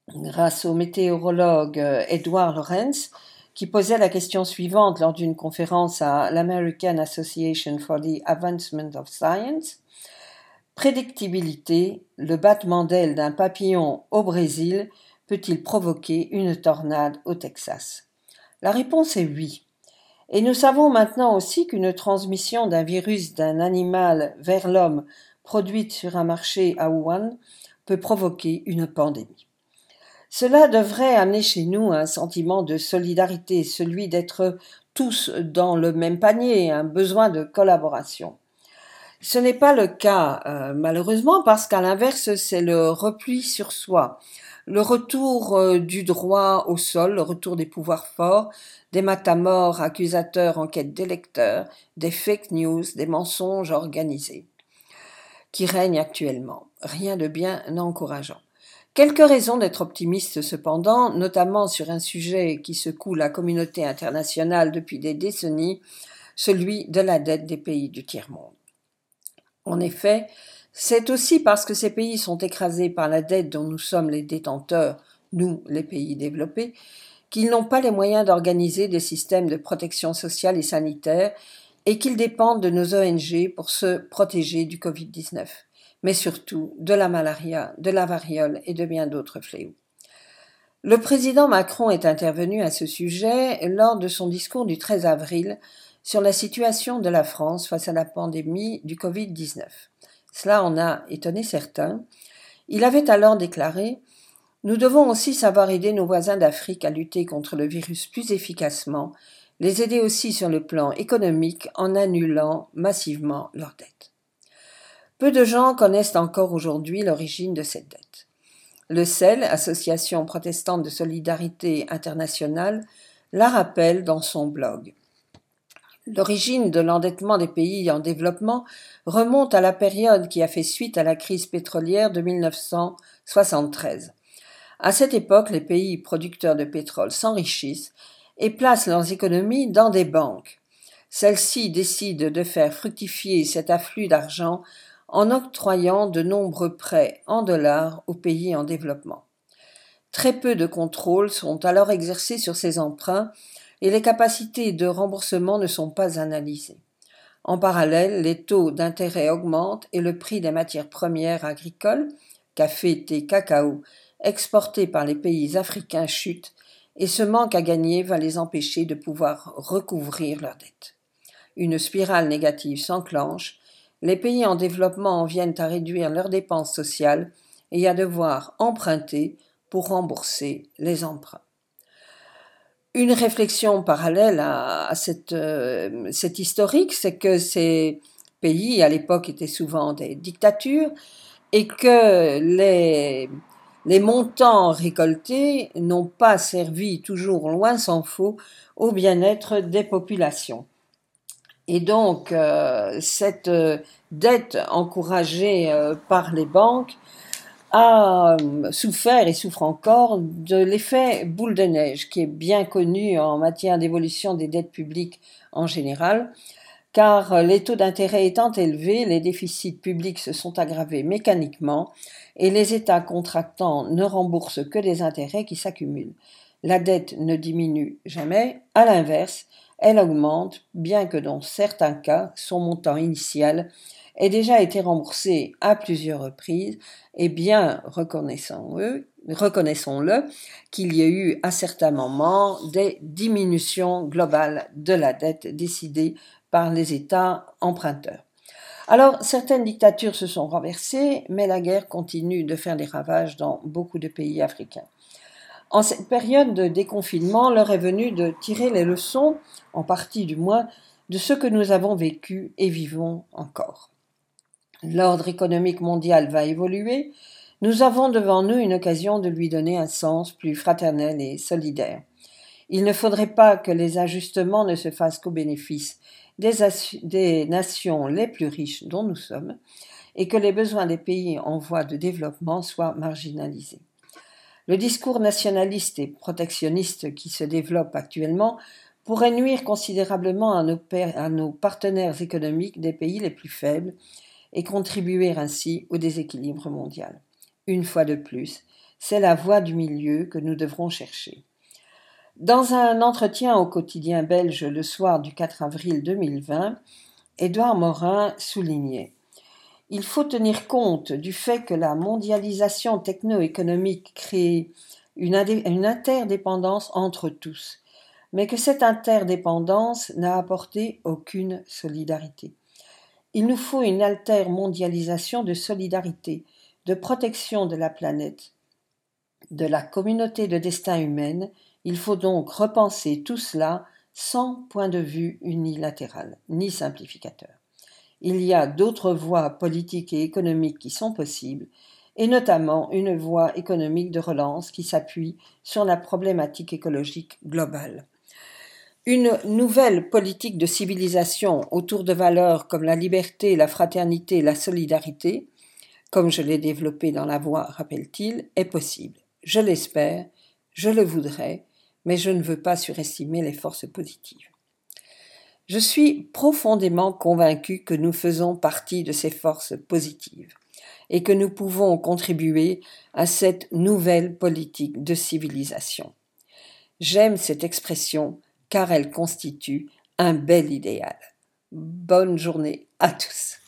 Speaker 13: grâce au météorologue Edward Lorenz, qui posait la question suivante lors d'une conférence à l'American Association for the Advancement of Science Prédictibilité, le battement d'aile d'un papillon au Brésil peut-il provoquer une tornade au Texas? La réponse est oui. Et nous savons maintenant aussi qu'une transmission d'un virus d'un animal vers l'homme produite sur un marché à Wuhan peut provoquer une pandémie. Cela devrait amener chez nous un sentiment de solidarité, celui d'être tous dans le même panier, un besoin de collaboration. Ce n'est pas le cas, euh, malheureusement, parce qu'à l'inverse, c'est le repli sur soi, le retour euh, du droit au sol, le retour des pouvoirs forts, des matamores accusateurs en quête d'électeurs, des fake news, des mensonges organisés, qui règnent actuellement. Rien de bien encourageant. Quelques raisons d'être optimiste cependant, notamment sur un sujet qui secoue la communauté internationale depuis des décennies, celui de la dette des pays du tiers-monde. En effet, c'est aussi parce que ces pays sont écrasés par la dette dont nous sommes les détenteurs, nous, les pays développés, qu'ils n'ont pas les moyens d'organiser des systèmes de protection sociale et sanitaire et qu'ils dépendent de nos ONG pour se protéger du Covid-19, mais surtout de la malaria, de la variole et de bien d'autres fléaux. Le président Macron est intervenu à ce sujet lors de son discours du 13 avril sur la situation de la France face à la pandémie du Covid-19. Cela en a étonné certains. Il avait alors déclaré Nous devons aussi savoir aider nos voisins d'Afrique à lutter contre le virus plus efficacement, les aider aussi sur le plan économique en annulant massivement leurs dettes. Peu de gens connaissent encore aujourd'hui l'origine de cette dette. Le CEL, Association protestante de solidarité internationale, la rappelle dans son blog. L'origine de l'endettement des pays en développement remonte à la période qui a fait suite à la crise pétrolière de 1973. À cette époque, les pays producteurs de pétrole s'enrichissent et placent leurs économies dans des banques. Celles-ci décident de faire fructifier cet afflux d'argent en octroyant de nombreux prêts en dollars aux pays en développement. Très peu de contrôles sont alors exercés sur ces emprunts et les capacités de remboursement ne sont pas analysées. En parallèle, les taux d'intérêt augmentent et le prix des matières premières agricoles, café, thé, cacao, exportés par les pays africains chute et ce manque à gagner va les empêcher de pouvoir recouvrir leurs dettes. Une spirale négative s'enclenche, les pays en développement en viennent à réduire leurs dépenses sociales et à devoir emprunter pour rembourser les emprunts. Une réflexion parallèle à, cette, euh, cette historique, c'est que ces pays, à l'époque, étaient souvent des dictatures et que les, les montants récoltés n'ont pas servi, toujours loin s'en faut, au bien-être des populations. Et donc, euh, cette dette encouragée euh, par les banques a euh, souffert et souffre encore de l'effet boule de neige qui est bien connu en matière d'évolution des dettes publiques en général, car les taux d'intérêt étant élevés, les déficits publics se sont aggravés mécaniquement et les États contractants ne remboursent que des intérêts qui s'accumulent. La dette ne diminue jamais, à l'inverse, elle augmente, bien que dans certains cas, son montant initial ait déjà été remboursé à plusieurs reprises, et bien reconnaissons-le, reconnaissons-le qu'il y a eu à certains moments des diminutions globales de la dette décidées par les États emprunteurs. Alors, certaines dictatures se sont renversées, mais la guerre continue de faire des ravages dans beaucoup de pays africains. En cette période de déconfinement, l'heure est venue de tirer les leçons, en partie du moins, de ce que nous avons vécu et vivons encore. L'ordre économique mondial va évoluer, nous avons devant nous une occasion de lui donner un sens plus fraternel et solidaire. Il ne faudrait pas que les ajustements ne se fassent qu'au bénéfice des, nations les plus riches dont nous sommes, et que les besoins des pays en voie de développement soient marginalisés. Le discours nationaliste et protectionniste qui se développe actuellement pourrait nuire considérablement à nos partenaires économiques des pays les plus faibles et contribuer ainsi au déséquilibre mondial. Une fois de plus, c'est la voie du milieu que nous devrons chercher. Dans un entretien au quotidien belge le soir du 4 avril 2020, Édouard Morin soulignait Il faut tenir compte du fait que la mondialisation techno-économique crée une, interdépendance entre tous, mais que cette interdépendance n'a apporté aucune solidarité. Il nous faut une mondialisation de solidarité, de protection de la planète, de la communauté de destin humaine. Il faut donc repenser tout cela sans point de vue unilatéral ni simplificateur. Il y a d'autres voies politiques et économiques qui sont possibles, et notamment une voie économique de relance qui s'appuie sur la problématique écologique globale. Une nouvelle politique de civilisation autour de valeurs comme la liberté, la fraternité, la solidarité, comme je l'ai développé dans la voie, rappelle-t-il, est possible. Je l'espère, je le voudrais, mais je ne veux pas surestimer les forces positives. Je suis profondément convaincu que nous faisons partie de ces forces positives et que nous pouvons contribuer à cette nouvelle politique de civilisation. J'aime cette expression car elle constitue un bel idéal.
Speaker 14: Bonne journée à tous.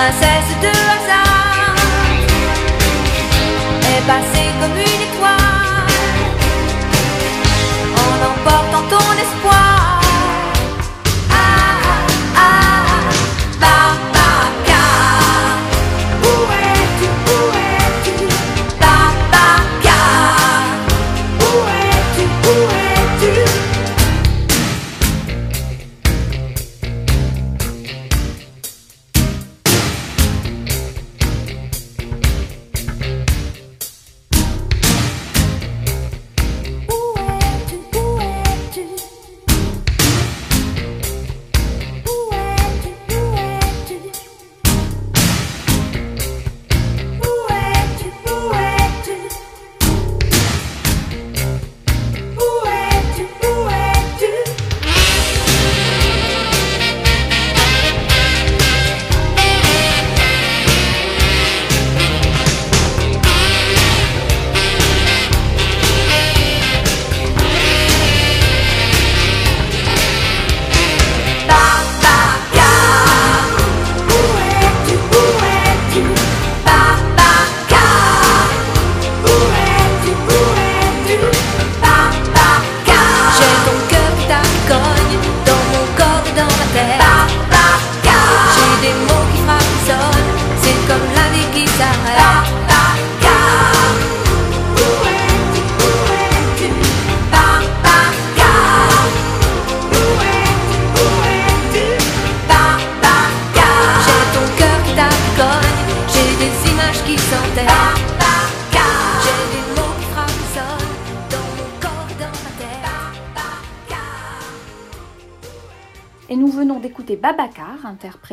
Speaker 15: princesse de hasard est passée comme une étoile en emportant ton
Speaker 2: esprit.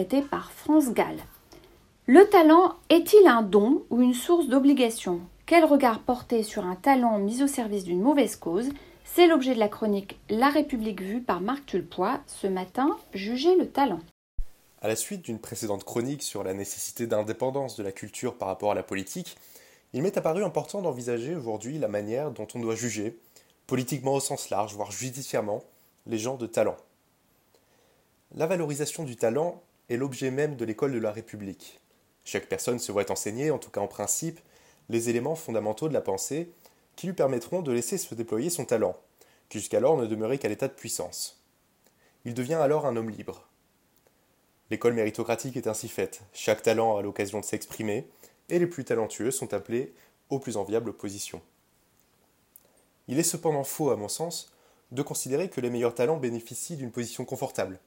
Speaker 2: par France Gall. Le talent est-il un don ou une source d'obligation? Quel regard porter sur un talent mis au service d'une mauvaise cause? C'est l'objet de la chronique La République vue par Marc Tulpois ce matin, Juger le talent.
Speaker 16: À la suite d'une précédente chronique sur la nécessité d'indépendance de la culture par rapport à la politique, il m'est apparu important d'envisager aujourd'hui la manière dont on doit juger, politiquement au sens large, voire judiciairement, les gens de talent. La valorisation du talent est l'objet même de l'école de la République. Chaque personne se voit enseigner, en tout cas en principe, les éléments fondamentaux de la pensée qui lui permettront de laisser se déployer son talent, qui jusqu'alors ne demeurait qu'à l'état de puissance. Il devient alors un homme libre. L'école méritocratique est ainsi faite, chaque talent a l'occasion de s'exprimer, et les plus talentueux sont appelés aux plus enviables positions. Il est cependant faux, à mon sens, de considérer que les meilleurs talents bénéficient d'une position confortable,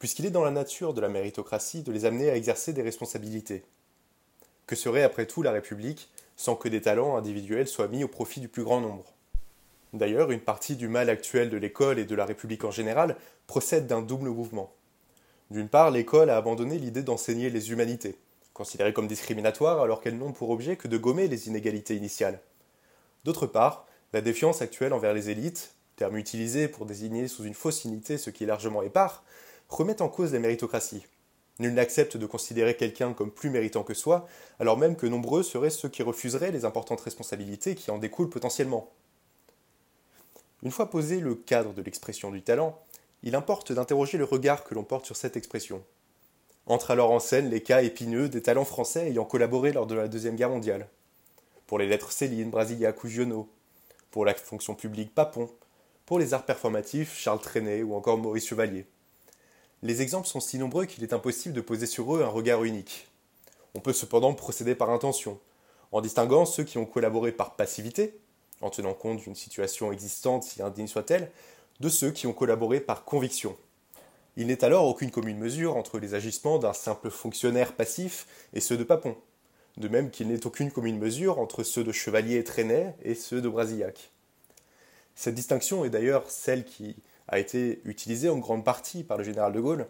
Speaker 16: puisqu'il est dans la nature de la méritocratie de les amener à exercer des responsabilités. Que serait après tout la République sans que des talents individuels soient mis au profit du plus grand nombre? D'ailleurs, une partie du mal actuel de l'école et de la République en général procède d'un double mouvement. D'une part, l'école a abandonné l'idée d'enseigner les humanités, considérées comme discriminatoires alors qu'elles n'ont pour objet que de gommer les inégalités initiales. D'autre part, la défiance actuelle envers les élites, terme utilisé pour désigner sous une fausse unité ce qui est largement épars, remet en cause la méritocratie. Nul n'accepte de considérer quelqu'un comme plus méritant que soi, alors même que nombreux seraient ceux qui refuseraient les importantes responsabilités qui en découlent potentiellement. Une fois posé le cadre de l'expression du talent, il importe d'interroger le regard que l'on porte sur cette expression. Entrent alors en scène les cas épineux des talents français ayant collaboré lors de la Deuxième Guerre mondiale. Pour les lettres Céline, Brasillac ou pour la fonction publique Papon, pour les arts performatifs Charles Trenet ou encore Maurice Chevalier. Les exemples sont si nombreux qu'il est impossible de poser sur eux un regard unique. On peut cependant procéder par intention, en distinguant ceux qui ont collaboré par passivité, en tenant compte d'une situation existante si indigne soit-elle, de ceux qui ont collaboré par conviction. Il n'est alors aucune commune mesure entre les agissements d'un simple fonctionnaire passif et ceux de Papon, de même qu'il n'est aucune commune mesure entre ceux de Chevalier et Trenet et ceux de Brasillac. Cette distinction est d'ailleurs celle qui a été utilisée en grande partie par le général de Gaulle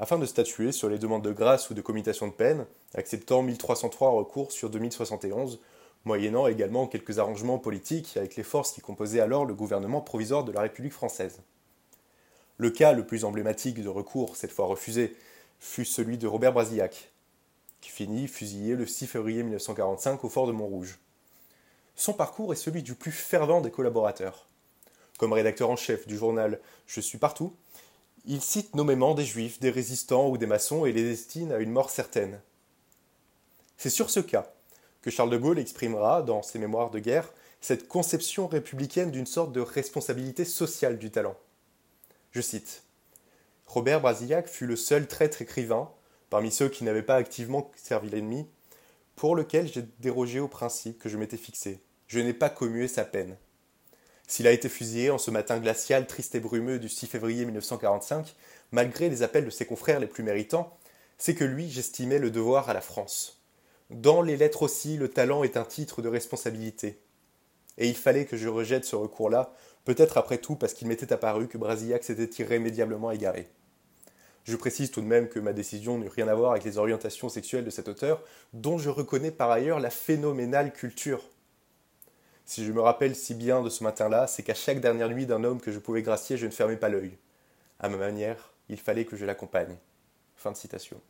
Speaker 16: afin de statuer sur les demandes de grâce ou de commutation de peine, acceptant 1303 recours sur 2071, moyennant également quelques arrangements politiques avec les forces qui composaient alors le gouvernement provisoire de la République française. Le cas le plus emblématique de recours, cette fois refusé, fut celui de Robert Brasillac, qui finit fusillé le 6 février 1945 au fort de Montrouge. Son parcours est celui du plus fervent des collaborateurs. Comme rédacteur en chef du journal Je suis partout, il cite nommément des juifs, des résistants ou des maçons et les destine à une mort certaine. C'est sur ce cas que Charles de Gaulle exprimera, dans ses mémoires de guerre, cette conception républicaine d'une sorte de responsabilité sociale du talent. Je cite Robert Brasillac fut le seul traître écrivain, parmi ceux qui n'avaient pas activement servi l'ennemi, pour lequel j'ai dérogé au principe que je m'étais fixé. Je n'ai pas commué sa peine. S'il a été fusillé en ce matin glacial, triste et brumeux du 6 février 1945, malgré les appels de ses confrères les plus méritants, c'est que lui, j'estimais le devoir à la France. Dans les lettres aussi, le talent est un titre de responsabilité. Et il fallait que je rejette ce recours-là, peut-être après tout parce qu'il m'était apparu que Brasillac s'était irrémédiablement égaré. Je précise tout de même que ma décision n'eut rien à voir avec les orientations sexuelles de cet auteur, dont je reconnais par ailleurs la phénoménale culture. Si je me rappelle si bien de ce matin-là, c'est qu'à chaque dernière nuit d'un homme que je pouvais gracier, je ne fermais pas l'œil. À ma manière, il fallait que je l'accompagne. Fin de citation.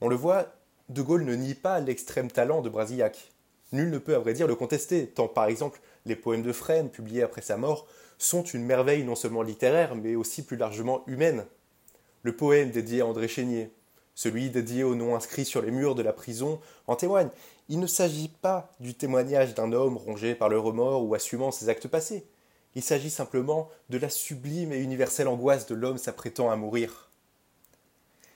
Speaker 16: On le voit, De Gaulle ne nie pas l'extrême talent de Brasillac. Nul ne peut à vrai dire le contester, tant par exemple les poèmes de Fresne, publiés après sa mort, sont une merveille non seulement littéraire, mais aussi plus largement humaine. Le poème dédié à André Chénier, celui dédié au nom inscrit sur les murs de la prison, en témoigne. Il ne s'agit pas du témoignage d'un homme rongé par le remords ou assumant ses actes passés. Il s'agit simplement de la sublime et universelle angoisse de l'homme s'apprêtant à mourir.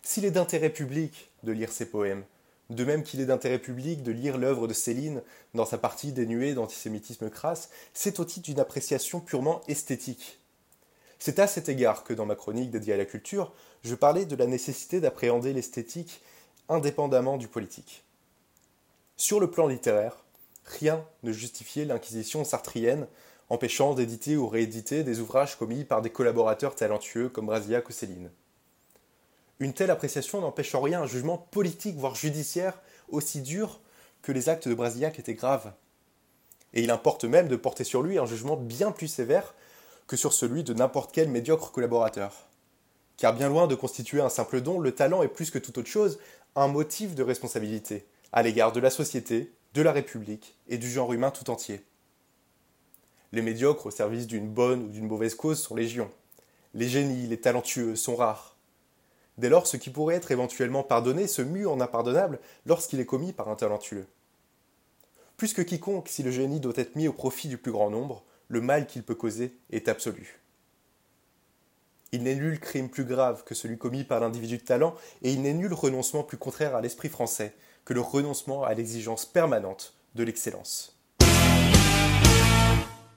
Speaker 16: S'il est d'intérêt public de lire ces poèmes, de même qu'il est d'intérêt public de lire l'œuvre de Céline dans sa partie dénuée d'antisémitisme crasse, c'est au titre d'une appréciation purement esthétique. C'est à cet égard que dans ma chronique dédiée à la culture, je parlais de la nécessité d'appréhender l'esthétique indépendamment du politique. Sur le plan littéraire, rien ne justifiait l'inquisition sartrienne empêchant d'éditer ou rééditer des ouvrages commis par des collaborateurs talentueux comme Brasillac ou Céline. Une telle appréciation n'empêche en rien un jugement politique, voire judiciaire, aussi dur que les actes de Brasillac étaient graves. et il importe même de porter sur lui un jugement bien plus sévère que sur celui de n'importe quel médiocre collaborateur. Car bien loin de constituer un simple don, le talent est plus que toute autre chose un motif de responsabilité à l'égard de la société, de la République et du genre humain tout entier. Les médiocres au service d'une bonne ou d'une mauvaise cause sont légion. Les génies, les talentueux sont rares. Dès lors, ce qui pourrait être éventuellement pardonné se mue en impardonnable lorsqu'il est commis par un talentueux. Plus que quiconque, si le génie doit être mis au profit du plus grand nombre, le mal qu'il peut causer est absolu. Il n'est nul crime plus grave que celui commis par l'individu de talent, et il n'est nul renoncement plus contraire à l'esprit français que le renoncement à l'exigence permanente de l'excellence.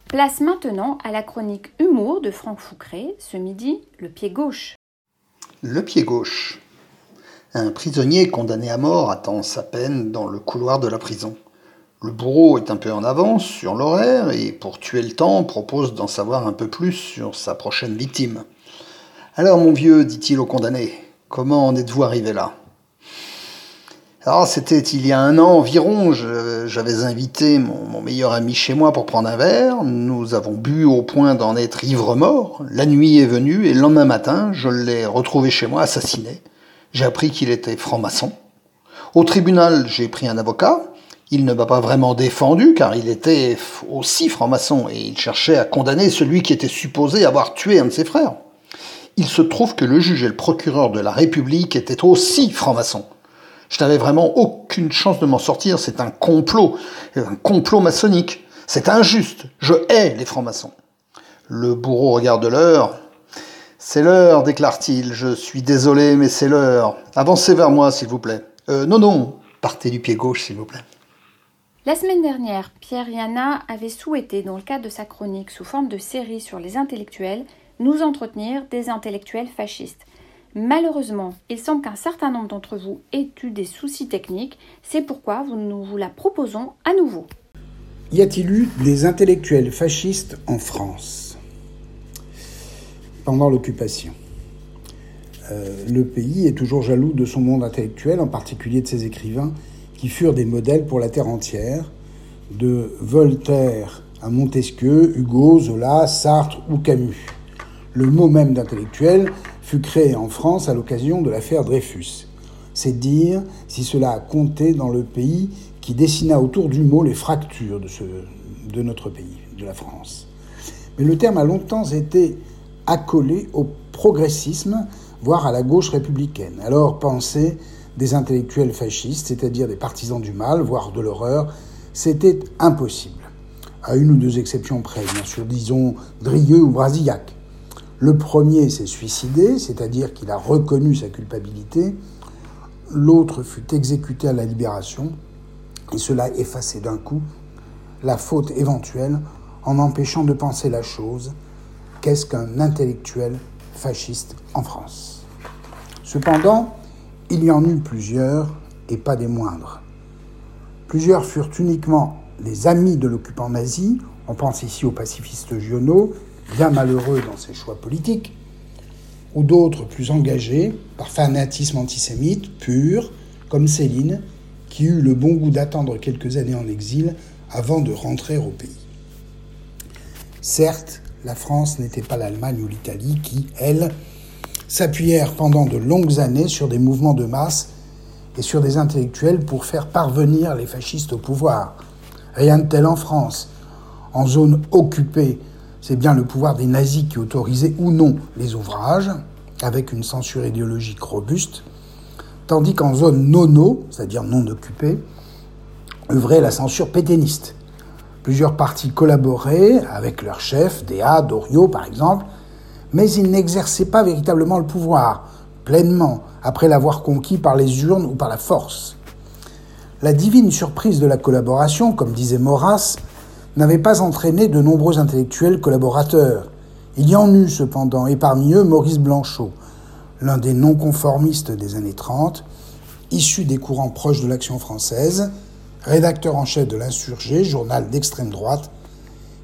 Speaker 2: Place maintenant à la chronique humour de Franck Foucré, ce midi, le pied gauche.
Speaker 7: Le pied gauche. Un prisonnier condamné à mort attend sa peine dans le couloir de la prison. Le bourreau est un peu en avance sur l'horaire et pour tuer le temps propose d'en savoir un peu plus sur sa prochaine victime. Alors mon vieux, dit-il au condamné, comment en êtes-vous arrivé là? Alors, c'était il y a un an environ, j'avais invité mon, mon meilleur ami chez moi pour prendre un verre. Nous avons bu au point d'en être ivre-mort. La nuit est venue et le lendemain matin, je l'ai retrouvé chez moi assassiné. J'ai appris qu'il était franc-maçon. Au tribunal, j'ai pris un avocat. Il ne m'a pas vraiment défendu car il était aussi franc-maçon et il cherchait à condamner celui qui était supposé avoir tué un de ses frères. Il se trouve que le juge et le procureur de la République étaient aussi francs-maçons. Je n'avais vraiment aucune chance de m'en sortir. C'est un complot, un complot maçonnique. C'est injuste. Je hais les francs-maçons. Le bourreau regarde l'heure. C'est l'heure, déclare-t-il. Je suis désolé, mais c'est l'heure. Avancez vers moi, s'il vous plaît. Euh, non, non, partez du pied gauche, s'il vous plaît.
Speaker 2: La semaine dernière, Pierre Yana avait souhaité, dans le cadre de sa chronique sous forme de série sur les intellectuels, nous entretenir des intellectuels fascistes. Malheureusement, il semble qu'un certain nombre d'entre vous aient eu des soucis techniques, c'est pourquoi nous vous la proposons à nouveau.
Speaker 12: Y a-t-il eu des intellectuels fascistes en France? Pendant l'occupation Euh, Le pays est toujours jaloux de son monde intellectuel, en particulier de ses écrivains qui furent des modèles pour la terre entière, de Voltaire à Montesquieu, Hugo, Zola, Sartre ou Camus. Le mot même d'intellectuel fut créé en France à l'occasion de l'affaire Dreyfus. C'est dire si cela a compté dans le pays qui dessina autour du mot les fractures de, notre pays, de la France. Mais le terme a longtemps été accolé au progressisme, voire à la gauche républicaine. Alors penser des intellectuels fascistes, c'est-à-dire des partisans du mal, voire de l'horreur, c'était impossible. À une ou deux exceptions près, bien sûr, disons Drieux ou Brasillac. Le premier s'est suicidé, c'est-à-dire qu'il a reconnu sa culpabilité. L'autre fut exécuté à la libération, et cela effaçait d'un coup la faute éventuelle en empêchant de penser la chose. Qu'est-ce qu'un intellectuel fasciste en France? Cependant, il y en eut plusieurs, et pas des moindres. Plusieurs furent uniquement les amis de l'occupant nazi, on pense ici au pacifiste Giono, bien malheureux dans ses choix politiques, ou d'autres plus engagés, par fanatisme antisémite pur, comme Céline, qui eut le bon goût d'attendre quelques années en exil avant de rentrer au pays. Certes, la France n'était pas l'Allemagne ou l'Italie qui, elles, s'appuyèrent pendant de longues années sur des mouvements de masse et sur des intellectuels pour faire parvenir les fascistes au pouvoir. Rien de tel en France. En zone occupée, c'est bien le pouvoir des nazis qui autorisait ou non les ouvrages, avec une censure idéologique robuste, tandis qu'en zone nono, c'est-à-dire non occupée, œuvrait la censure pétainiste. Plusieurs partis collaboraient avec leurs chefs, Déa, Doriot par exemple, mais ils n'exerçaient pas véritablement le pouvoir, pleinement, après l'avoir conquis par les urnes ou par la force. La divine surprise de la collaboration, comme disait Maurras, n'avait pas entraîné de nombreux intellectuels collaborateurs. Il y en eut cependant, et parmi eux Maurice Blanchot, l'un des non-conformistes des années 30, issu des courants proches de l'action française, rédacteur en chef de l'Insurgé, journal d'extrême droite,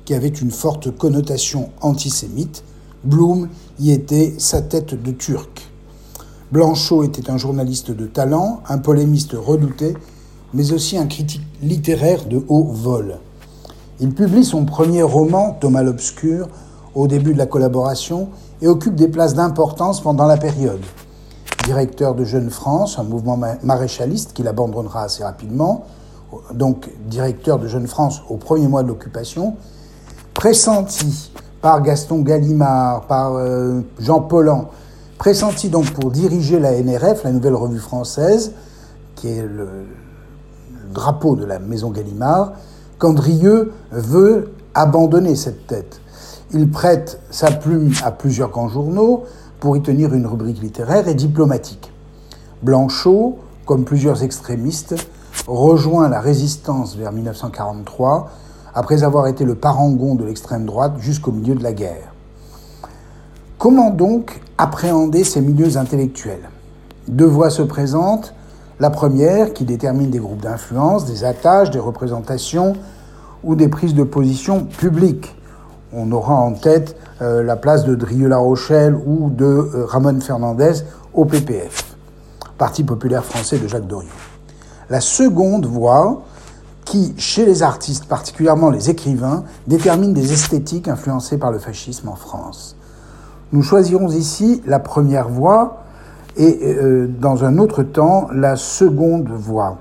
Speaker 12: qui avait une forte connotation antisémite. Blum y était sa tête de turc. Blanchot était un journaliste de talent, un polémiste redouté, mais aussi un critique littéraire de haut vol. Il publie son premier roman, Thomas l'Obscur, au début de la collaboration et occupe des places d'importance pendant la période. Directeur de Jeune France, un mouvement maréchaliste qu'il abandonnera assez rapidement, donc directeur de Jeune France au premier mois de l'occupation, pressenti par Gaston Gallimard, par euh, Jean Pollan, pressenti donc pour diriger la NRF, la Nouvelle Revue Française, qui est le, drapeau de la maison Gallimard, qu'Andrieux veut abandonner cette tête. Il prête sa plume à plusieurs grands journaux pour y tenir une rubrique littéraire et diplomatique. Blanchot, comme plusieurs extrémistes, rejoint la résistance vers 1943 après avoir été le parangon de l'extrême droite jusqu'au milieu de la guerre. Comment donc appréhender ces milieux intellectuels? Deux voies se présentent. La première, qui détermine des groupes d'influence, des attaches, des représentations ou des prises de position publiques. On aura en tête euh, la place de Drieux-La Rochelle ou de euh, Ramon Fernandez au PPF, Parti populaire français de Jacques Doriot. La seconde voie, qui, chez les artistes, particulièrement les écrivains, détermine des esthétiques influencées par le fascisme en France. Nous choisirons ici la première voie et, euh, dans un autre temps, la seconde voie.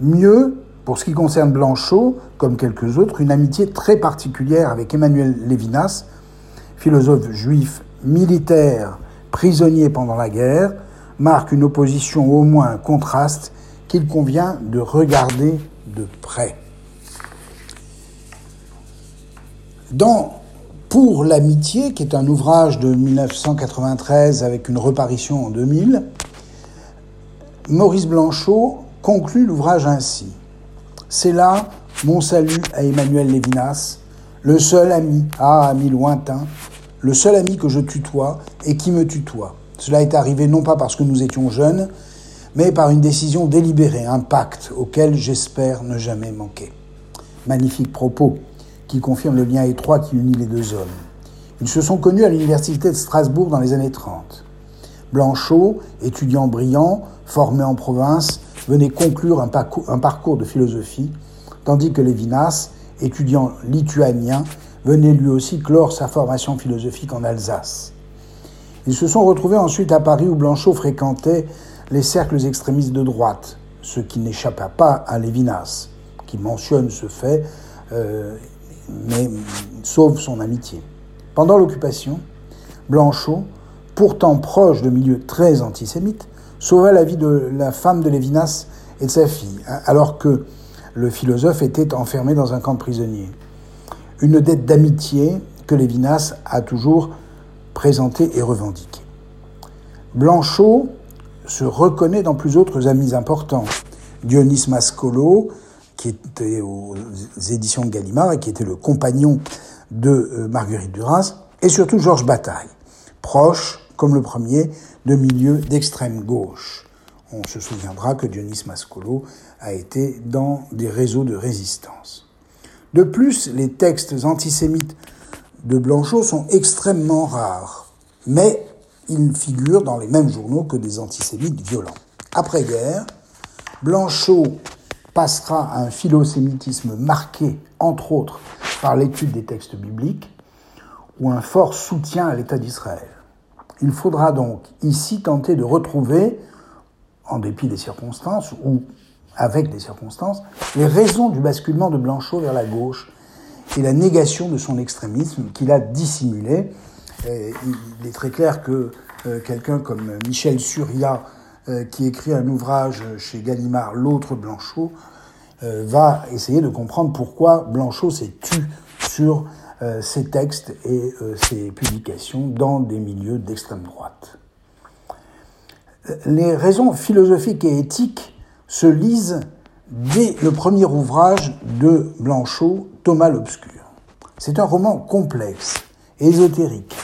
Speaker 12: Mieux, pour ce qui concerne Blanchot, comme quelques autres, une amitié très particulière avec Emmanuel Lévinas, philosophe juif militaire, prisonnier pendant la guerre, marque une opposition, au moins un contraste, qu'il convient de regarder de près. Dans Pour l'amitié, qui est un ouvrage de 1993 avec une reparition en 2000, Maurice Blanchot conclut l'ouvrage ainsi. C'est là mon salut à Emmanuel Lévinas, le seul ami, ah ami lointain, le seul ami que je tutoie et qui me tutoie. Cela est arrivé non pas parce que nous étions jeunes, mais par une décision délibérée, un pacte auquel j'espère ne jamais manquer. Magnifique propos qui confirme le lien étroit qui unit les deux hommes. Ils se sont connus à l'université de Strasbourg dans les années 30. Blanchot, étudiant brillant, formé en province, venait conclure un parcours, de philosophie, tandis que Lévinas, étudiant lituanien, venait lui aussi clore sa formation philosophique en Alsace. Ils se sont retrouvés ensuite à Paris où Blanchot fréquentait les cercles extrémistes de droite, ce qui n'échappa pas à Lévinas, qui mentionne ce fait, euh, mais sauve son amitié. Pendant l'occupation, Blanchot, pourtant proche de milieux très antisémites, sauva la vie de la femme de Lévinas et de sa fille, alors que le philosophe était enfermé dans un camp de prisonniers. Une dette d'amitié que Lévinas a toujours présentée et revendiquée. Blanchot se reconnaît dans plus d'autres amis importants. Dionys Mascolo, qui était aux éditions de Gallimard et qui était le compagnon de euh, Marguerite Duras, et surtout Georges Bataille, proche, comme le premier, de milieux d'extrême gauche. On se souviendra que Dionys Mascolo a été dans des réseaux de résistance. De plus, les textes antisémites de Blanchot sont extrêmement rares, mais ils figurent dans les mêmes journaux que des antisémites violents. Après-guerre, Blanchot passera à un philosémitisme marqué, entre autres, par l'étude des textes bibliques ou un fort soutien à l'État d'Israël. Il faudra donc ici tenter de retrouver, en dépit des circonstances ou avec des circonstances, les raisons du basculement de Blanchot vers la gauche et la négation de son extrémisme qu'il a dissimulé. Il est très clair que euh, quelqu'un comme Michel Surya, euh, qui écrit un ouvrage chez Gallimard, L'autre Blanchot, euh, va essayer de comprendre pourquoi Blanchot s'est tu sur ses textes et ses publications dans des milieux d'extrême droite. Les raisons philosophiques et éthiques se lisent dès le premier ouvrage de Blanchot, Thomas l'Obscur. C'est un roman complexe, ésotérique,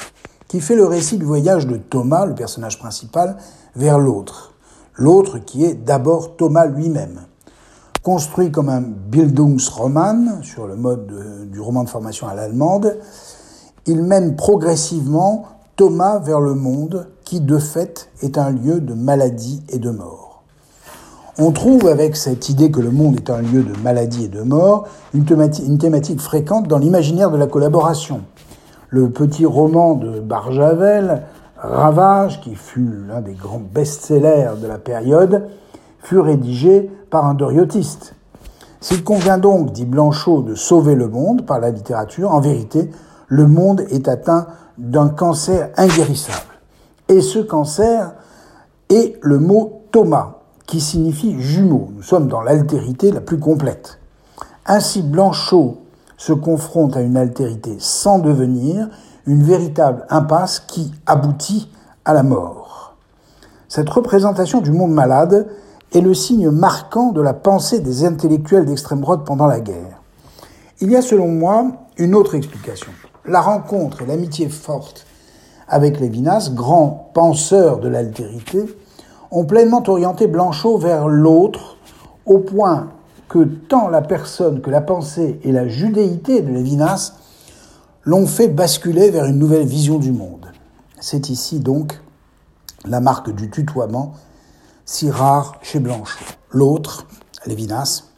Speaker 12: qui fait le récit du voyage de Thomas, le personnage principal, vers l'autre. L'autre qui est d'abord Thomas lui-même. Construit comme un Bildungsroman, sur le mode du roman de formation à l'allemande, il mène progressivement Thomas vers le monde qui, de fait, est un lieu de maladie et de mort. On trouve avec cette idée que le monde est un lieu de maladie et de mort une thématique, une thématique fréquente dans l'imaginaire de la collaboration. Le petit roman de Barjavel, Ravage, qui fut l'un des grands best-sellers de la période, fut rédigé par un doriotiste. S'il convient donc, dit Blanchot, de sauver le monde par la littérature, en vérité, le monde est atteint d'un cancer inguérissable. Et ce cancer est le mot Thomas, qui signifie jumeau. Nous sommes dans l'altérité la plus complète. Ainsi, Blanchot se confronte à une altérité sans devenir, une véritable impasse qui aboutit à la mort. Cette représentation du monde malade est le signe marquant de la pensée des intellectuels d'extrême droite pendant la guerre. Il y a selon moi une autre explication. La rencontre et l'amitié forte avec Lévinas, grand penseur de l'altérité, ont pleinement orienté Blanchot vers l'autre, au point que tant la personne que la pensée et la judéité de Lévinas l'ont fait basculer vers une nouvelle vision du monde. C'est ici donc la marque du tutoiement si rare chez Blanchot. L'autre, Lévinas,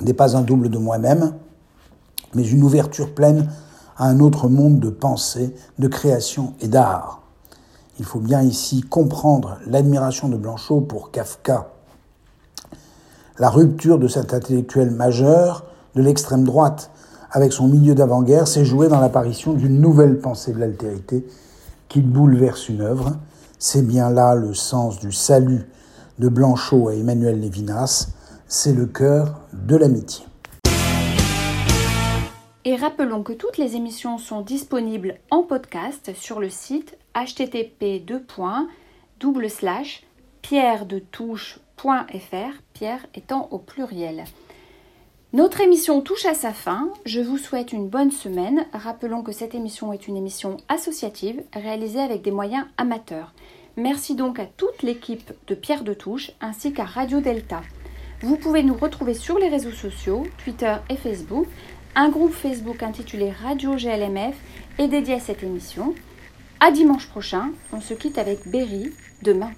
Speaker 12: n'est pas un double de moi-même, mais une ouverture pleine à un autre monde de pensée, de création et d'art. Il faut bien ici comprendre l'admiration de Blanchot pour Kafka. La rupture de cet intellectuel majeur de l'extrême droite avec son milieu d'avant-guerre s'est jouée dans l'apparition d'une nouvelle pensée de l'altérité qui bouleverse une œuvre. C'est bien là le sens du salut de Blanchot à Emmanuel Lévinas, c'est le cœur de l'amitié.
Speaker 2: Et rappelons que toutes les émissions sont disponibles en podcast sur le site http pierre-de-touche.fr, pierre étant au pluriel. Notre émission touche à sa fin. Je vous souhaite une bonne semaine. Rappelons que cette émission est une émission associative réalisée avec des moyens amateurs. Merci donc à toute l'équipe de Pierre de Touche ainsi qu'à Radio Delta. Vous pouvez nous retrouver sur les réseaux sociaux, Twitter et Facebook. Un groupe Facebook intitulé Radio GLMF est dédié à cette émission. À dimanche prochain, on se quitte avec Berry demain.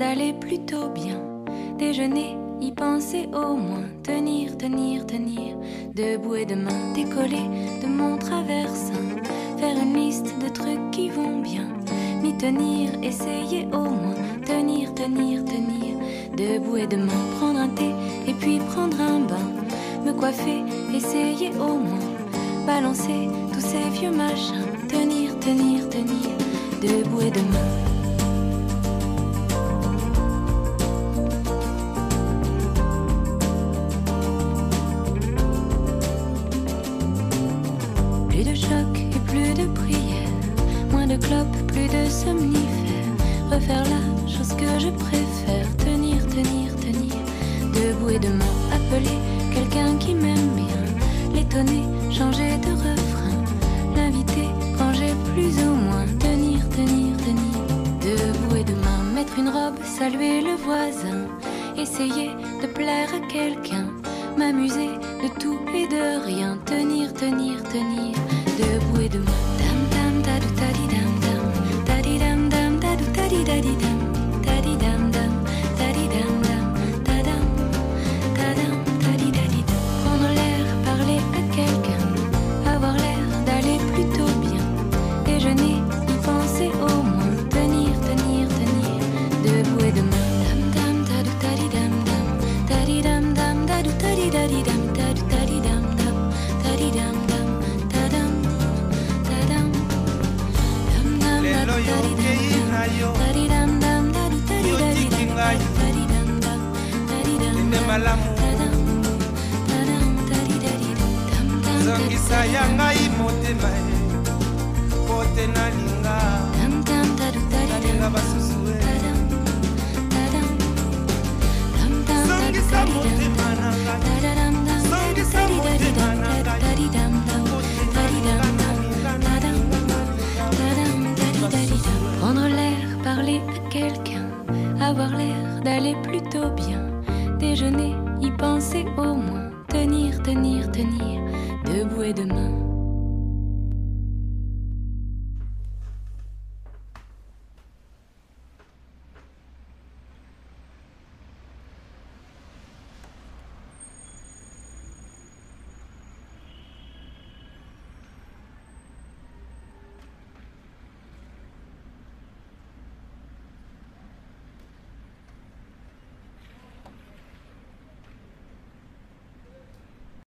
Speaker 17: D'aller plutôt bien. Déjeuner, y penser au moins, tenir, tenir, tenir. Debout et demain, décoller de mon traversin. Faire une liste de trucs qui vont bien. M'y tenir, essayer au moins, tenir, tenir, tenir. Debout et demain, prendre un thé et puis prendre un bain. Me coiffer, essayer au moins. Balancer tous ces vieux machins, tenir, tenir, tenir. Debout et demain.